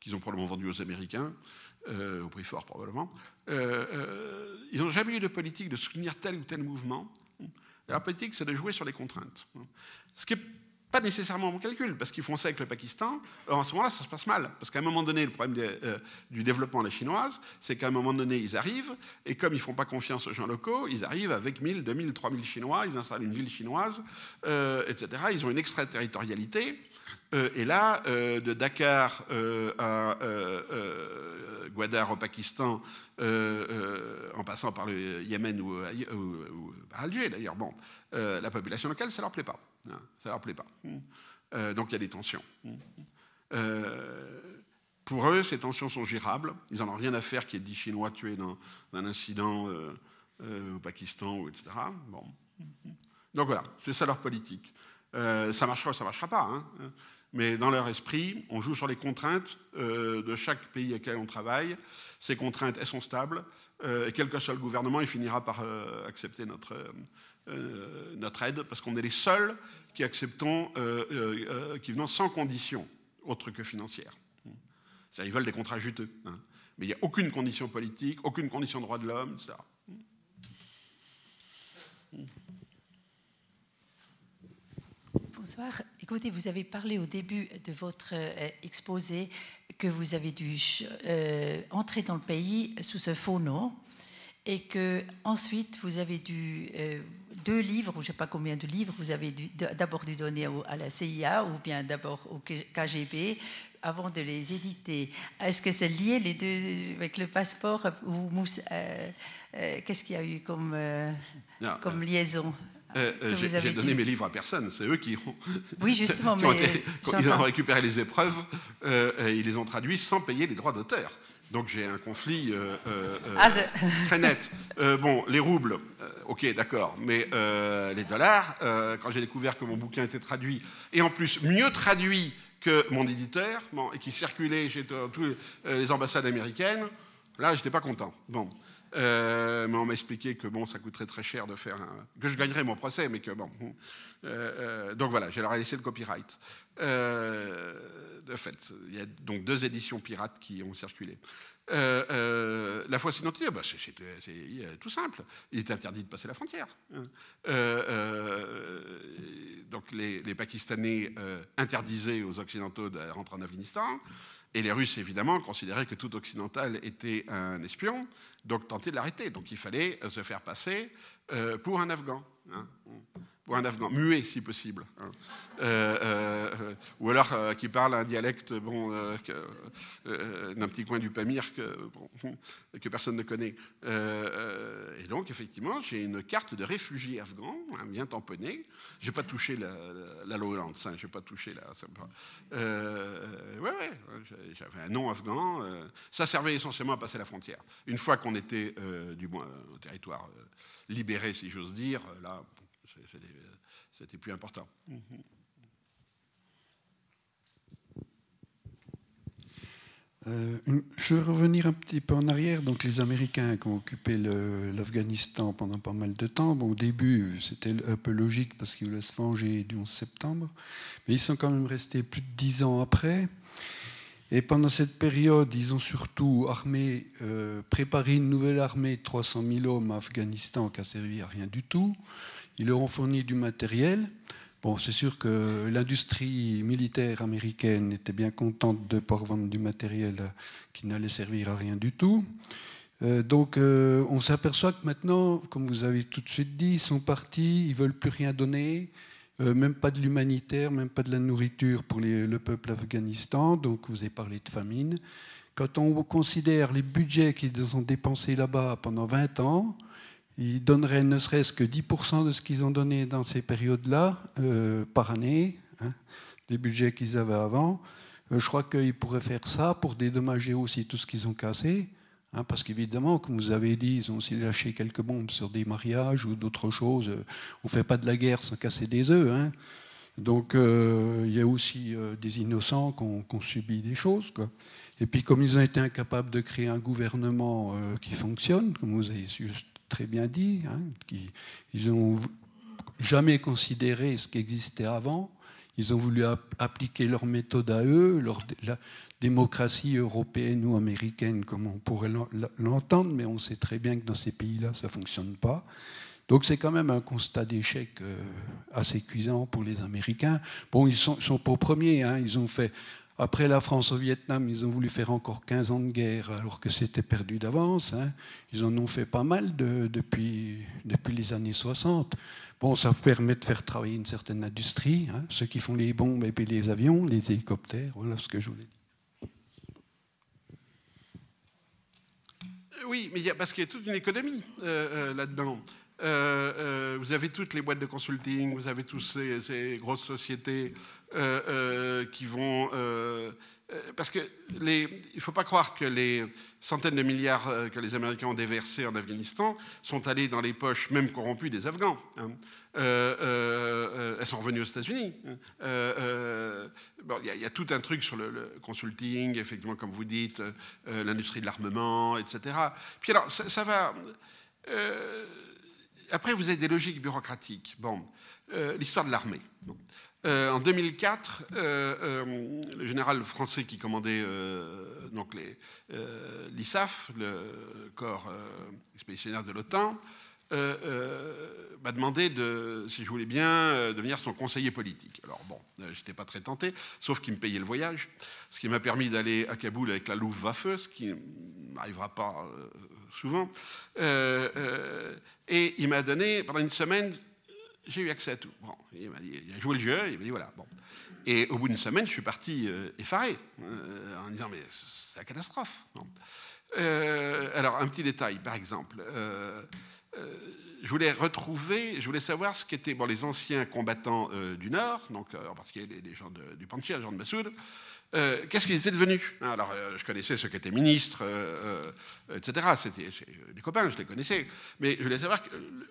qu'ils ont probablement vendu aux Américains, euh, au prix fort probablement. Euh, euh, ils n'ont jamais eu de politique de soutenir tel ou tel mouvement. La politique, c'est de jouer sur les contraintes. Ce qui n'est pas nécessairement mon calcul, parce qu'ils font ça avec le Pakistan. En ce moment-là, ça se passe mal, parce qu'à un moment donné, le problème du développement de la chinoise, c'est qu'à un moment donné, ils arrivent, et comme ils ne font pas confiance aux gens locaux, ils arrivent avec 1000, 2000, 3000 Chinois, ils installent une ville chinoise, etc. Ils ont une extraterritorialité. Euh, et là, euh, de Dakar euh, à Gwadar au Pakistan, en passant par le Yémen ou, par Alger d'ailleurs, bon, la population locale, ça leur plaît pas. Hein, ça leur plaît pas. donc il y a des tensions. pour eux, ces tensions sont gérables. Ils n'en ont rien à faire qu'il y ait 10 Chinois tués dans, un incident au Pakistan, etc. Bon. Donc voilà, c'est ça leur politique. ça marchera ou ça ne marchera pas. Hein mais dans leur esprit, on joue sur les contraintes euh, de chaque pays avec lequel on travaille. Ces contraintes, elles sont stables, euh, et quel que soit le gouvernement, il finira par euh, accepter notre, notre aide, parce qu'on est les seuls qui acceptons, qui venons sans condition autre que financière. Ils veulent des contrats juteux, hein. mais il n'y a aucune condition politique, aucune condition de droit de l'homme, etc. Bonsoir. Écoutez, vous avez parlé au début de votre euh, exposé que vous avez dû euh, entrer dans le pays sous ce faux nom et que ensuite vous avez dû euh, deux livres, ou je ne sais pas combien de livres, vous avez d'abord dû donner à la CIA ou bien d'abord au KGB avant de les éditer. Est-ce que c'est lié les deux avec le passeport ou qu'est-ce qu'il y a eu comme, comme liaison? Euh, euh, j'ai donné mes livres à personne, c'est eux qui ont, oui, justement, ont, ils ont récupéré les épreuves euh, et ils les ont traduits sans payer les droits d'auteur. Donc j'ai un conflit ah, très net. bon, les roubles, ok, d'accord, mais les dollars, quand j'ai découvert que mon bouquin était traduit, et en plus mieux traduit que mon éditeur, et qui circulait chez toutes les ambassades américaines, là, j'étais pas content. Bon. Euh, mais on m'a expliqué que bon, ça coûterait très cher de faire un... que je gagnerais mon procès, mais que bon. Euh, euh, donc voilà, j'ai leur laissé le copyright. de fait, il y a donc deux éditions pirates qui ont circulé. la fois identité, bah, c'est tout simple. Il est interdit de passer la frontière. Hein. donc les, les Pakistanais interdisaient aux Occidentaux de rentrer en Afghanistan. Et les Russes, évidemment, considéraient que tout occidental était un espion, donc tentaient de l'arrêter. Donc il fallait se faire passer pour un Afghan. Ou un afghan, muet si possible, hein. euh, euh, ou alors euh, qui parle un dialecte bon, d'un petit coin du Pamir que, que personne ne connaît. et donc, effectivement, j'ai une carte de réfugié afghan, hein, bien tamponnée. Je n'ai pas touché la, la, Lowlands, hein, je n'ai pas touché la. ouais, ouais, j'avais un nom afghan. ça servait essentiellement à passer la frontière. Une fois qu'on était, du moins, au territoire libéré, si j'ose dire, là, c'était plus important. Euh, je vais revenir un petit peu en arrière. Donc, les Américains qui ont occupé l'Afghanistan pendant pas mal de temps. Au début, c'était un peu logique parce qu'ils voulaient se venger du 11 septembre. Mais ils sont quand même restés plus de dix ans après. Et pendant cette période, ils ont surtout armé, euh, préparé une nouvelle armée de 300 000 hommes à Afghanistan qui a servi à rien du tout. Ils leur ont fourni du matériel. Bon, c'est sûr que l'industrie militaire américaine était bien contente de pouvoir vendre du matériel qui n'allait servir à rien du tout. Euh, donc, euh, on s'aperçoit que maintenant, comme vous avez tout de suite dit, ils sont partis, ils veulent plus rien donner. Euh, même pas de l'humanitaire, même pas de la nourriture pour le peuple afghanistan. Donc vous avez parlé de famine. Quand on considère les budgets qu'ils ont dépensés là-bas pendant 20 ans, ils donneraient ne serait-ce que 10% de ce qu'ils ont donné dans ces périodes-là euh, par année, hein, des budgets qu'ils avaient avant. Euh, je crois qu'ils pourraient faire ça pour dédommager aussi tout ce qu'ils ont cassé. Hein, parce qu'évidemment, comme vous avez dit, ils ont aussi lâché quelques bombes sur des mariages ou d'autres choses. On ne fait pas de la guerre sans casser des œufs. Hein. Donc euh, il y a aussi euh, des innocents qui ont, subi des choses. Et puis comme ils ont été incapables de créer un gouvernement euh, qui fonctionne, comme vous avez juste très bien dit, hein, ils n'ont jamais considéré ce qui existait avant, ils ont voulu appliquer leur méthode à eux, leur, la démocratie européenne ou américaine, comme on pourrait l'entendre, mais on sait très bien que dans ces pays-là, ça ne fonctionne pas. Donc c'est quand même un constat d'échec euh, assez cuisant pour les Américains. Bon, ils sont, sont pas premiers, hein. ils ont fait après la France au Vietnam, ils ont voulu faire encore 15 ans de guerre alors que c'était perdu d'avance. Hein. Ils en ont fait pas mal depuis, depuis les années 60. Bon, ça permet de faire travailler une certaine industrie, hein. ceux qui font les bombes et puis les avions, les hélicoptères, voilà ce que je voulais dire. Oui, mais parce qu'il y a toute une économie euh, euh, là-dedans. Euh, vous avez toutes les boîtes de consulting, vous avez tous ces, grosses sociétés qui vont euh, parce que il ne faut pas croire que les centaines de milliards euh, que les Américains ont déversés en Afghanistan sont allés dans les poches, même corrompues, des Afghans. Hein. Euh, elles sont revenues aux États-Unis. Il y, a tout un truc sur le, consulting, effectivement, comme vous dites, l'industrie de l'armement, etc. Puis alors, ça, va. après, vous avez des logiques bureaucratiques. Bon, l'histoire de l'armée. Euh, en 2004, euh, euh, le général français qui commandait donc l'ISAF, le corps expéditionnaire de l'OTAN, m'a demandé de, si je voulais bien devenir son conseiller politique. Alors bon, j'étais pas très tenté, sauf qu'il me payait le voyage, ce qui m'a permis d'aller à Kaboul avec la Luftwaffe, ce qui n'arrivera pas souvent. et il m'a donné pendant une semaine j'ai eu accès à tout. Il, a joué le jeu, il m'a dit voilà. Et au bout d'une semaine, je suis parti euh, effaré, euh, en disant mais c'est la catastrophe. Euh, alors, un petit détail, par exemple. je voulais retrouver, je voulais savoir ce qu'étaient bon, les anciens combattants du Nord, donc en particulier les, gens du Panchir, les gens de Massoud, euh, qu'est-ce qu'ils étaient devenus? Alors, euh, je connaissais ceux qui étaient ministres, euh, etc. C'était des copains, je les connaissais. Mais je voulais savoir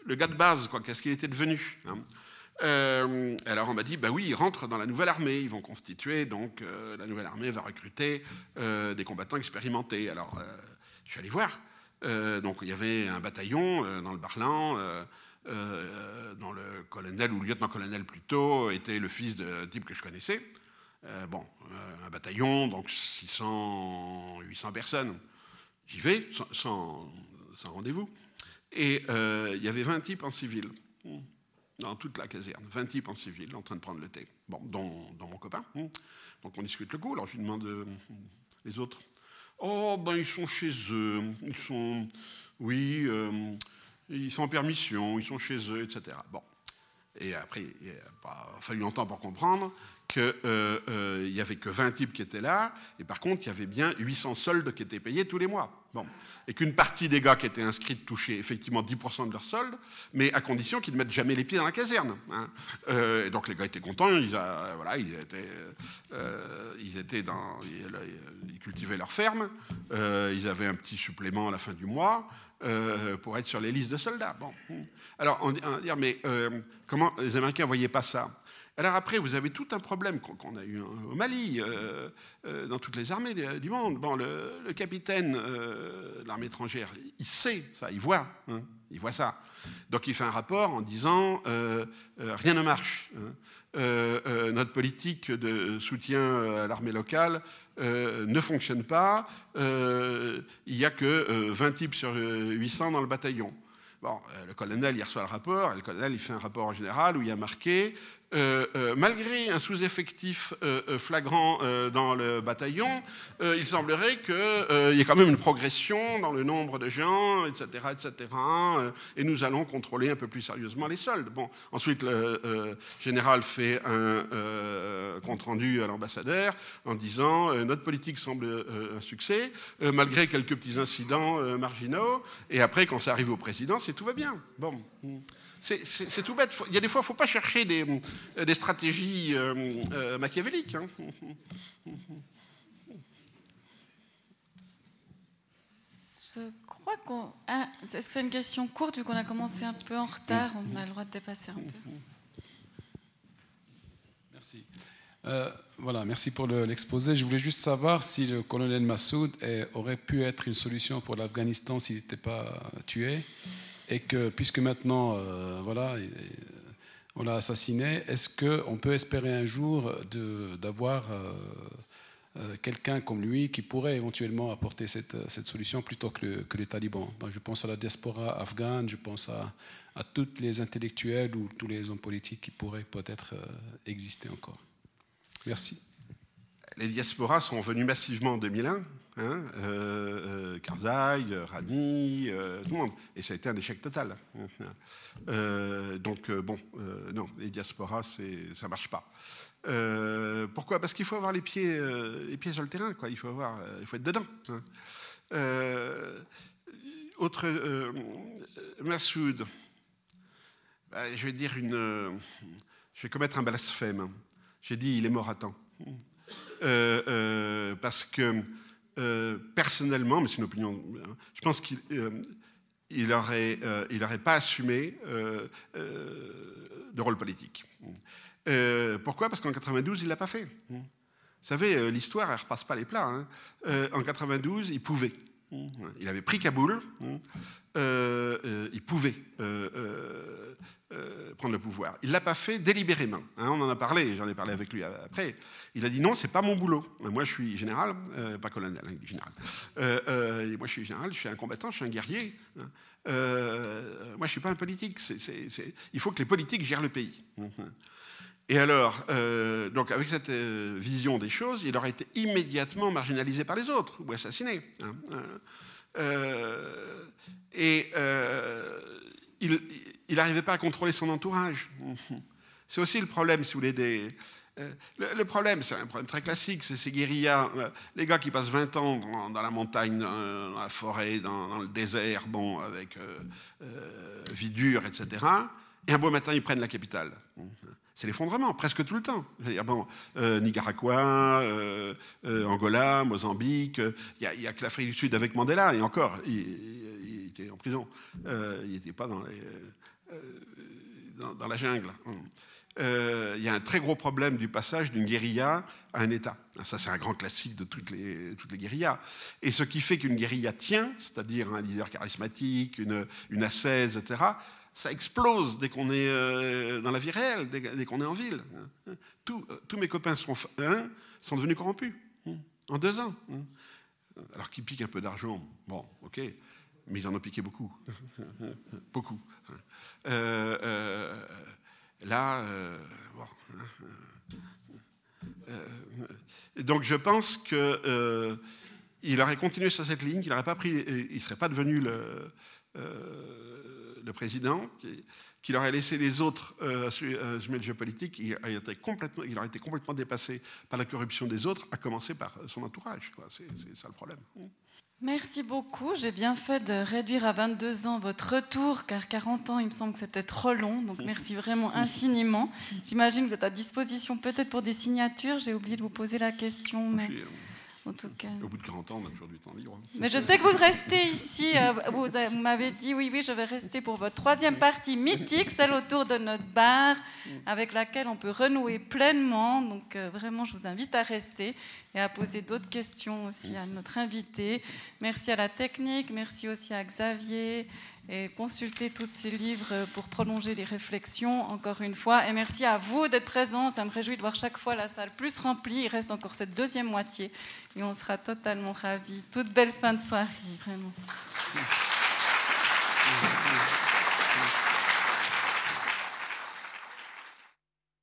le gars de base, qu'est-ce qu'il était devenu hein? alors on m'a dit, bah oui, ils rentrent dans la nouvelle armée, ils vont constituer, donc la nouvelle armée va recruter des combattants expérimentés. Alors je suis allé voir. donc il y avait un bataillon dans le Barlan, dont le colonel ou lieutenant-colonel plutôt était le fils de type que je connaissais. Bon, un bataillon, donc 600, 800 personnes. j'y vais sans, rendez-vous. Et il y avait 20 types en civil dans toute la caserne, 20 types en civil en train de prendre le thé, bon, dont, mon copain. Donc on discute le coup, alors je lui demande les autres. Oh, ben ils sont chez eux, ils sont, oui, ils sont en permission, ils sont chez eux, etc. Bon. Et après, il pas fallu longtemps pour comprendre qu'il euh, euh, n'y avait que 20 types qui étaient là, et par contre, il y avait bien 800 soldes qui étaient payés tous les mois. Bon. Et qu'une partie des gars qui étaient inscrits touchaient effectivement 10% de leur solde, mais à condition qu'ils ne mettent jamais les pieds dans la caserne. Hein. Euh, et donc les gars étaient contents, ils, ils, étaient, ils, étaient dans, ils, cultivaient leur ferme, ils avaient un petit supplément à la fin du mois pour être sur les listes de soldats. Bon. Alors, on, on dire, mais comment les Américains ne voyaient pas ça? Alors après, vous avez tout un problème qu'on a eu au Mali, euh, euh, dans toutes les armées du monde. Bon, le, capitaine euh, de l'armée étrangère, il sait ça, il voit, hein, il voit ça. Donc il fait un rapport en disant rien ne marche. Hein. notre politique de soutien à l'armée locale ne fonctionne pas. il n'y a que 20 types sur 800 dans le bataillon. Bon, le colonel, il reçoit le rapport, et le colonel, il fait un rapport en général où il y a marqué euh, euh, malgré un sous-effectif euh, flagrant dans le bataillon, il semblerait qu'il y ait quand même une progression dans le nombre de gens, etc., etc. et nous allons contrôler un peu plus sérieusement les soldes. Bon, ensuite, le général fait un compte-rendu à l'ambassadeur en disant notre politique semble un succès, malgré quelques petits incidents marginaux. Et après, quand ça arrive au président, c'est tout va bien. Bon. C'est tout bête. Il y a des fois, il ne faut pas chercher des, des stratégies euh, euh, machiavéliques. Hein. Je crois qu'on. Ah, Est-ce que c'est une question courte vu qu'on a commencé un peu en retard On a le droit de dépasser un peu. Merci. Euh, voilà, merci pour l'exposé. Je voulais juste savoir si le colonel Massoud aurait pu être une solution pour l'Afghanistan s'il n'était pas tué et que puisque maintenant, euh, voilà, on l'a assassiné, est-ce qu'on peut espérer un jour d'avoir euh, euh, quelqu'un comme lui qui pourrait éventuellement apporter cette, solution plutôt que, les talibans? Je pense à la diaspora afghane, je pense à, à tous les intellectuels ou tous les hommes politiques qui pourraient peut-être exister encore. Merci. Les diasporas sont venus massivement en 2001, hein, euh, euh, Karzai, Rani, euh, tout le monde, et ça a été un échec total. donc bon, non, les diasporas, ça ne marche pas. pourquoi? Parce qu'il faut avoir les pieds, sur le terrain. Il faut être dedans. Hein. autre, Massoud, bah, je vais dire une, je vais commettre un blasphème. J'ai dit, il est mort à temps. Parce que euh, personnellement, mais c'est une opinion, je pense qu'il il n'aurait aurait pas assumé de rôle politique. pourquoi? Parce qu'en 92, il ne l'a pas fait. Vous savez, l'histoire, elle ne repasse pas les plats. Hein. en 92, il pouvait. Il avait pris Kaboul, il pouvait euh, prendre le pouvoir. Il ne l'a pas fait délibérément. Hein, on en a parlé, j'en ai parlé avec lui après. Il a dit non, c'est pas mon boulot. Moi, je suis général, euh, pas colonel, hein, général. Euh, moi, je suis général, je suis un combattant, je suis un guerrier. Hein. moi, je ne suis pas un politique. Il faut que les politiques gèrent le pays. Et alors, donc avec cette vision des choses, il aurait été immédiatement marginalisé par les autres ou assassiné. et il, n'arrivait pas à contrôler son entourage. C'est aussi le problème, si vous voulez, euh, le, problème, c'est un problème très classique, c'est ces guérillas, euh, les gars qui passent 20 ans dans, la montagne, dans, la forêt, dans, le désert, bon, avec euh, vie dure, etc. Et un beau matin, ils prennent la capitale. C'est l'effondrement, presque tout le temps. bon, Nicaragua, Angola, Mozambique, il n'y a, que l'Afrique du Sud avec Mandela, et encore, il, était en prison. il n'était pas dans euh, la jungle. Euh, il y a un très gros problème du passage d'une guérilla à un État. Ça, c'est un grand classique de toutes les, toutes les guérillas. Et ce qui fait qu'une guérilla tient, c'est-à-dire un leader charismatique, une, une assaise, etc., ça explose dès qu'on est euh, dans la vie réelle, dès, qu'on est en ville. tous mes copains sont, devenus corrompus en deux ans. alors qu'ils piquent un peu d'argent, bon, ok, mais ils en ont piqué beaucoup. beaucoup. Euh, euh, là, donc je pense que il aurait continué sur cette ligne, qu'il n'aurait pas pris, il ne serait pas devenu le, le président, qu'il aurait laissé les autres euh, assumer le jeu politique, il, a été complètement, il aurait été complètement dépassé par la corruption des autres, à commencer par son entourage. C'est ça le problème. Merci beaucoup. J'ai bien fait de réduire à 22 ans votre retour, car 40 ans, il me semble que c'était trop long. Donc merci vraiment infiniment. J'imagine que vous êtes à disposition peut-être pour des signatures. J'ai oublié de vous poser la question. Mais... Au bout de 40 ans, on a toujours du temps libre. Mais je sais que vous restez ici. Euh, vous, m'avez dit oui, oui, je vais rester pour votre troisième partie mythique, celle autour de notre bar, avec laquelle on peut renouer pleinement. Donc euh, vraiment, je vous invite à rester et à poser d'autres questions aussi à notre invité. Merci à la technique, merci aussi à Xavier et consultez tous ces livres pour prolonger les réflexions, encore une fois. Et merci à vous d'être présents. Ça me réjouit de voir chaque fois la salle plus remplie. Il reste encore cette deuxième moitié et on sera totalement ravis. Toute belle fin de soirée, vraiment.